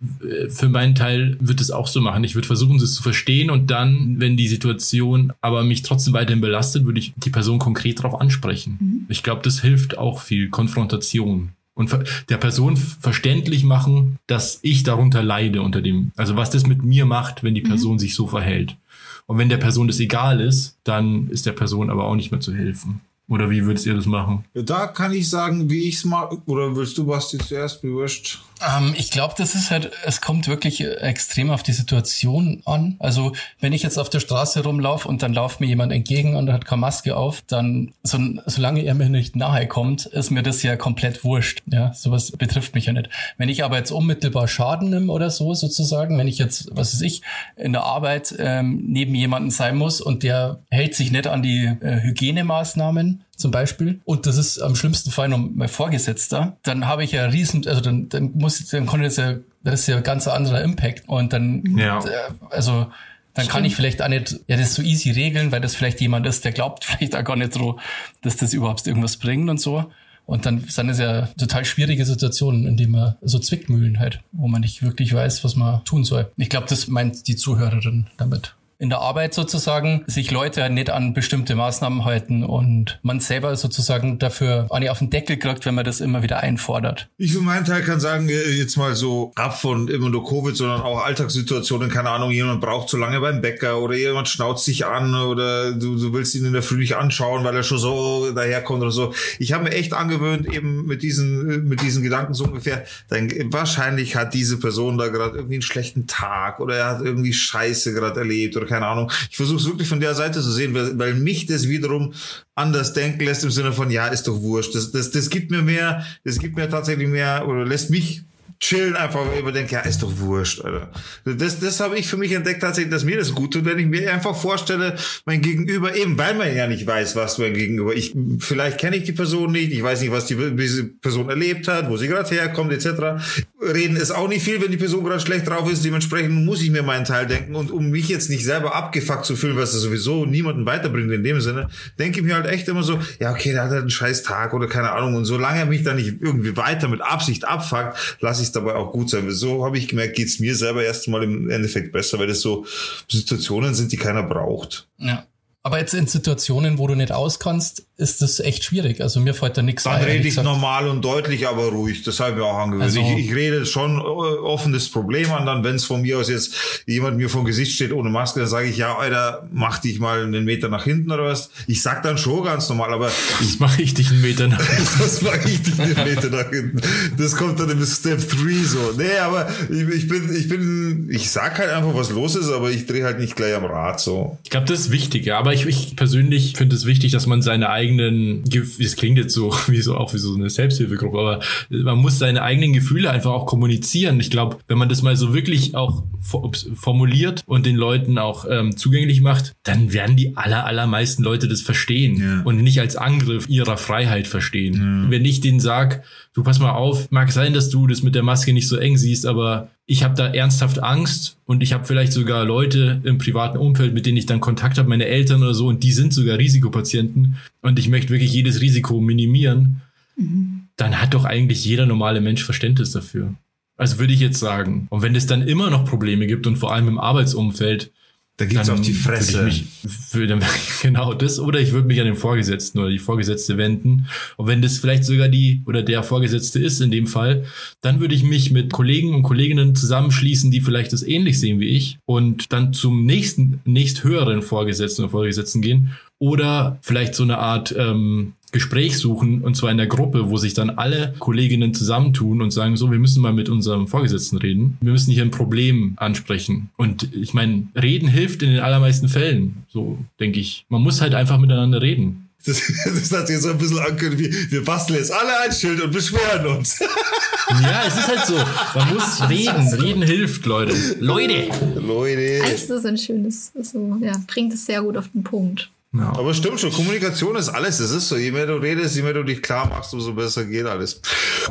für meinen Teil wird es auch so machen. Ich würde versuchen, es zu verstehen und dann, wenn die Situation aber mich trotzdem weiterhin belastet, würde ich die Person konkret darauf ansprechen. Mhm. Ich glaube, das hilft auch viel. Konfrontation und der Person verständlich machen, dass ich darunter leide unter dem, also was das mit mir macht, wenn die mhm. Person mhm. sich so verhält. Und wenn der Person das egal ist, dann ist der Person aber auch nicht mehr zu helfen. Oder wie würdet ihr das machen? Da kann ich sagen, wie ich es mag. Oder willst du, Basti, zuerst? Bewurscht. Ähm, ich glaube, das ist halt, es kommt wirklich extrem auf die Situation an. Also, wenn ich jetzt auf der Straße rumlaufe und dann lauft mir jemand entgegen und hat keine Maske auf, dann, so, solange er mir nicht nahe kommt, ist mir das ja komplett wurscht. Ja, sowas betrifft mich ja nicht. Wenn ich aber jetzt unmittelbar Schaden nehme oder so, sozusagen, wenn ich jetzt, was weiß ich, in der Arbeit ähm, neben jemanden sein muss und der hält sich nicht an die äh, Hygienemaßnahmen, zum Beispiel, und das ist am schlimmsten Fall noch mein Vorgesetzter, dann habe ich ja riesen, also dann, dann muss, dann konnte das ja, das ist ja ganz anderer Impact und dann, ja. Äh, also, dann Stimmt. kann ich vielleicht auch nicht, ja, das so easy regeln, weil das vielleicht jemand ist, der glaubt vielleicht auch gar nicht so, dass das überhaupt irgendwas bringt und so. Und dann, dann ist ja total schwierige Situationen, in denen man so Zwickmühlen halt, wo man nicht wirklich weiß, was man tun soll. Ich glaube, das meint die Zuhörerin damit in der Arbeit sozusagen sich Leute nicht an bestimmte Maßnahmen halten und man selber sozusagen dafür auch nicht auf den Deckel kriegt, wenn man das immer wieder einfordert. Ich für meinen Teil kann sagen, äh, jetzt mal so ab von immer nur Covid, sondern auch Alltagssituationen, keine Ahnung, jemand braucht zu lange beim Bäcker oder jemand schnauzt sich an oder du, du willst ihn in der Früh nicht anschauen, weil er schon so daherkommt oder so. Ich habe mir echt angewöhnt, eben mit diesen, mit diesen Gedanken so ungefähr, dann, wahrscheinlich hat diese Person da gerade irgendwie einen schlechten Tag oder er hat irgendwie Scheiße gerade erlebt oder oder keine Ahnung. Ich versuche es wirklich von der Seite zu sehen, weil, weil mich das wiederum anders denken lässt im Sinne von, ja, ist doch wurscht. Das, das, das gibt mir mehr, das gibt mir tatsächlich mehr oder lässt mich chillen, einfach überdenken, ja, ist doch wurscht, Alter. Das, das habe ich für mich entdeckt tatsächlich, dass mir das gut tut, wenn ich mir einfach vorstelle, mein Gegenüber, eben weil man ja nicht weiß, was mein Gegenüber, ich, vielleicht kenne ich die Person nicht, ich weiß nicht, was die, diese Person erlebt hat, wo sie gerade herkommt, etc. Reden ist auch nicht viel, wenn die Person gerade schlecht drauf ist, dementsprechend muss ich mir meinen Teil denken und um mich jetzt nicht selber abgefuckt zu fühlen, was das sowieso niemanden weiterbringt in dem Sinne, denke ich mir halt echt immer so, ja, okay, der hat halt einen scheiß Tag oder keine Ahnung und solange er mich da nicht irgendwie weiter mit Absicht abfuckt, lasse ich es dabei auch gut sein. So habe ich gemerkt, geht's mir selber erst mal im Endeffekt besser, weil das so Situationen sind, die keiner braucht. Ja. Aber jetzt in Situationen, wo du nicht auskannst, ist das echt schwierig. Also mir fällt da nichts Dann ein. rede ich normal und deutlich, aber ruhig. Das habe ich mir auch angewöhnt. Also, ich, ich rede schon äh, offen das Problem an. Dann, wenn es von mir aus jetzt jemand mir vom Gesicht steht ohne Maske, dann sage ich, ja, Alter, mach dich mal einen Meter nach hinten oder was. Ich sag dann schon ganz normal, aber... Das mache ich dich einen Meter nach hinten. das mache ich dich einen Meter nach hinten. Das kommt dann im Step 3 so. Nee, aber ich, ich bin, ich bin, ich sag halt einfach, was los ist, aber ich drehe halt nicht gleich am Rad so. Ich glaube, das ist wichtig, ja. Aber ich, ich persönlich finde es wichtig, dass man seine eigenen, es klingt jetzt so wie so auch wie so eine Selbsthilfegruppe, aber man muss seine eigenen Gefühle einfach auch kommunizieren. Ich glaube, wenn man das mal so wirklich auch formuliert und den Leuten auch ähm, zugänglich macht, dann werden die aller allermeisten Leute das verstehen ja. und nicht als Angriff ihrer Freiheit verstehen. Ja. Wenn ich denen sag, du pass mal auf, mag sein, dass du das mit der Maske nicht so eng siehst, aber ich habe da ernsthaft Angst und ich habe vielleicht sogar Leute im privaten Umfeld, mit denen ich dann Kontakt habe, meine Eltern oder so, und die sind sogar Risikopatienten und ich möchte wirklich jedes Risiko minimieren, mhm. dann hat doch eigentlich jeder normale Mensch Verständnis dafür. Also würde ich jetzt sagen. Und wenn es dann immer noch Probleme gibt und vor allem im Arbeitsumfeld, da gibt's auf die Fresse. Mich, würde, genau das. Oder ich würde mich an den Vorgesetzten oder die Vorgesetzte wenden. Und wenn das vielleicht sogar die oder der Vorgesetzte ist in dem Fall, dann würde ich mich mit Kollegen und Kolleginnen zusammenschließen, die vielleicht das ähnlich sehen wie ich und dann zum nächsten, nächst höheren Vorgesetzten oder Vorgesetzten gehen. Oder vielleicht so eine Art ähm, Gespräch suchen und zwar in der Gruppe, wo sich dann alle Kolleginnen zusammentun und sagen, so, wir müssen mal mit unserem Vorgesetzten reden. Wir müssen hier ein Problem ansprechen. Und ich meine, reden hilft in den allermeisten Fällen. So denke ich. Man muss halt einfach miteinander reden. Das, das hat sich so ein bisschen angehört wie, wir basteln jetzt alle ein Schild und beschweren uns. Ja, es ist halt so. Man muss reden. Reden hilft, Leute. Leute! Leute! Eigentlich ist das ein schönes, so, ja, bringt es sehr gut auf den Punkt. Ja. Aber stimmt schon, Kommunikation ist alles. Es ist so, je mehr du redest, je mehr du dich klar machst, umso besser geht alles.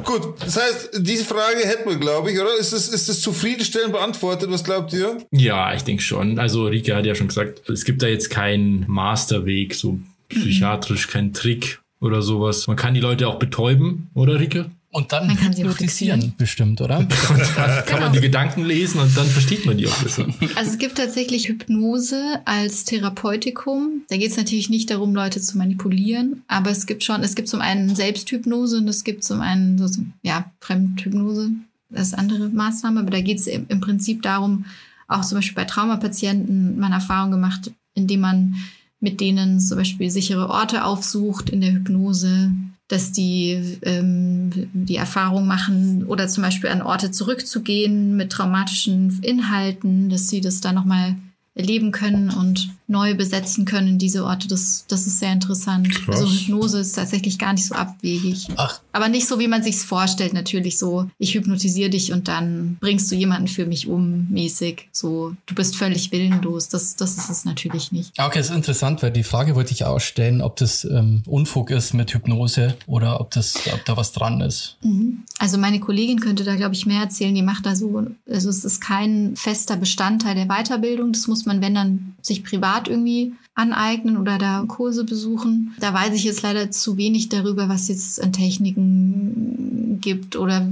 Gut, das heißt, diese Frage hätten wir, glaube ich, oder? Ist das, ist das zufriedenstellend beantwortet? Was glaubt ihr? Ja, ich denke schon. Also Rika hat ja schon gesagt, es gibt da jetzt keinen Masterweg, so psychiatrisch, kein Trick oder sowas. Man kann die Leute auch betäuben, oder Rike? Und dann man kann hypnotisieren, bestimmt, oder? Und dann kann genau. man die Gedanken lesen und dann versteht man die auch besser. Also es gibt tatsächlich Hypnose als Therapeutikum. Da geht es natürlich nicht darum, Leute zu manipulieren, aber es gibt schon, es gibt zum einen Selbsthypnose und es gibt zum einen so, ja, Fremdhypnose, das ist andere Maßnahme, aber da geht es im Prinzip darum, auch zum Beispiel bei Traumapatienten man Erfahrung gemacht, indem man mit denen zum Beispiel sichere Orte aufsucht in der Hypnose, dass die ähm, die Erfahrung machen oder zum Beispiel an Orte zurückzugehen mit traumatischen Inhalten, dass sie das da nochmal erleben können und neu besetzen können, diese Orte. Das, das ist sehr interessant. Krass. Also Hypnose ist tatsächlich gar nicht so abwegig. Ach. Aber nicht so, wie man sich's vorstellt, natürlich so, ich hypnotisiere dich und dann bringst du jemanden für mich um, mäßig. So, du bist völlig willenlos. Das, das ist es natürlich nicht. Okay, das ist interessant, weil die Frage wollte ich auch stellen, ob das ähm, Unfug ist mit Hypnose oder ob das, ob da was dran ist. Mhm. Also meine Kollegin könnte da, glaube ich, mehr erzählen. Die macht da so, also es ist kein fester Bestandteil der Weiterbildung. Das muss man, wenn dann, sich privat privat irgendwie aneignen oder da Kurse besuchen. Da weiß ich jetzt leider zu wenig darüber, was jetzt an Techniken gibt oder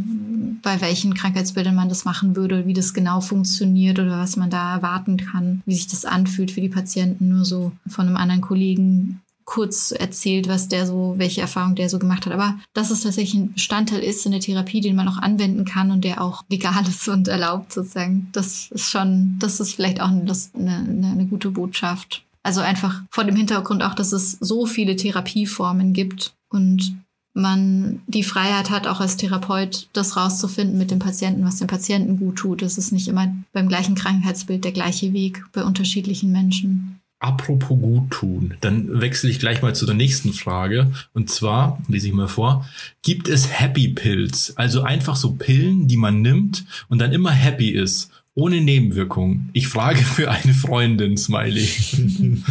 bei welchen Krankheitsbildern man das machen würde, wie das genau funktioniert oder was man da erwarten kann, wie sich das anfühlt für die Patienten. Nur so von einem anderen Kollegen kurz erzählt, was der so, welche Erfahrung der so gemacht hat. Aber dass es tatsächlich ein Bestandteil ist in der Therapie, den man auch anwenden kann und der auch legal ist und erlaubt sozusagen, das ist schon, das ist vielleicht auch eine, eine, eine gute Botschaft. Also einfach vor dem Hintergrund auch, dass es so viele Therapieformen gibt und man die Freiheit hat, auch als Therapeut das rauszufinden mit dem Patienten, was dem Patienten gut tut. Es ist nicht immer beim gleichen Krankheitsbild der gleiche Weg bei unterschiedlichen Menschen. Apropos gut tun, dann wechsle ich gleich mal zu der nächsten Frage. Und zwar, lese ich mal vor, gibt es Happy Pills? Also einfach so Pillen, die man nimmt und dann immer happy ist, ohne Nebenwirkungen. Ich frage für eine Freundin, Smiley.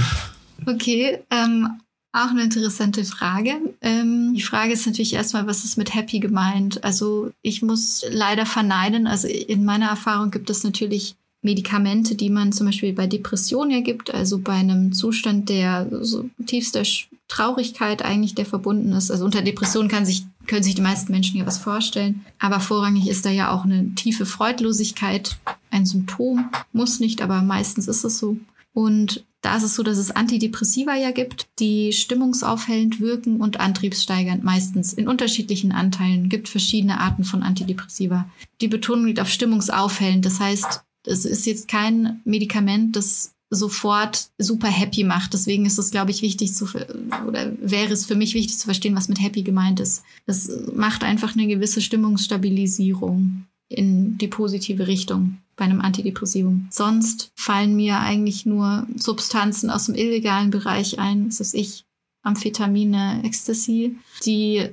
okay, ähm, auch eine interessante Frage. Ähm, die Frage ist natürlich erstmal, was ist mit happy gemeint? Also ich muss leider verneiden. Also in meiner Erfahrung gibt es natürlich Medikamente, die man zum Beispiel bei Depressionen ja gibt, also bei einem Zustand der so tiefster Traurigkeit eigentlich, der verbunden ist. Also unter Depressionen kann sich, können sich die meisten Menschen ja was vorstellen. Aber vorrangig ist da ja auch eine tiefe Freudlosigkeit ein Symptom. Muss nicht, aber meistens ist es so. Und da ist es so, dass es Antidepressiva ja gibt, die stimmungsaufhellend wirken und antriebssteigernd meistens in unterschiedlichen Anteilen. Gibt verschiedene Arten von Antidepressiva. Die Betonung liegt auf stimmungsaufhellend. Das heißt, es ist jetzt kein Medikament, das sofort super happy macht. Deswegen ist es, glaube ich, wichtig zu, oder wäre es für mich wichtig zu verstehen, was mit happy gemeint ist. Das macht einfach eine gewisse Stimmungsstabilisierung in die positive Richtung bei einem Antidepressivum. Sonst fallen mir eigentlich nur Substanzen aus dem illegalen Bereich ein, das ist ich, Amphetamine, Ecstasy, die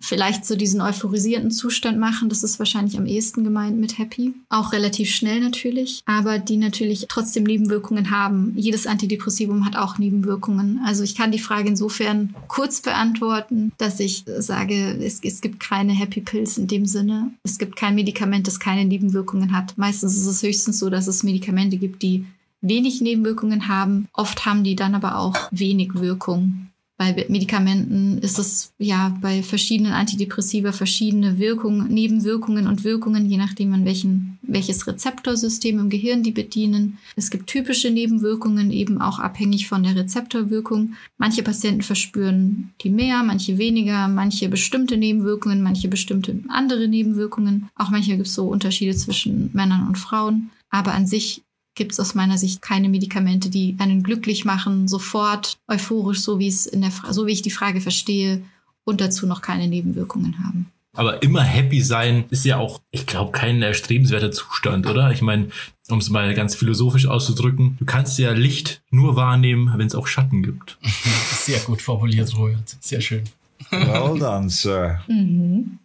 vielleicht so diesen euphorisierten Zustand machen. Das ist wahrscheinlich am ehesten gemeint mit Happy. Auch relativ schnell natürlich, aber die natürlich trotzdem Nebenwirkungen haben. Jedes Antidepressivum hat auch Nebenwirkungen. Also ich kann die Frage insofern kurz beantworten, dass ich sage, es, es gibt keine Happy Pills in dem Sinne. Es gibt kein Medikament, das keine Nebenwirkungen hat. Meistens ist es höchstens so, dass es Medikamente gibt, die wenig Nebenwirkungen haben. Oft haben die dann aber auch wenig Wirkung. Bei Medikamenten ist es ja bei verschiedenen Antidepressiva verschiedene Wirkungen, Nebenwirkungen und Wirkungen, je nachdem an welchen, welches Rezeptorsystem im Gehirn die bedienen. Es gibt typische Nebenwirkungen, eben auch abhängig von der Rezeptorwirkung. Manche Patienten verspüren die mehr, manche weniger, manche bestimmte Nebenwirkungen, manche bestimmte andere Nebenwirkungen. Auch manchmal gibt es so Unterschiede zwischen Männern und Frauen. Aber an sich gibt es aus meiner Sicht keine Medikamente, die einen glücklich machen, sofort euphorisch, so wie es in der so wie ich die Frage verstehe, und dazu noch keine Nebenwirkungen haben. Aber immer happy sein ist ja auch, ich glaube, kein erstrebenswerter Zustand, oder? Ich meine, um es mal ganz philosophisch auszudrücken, du kannst ja Licht nur wahrnehmen, wenn es auch Schatten gibt. Sehr gut formuliert, Robert. Sehr schön. Well done, Sir. Mhm.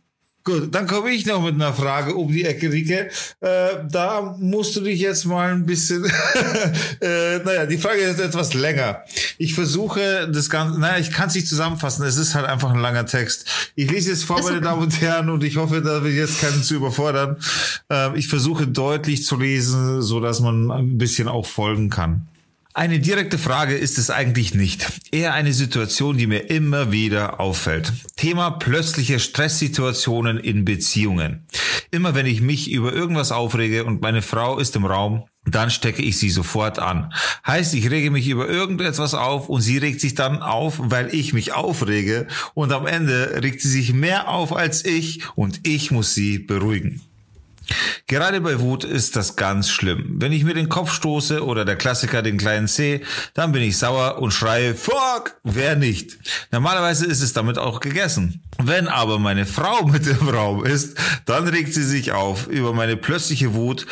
Gut, dann komme ich noch mit einer Frage um die Ecke, Rike. Äh, da musst du dich jetzt mal ein bisschen, äh, naja, die Frage ist etwas länger. Ich versuche das Ganze, naja, ich kann es nicht zusammenfassen, es ist halt einfach ein langer Text. Ich lese jetzt vor, meine Damen und Herren, und ich hoffe, da wir jetzt keinen zu überfordern. Äh, ich versuche deutlich zu lesen, so dass man ein bisschen auch folgen kann. Eine direkte Frage ist es eigentlich nicht. Eher eine Situation, die mir immer wieder auffällt. Thema plötzliche Stresssituationen in Beziehungen. Immer wenn ich mich über irgendwas aufrege und meine Frau ist im Raum, dann stecke ich sie sofort an. Heißt, ich rege mich über irgendetwas auf und sie regt sich dann auf, weil ich mich aufrege und am Ende regt sie sich mehr auf als ich und ich muss sie beruhigen. Gerade bei Wut ist das ganz schlimm. Wenn ich mir den Kopf stoße oder der Klassiker den kleinen C, dann bin ich sauer und schreie Fuck, wer nicht. Normalerweise ist es damit auch gegessen. Wenn aber meine Frau mit im Raum ist, dann regt sie sich auf über meine plötzliche Wut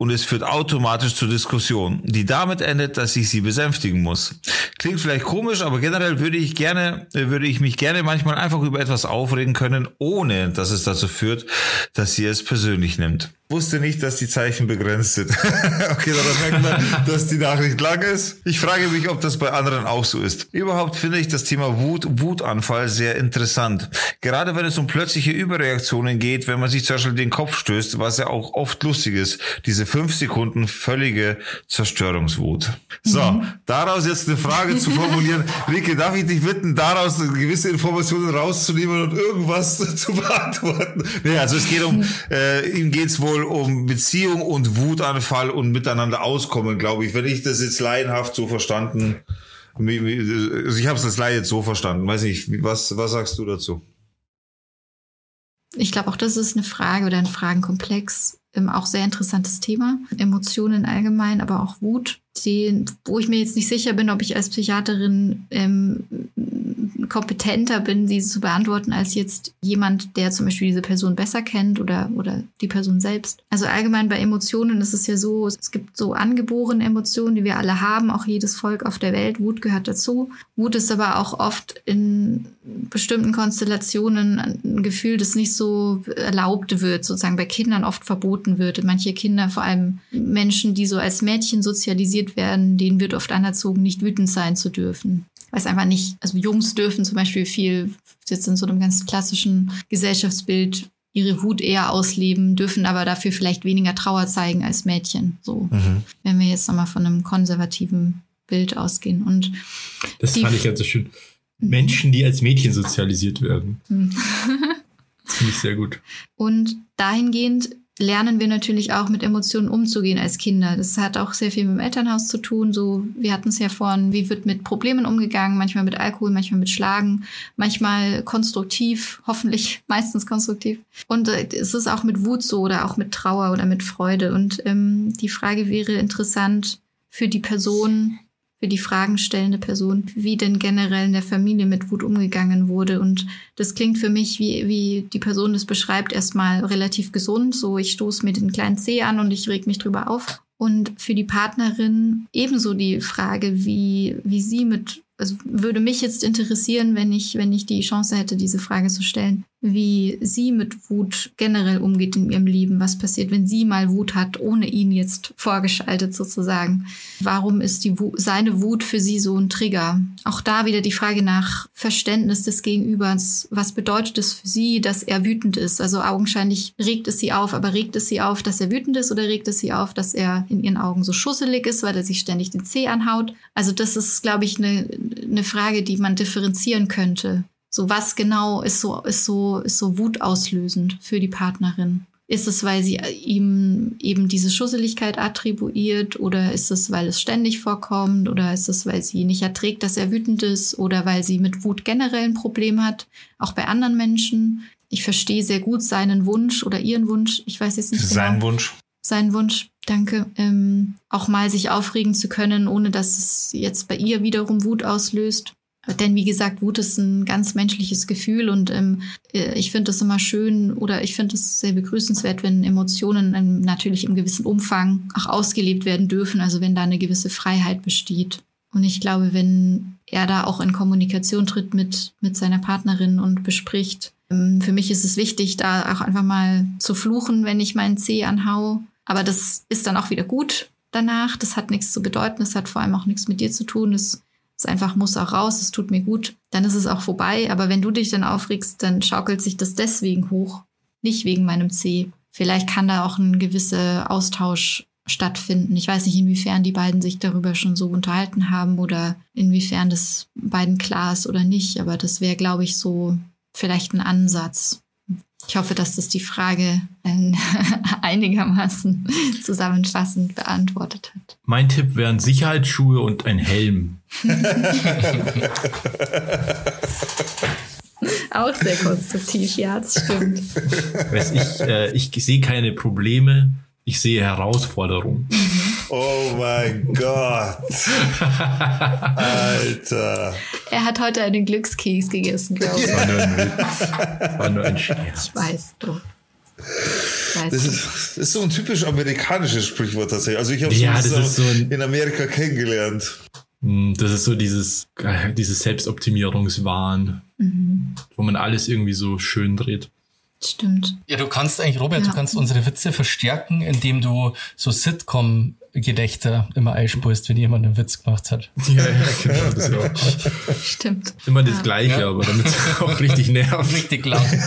und es führt automatisch zur Diskussion, die damit endet, dass ich sie besänftigen muss. Klingt vielleicht komisch, aber generell würde ich gerne, würde ich mich gerne manchmal einfach über etwas aufregen können, ohne dass es dazu führt, dass sie es persönlich nimmt wusste nicht, dass die Zeichen begrenzt sind. okay, dann merkt man, dass die Nachricht lang ist. Ich frage mich, ob das bei anderen auch so ist. Überhaupt finde ich das Thema Wut, Wutanfall sehr interessant. Gerade wenn es um plötzliche Überreaktionen geht, wenn man sich zum Beispiel den Kopf stößt, was ja auch oft lustig ist. Diese fünf Sekunden völlige Zerstörungswut. So, mhm. daraus jetzt eine Frage zu formulieren. Rike, darf ich dich bitten, daraus gewisse Informationen rauszunehmen und irgendwas zu beantworten? Nee, also es geht um, äh, ihm geht's wohl wohl um Beziehung und Wutanfall und miteinander auskommen, glaube ich. Wenn ich das jetzt laienhaft so verstanden, also ich habe es als Laie jetzt so verstanden. Weiß nicht, was, was sagst du dazu? Ich glaube auch, das ist eine Frage oder ein Fragenkomplex. Ähm, auch sehr interessantes Thema. Emotionen allgemein, aber auch Wut, die, wo ich mir jetzt nicht sicher bin, ob ich als Psychiaterin ähm, kompetenter bin, diese zu beantworten, als jetzt jemand, der zum Beispiel diese Person besser kennt oder, oder die Person selbst. Also allgemein bei Emotionen ist es ja so, es gibt so angeborene Emotionen, die wir alle haben, auch jedes Volk auf der Welt. Wut gehört dazu. Wut ist aber auch oft in bestimmten Konstellationen ein Gefühl, das nicht so erlaubt wird, sozusagen bei Kindern oft verboten wird. Manche Kinder, vor allem Menschen, die so als Mädchen sozialisiert werden, denen wird oft anerzogen, nicht wütend sein zu dürfen weiß einfach nicht, also Jungs dürfen zum Beispiel viel, jetzt in so einem ganz klassischen Gesellschaftsbild ihre Wut eher ausleben, dürfen aber dafür vielleicht weniger Trauer zeigen als Mädchen. So, mhm. wenn wir jetzt nochmal von einem konservativen Bild ausgehen. Und das fand ich ganz so schön. Menschen, die als Mädchen sozialisiert werden. Mhm. das finde ich sehr gut. Und dahingehend lernen wir natürlich auch mit Emotionen umzugehen als Kinder. Das hat auch sehr viel mit dem Elternhaus zu tun. So, wir hatten es ja vorhin, wie wird mit Problemen umgegangen, manchmal mit Alkohol, manchmal mit Schlagen, manchmal konstruktiv, hoffentlich meistens konstruktiv. Und äh, es ist auch mit Wut so oder auch mit Trauer oder mit Freude. Und ähm, die Frage wäre interessant für die Person, für die Fragen stellende Person, wie denn generell in der Familie mit Wut umgegangen wurde. Und das klingt für mich, wie, wie die Person das beschreibt, erstmal relativ gesund. So, ich stoße mir den kleinen Zeh an und ich reg mich drüber auf. Und für die Partnerin ebenso die Frage, wie, wie sie mit, also würde mich jetzt interessieren, wenn ich, wenn ich die Chance hätte, diese Frage zu stellen. Wie sie mit Wut generell umgeht in ihrem Leben. Was passiert, wenn sie mal Wut hat, ohne ihn jetzt vorgeschaltet sozusagen? Warum ist die Wut, seine Wut für sie so ein Trigger? Auch da wieder die Frage nach Verständnis des Gegenübers. Was bedeutet es für sie, dass er wütend ist? Also augenscheinlich regt es sie auf, aber regt es sie auf, dass er wütend ist oder regt es sie auf, dass er in ihren Augen so schusselig ist, weil er sich ständig den Zeh anhaut? Also das ist, glaube ich, eine, eine Frage, die man differenzieren könnte. So was genau ist so, ist so, ist so wutauslösend für die Partnerin? Ist es, weil sie ihm eben diese Schusseligkeit attribuiert oder ist es, weil es ständig vorkommt oder ist es, weil sie nicht erträgt, dass er wütend ist oder weil sie mit Wut generell ein Problem hat, auch bei anderen Menschen? Ich verstehe sehr gut seinen Wunsch oder ihren Wunsch. Ich weiß jetzt nicht Sein genau. Wunsch. Sein Wunsch, danke. Ähm, auch mal sich aufregen zu können, ohne dass es jetzt bei ihr wiederum Wut auslöst. Denn wie gesagt, Wut ist ein ganz menschliches Gefühl und ähm, äh, ich finde es immer schön oder ich finde es sehr begrüßenswert, wenn Emotionen ähm, natürlich im gewissen Umfang auch ausgelebt werden dürfen, also wenn da eine gewisse Freiheit besteht. Und ich glaube, wenn er da auch in Kommunikation tritt mit, mit seiner Partnerin und bespricht, ähm, für mich ist es wichtig, da auch einfach mal zu fluchen, wenn ich meinen Zeh anhau. Aber das ist dann auch wieder gut danach. Das hat nichts zu bedeuten. Das hat vor allem auch nichts mit dir zu tun. Das es einfach muss auch raus, es tut mir gut, dann ist es auch vorbei. Aber wenn du dich dann aufregst, dann schaukelt sich das deswegen hoch, nicht wegen meinem C. Vielleicht kann da auch ein gewisser Austausch stattfinden. Ich weiß nicht, inwiefern die beiden sich darüber schon so unterhalten haben oder inwiefern das beiden klar ist oder nicht. Aber das wäre, glaube ich, so vielleicht ein Ansatz. Ich hoffe, dass das die Frage äh, einigermaßen zusammenfassend beantwortet hat. Mein Tipp wären Sicherheitsschuhe und ein Helm. Auch sehr konstruktiv, ja, das stimmt. Weiß ich, äh, ich sehe keine Probleme, ich sehe Herausforderungen. Oh mein Gott. Alter. Er hat heute einen Glückskeks gegessen, glaube ich. War nur ein Witz. War nur ein Scherz. Ich weiß doch. Das ist, das ist so ein typisch amerikanisches Sprichwort tatsächlich. Also ich habe Ja, es das so in Amerika kennengelernt. Hm, Das ist so dieses, äh, dieses Selbstoptimierungswahn, wo man alles irgendwie so schön dreht. Stimmt. Ja, du kannst eigentlich, Robert, Ja. du kannst unsere Witze verstärken, indem du so Sitcom-Gedächter immer einspulst, wenn jemand einen Witz gemacht hat. Ja, ja, genau. Das ist ja auch Stimmt. immer das Gleiche, Ja. aber damit es auch richtig nervt. Richtig lang.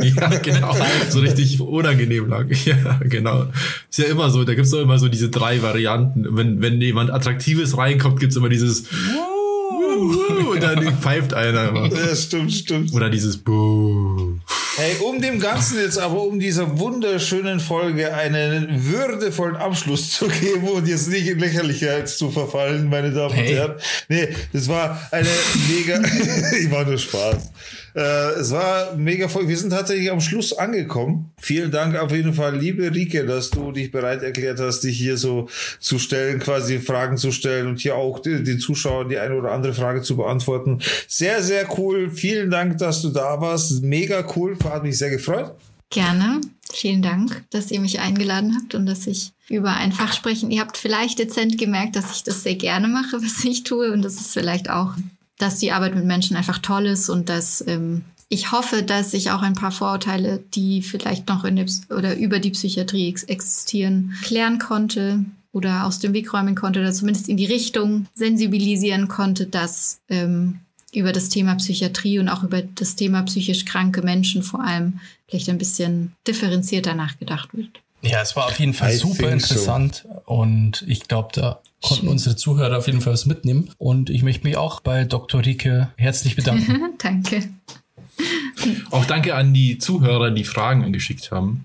Ja, genau. So richtig unangenehm lang. Ja, genau. Ist ja immer so, da gibt's doch immer so diese drei Varianten. Wenn, wenn jemand Attraktives reinkommt, gibt's immer dieses Wuh, und dann pfeift einer immer. Ja, stimmt, stimmt. Oder dieses Buh. Hey, um dem Ganzen jetzt aber, um dieser wunderschönen Folge einen würdevollen Abschluss zu geben und jetzt nicht in Lächerlichkeit zu verfallen, meine Damen und Hey. Herren. Nee, das war eine mega, ich war nur Spaß. Äh, es war mega voll. Wir sind tatsächlich am Schluss angekommen. Vielen Dank auf jeden Fall, liebe Rike, dass du dich bereit erklärt hast, dich hier so zu stellen, quasi Fragen zu stellen und hier auch die- den Zuschauern die eine oder andere Frage zu beantworten. Sehr, sehr cool. Vielen Dank, dass du da warst. Mega cool. Hat mich sehr gefreut. Gerne. Vielen Dank, dass ihr mich eingeladen habt und dass ich über ein Fach sprechen. Ihr habt vielleicht dezent gemerkt, dass ich das sehr gerne mache, was ich tue. Und das ist vielleicht auch, dass die Arbeit mit Menschen einfach toll ist und dass ähm, ich hoffe, dass ich auch ein paar Vorurteile, die vielleicht noch in der oder über die Psychiatrie ex existieren, klären konnte oder aus dem Weg räumen konnte oder zumindest in die Richtung sensibilisieren konnte, dass ähm, über das Thema Psychiatrie und auch über das Thema psychisch kranke Menschen vor allem vielleicht ein bisschen differenzierter nachgedacht wird. Ja, es war auf jeden Fall I super think so. interessant und ich glaube, da konnten Schön. unsere Zuhörer auf jeden Fall was mitnehmen. Und ich möchte mich auch bei Dr. Rike herzlich bedanken. Danke. Auch danke an die Zuhörer, die Fragen angeschickt haben.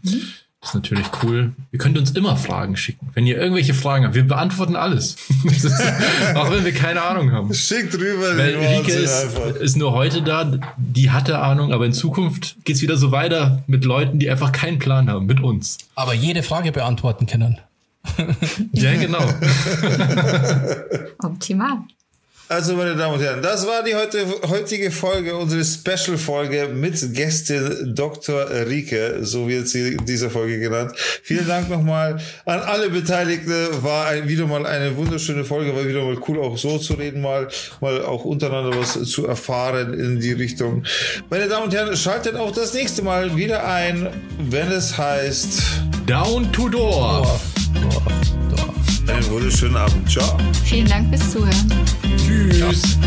Das ist natürlich cool. Ihr könnt uns immer Fragen schicken. Wenn ihr irgendwelche Fragen habt, wir beantworten alles. Auch wenn wir keine Ahnung haben. Schickt rüber Weil Rike Wahnsinn ist, ist nur heute da, die hatte Ahnung, aber in Zukunft geht's wieder so weiter mit Leuten, die einfach keinen Plan haben, mit uns. Aber jede Frage beantworten können. Ja, genau. Optimal. Also, meine Damen und Herren, das war die heute, heutige Folge, unsere Special-Folge mit Gästin Dr. Rike, so wird sie in dieser Folge genannt. Vielen Dank nochmal an alle Beteiligten. War ein, wieder mal eine wunderschöne Folge, war wieder mal cool, auch so zu reden, mal, mal auch untereinander was zu erfahren in die Richtung. Meine Damen und Herren, schaltet auch das nächste Mal wieder ein, wenn es heißt Down to Dorf. Dorf, Dorf. Einen wunderschönen Abend. Ciao. Vielen Dank fürs Zuhören. Tschüss.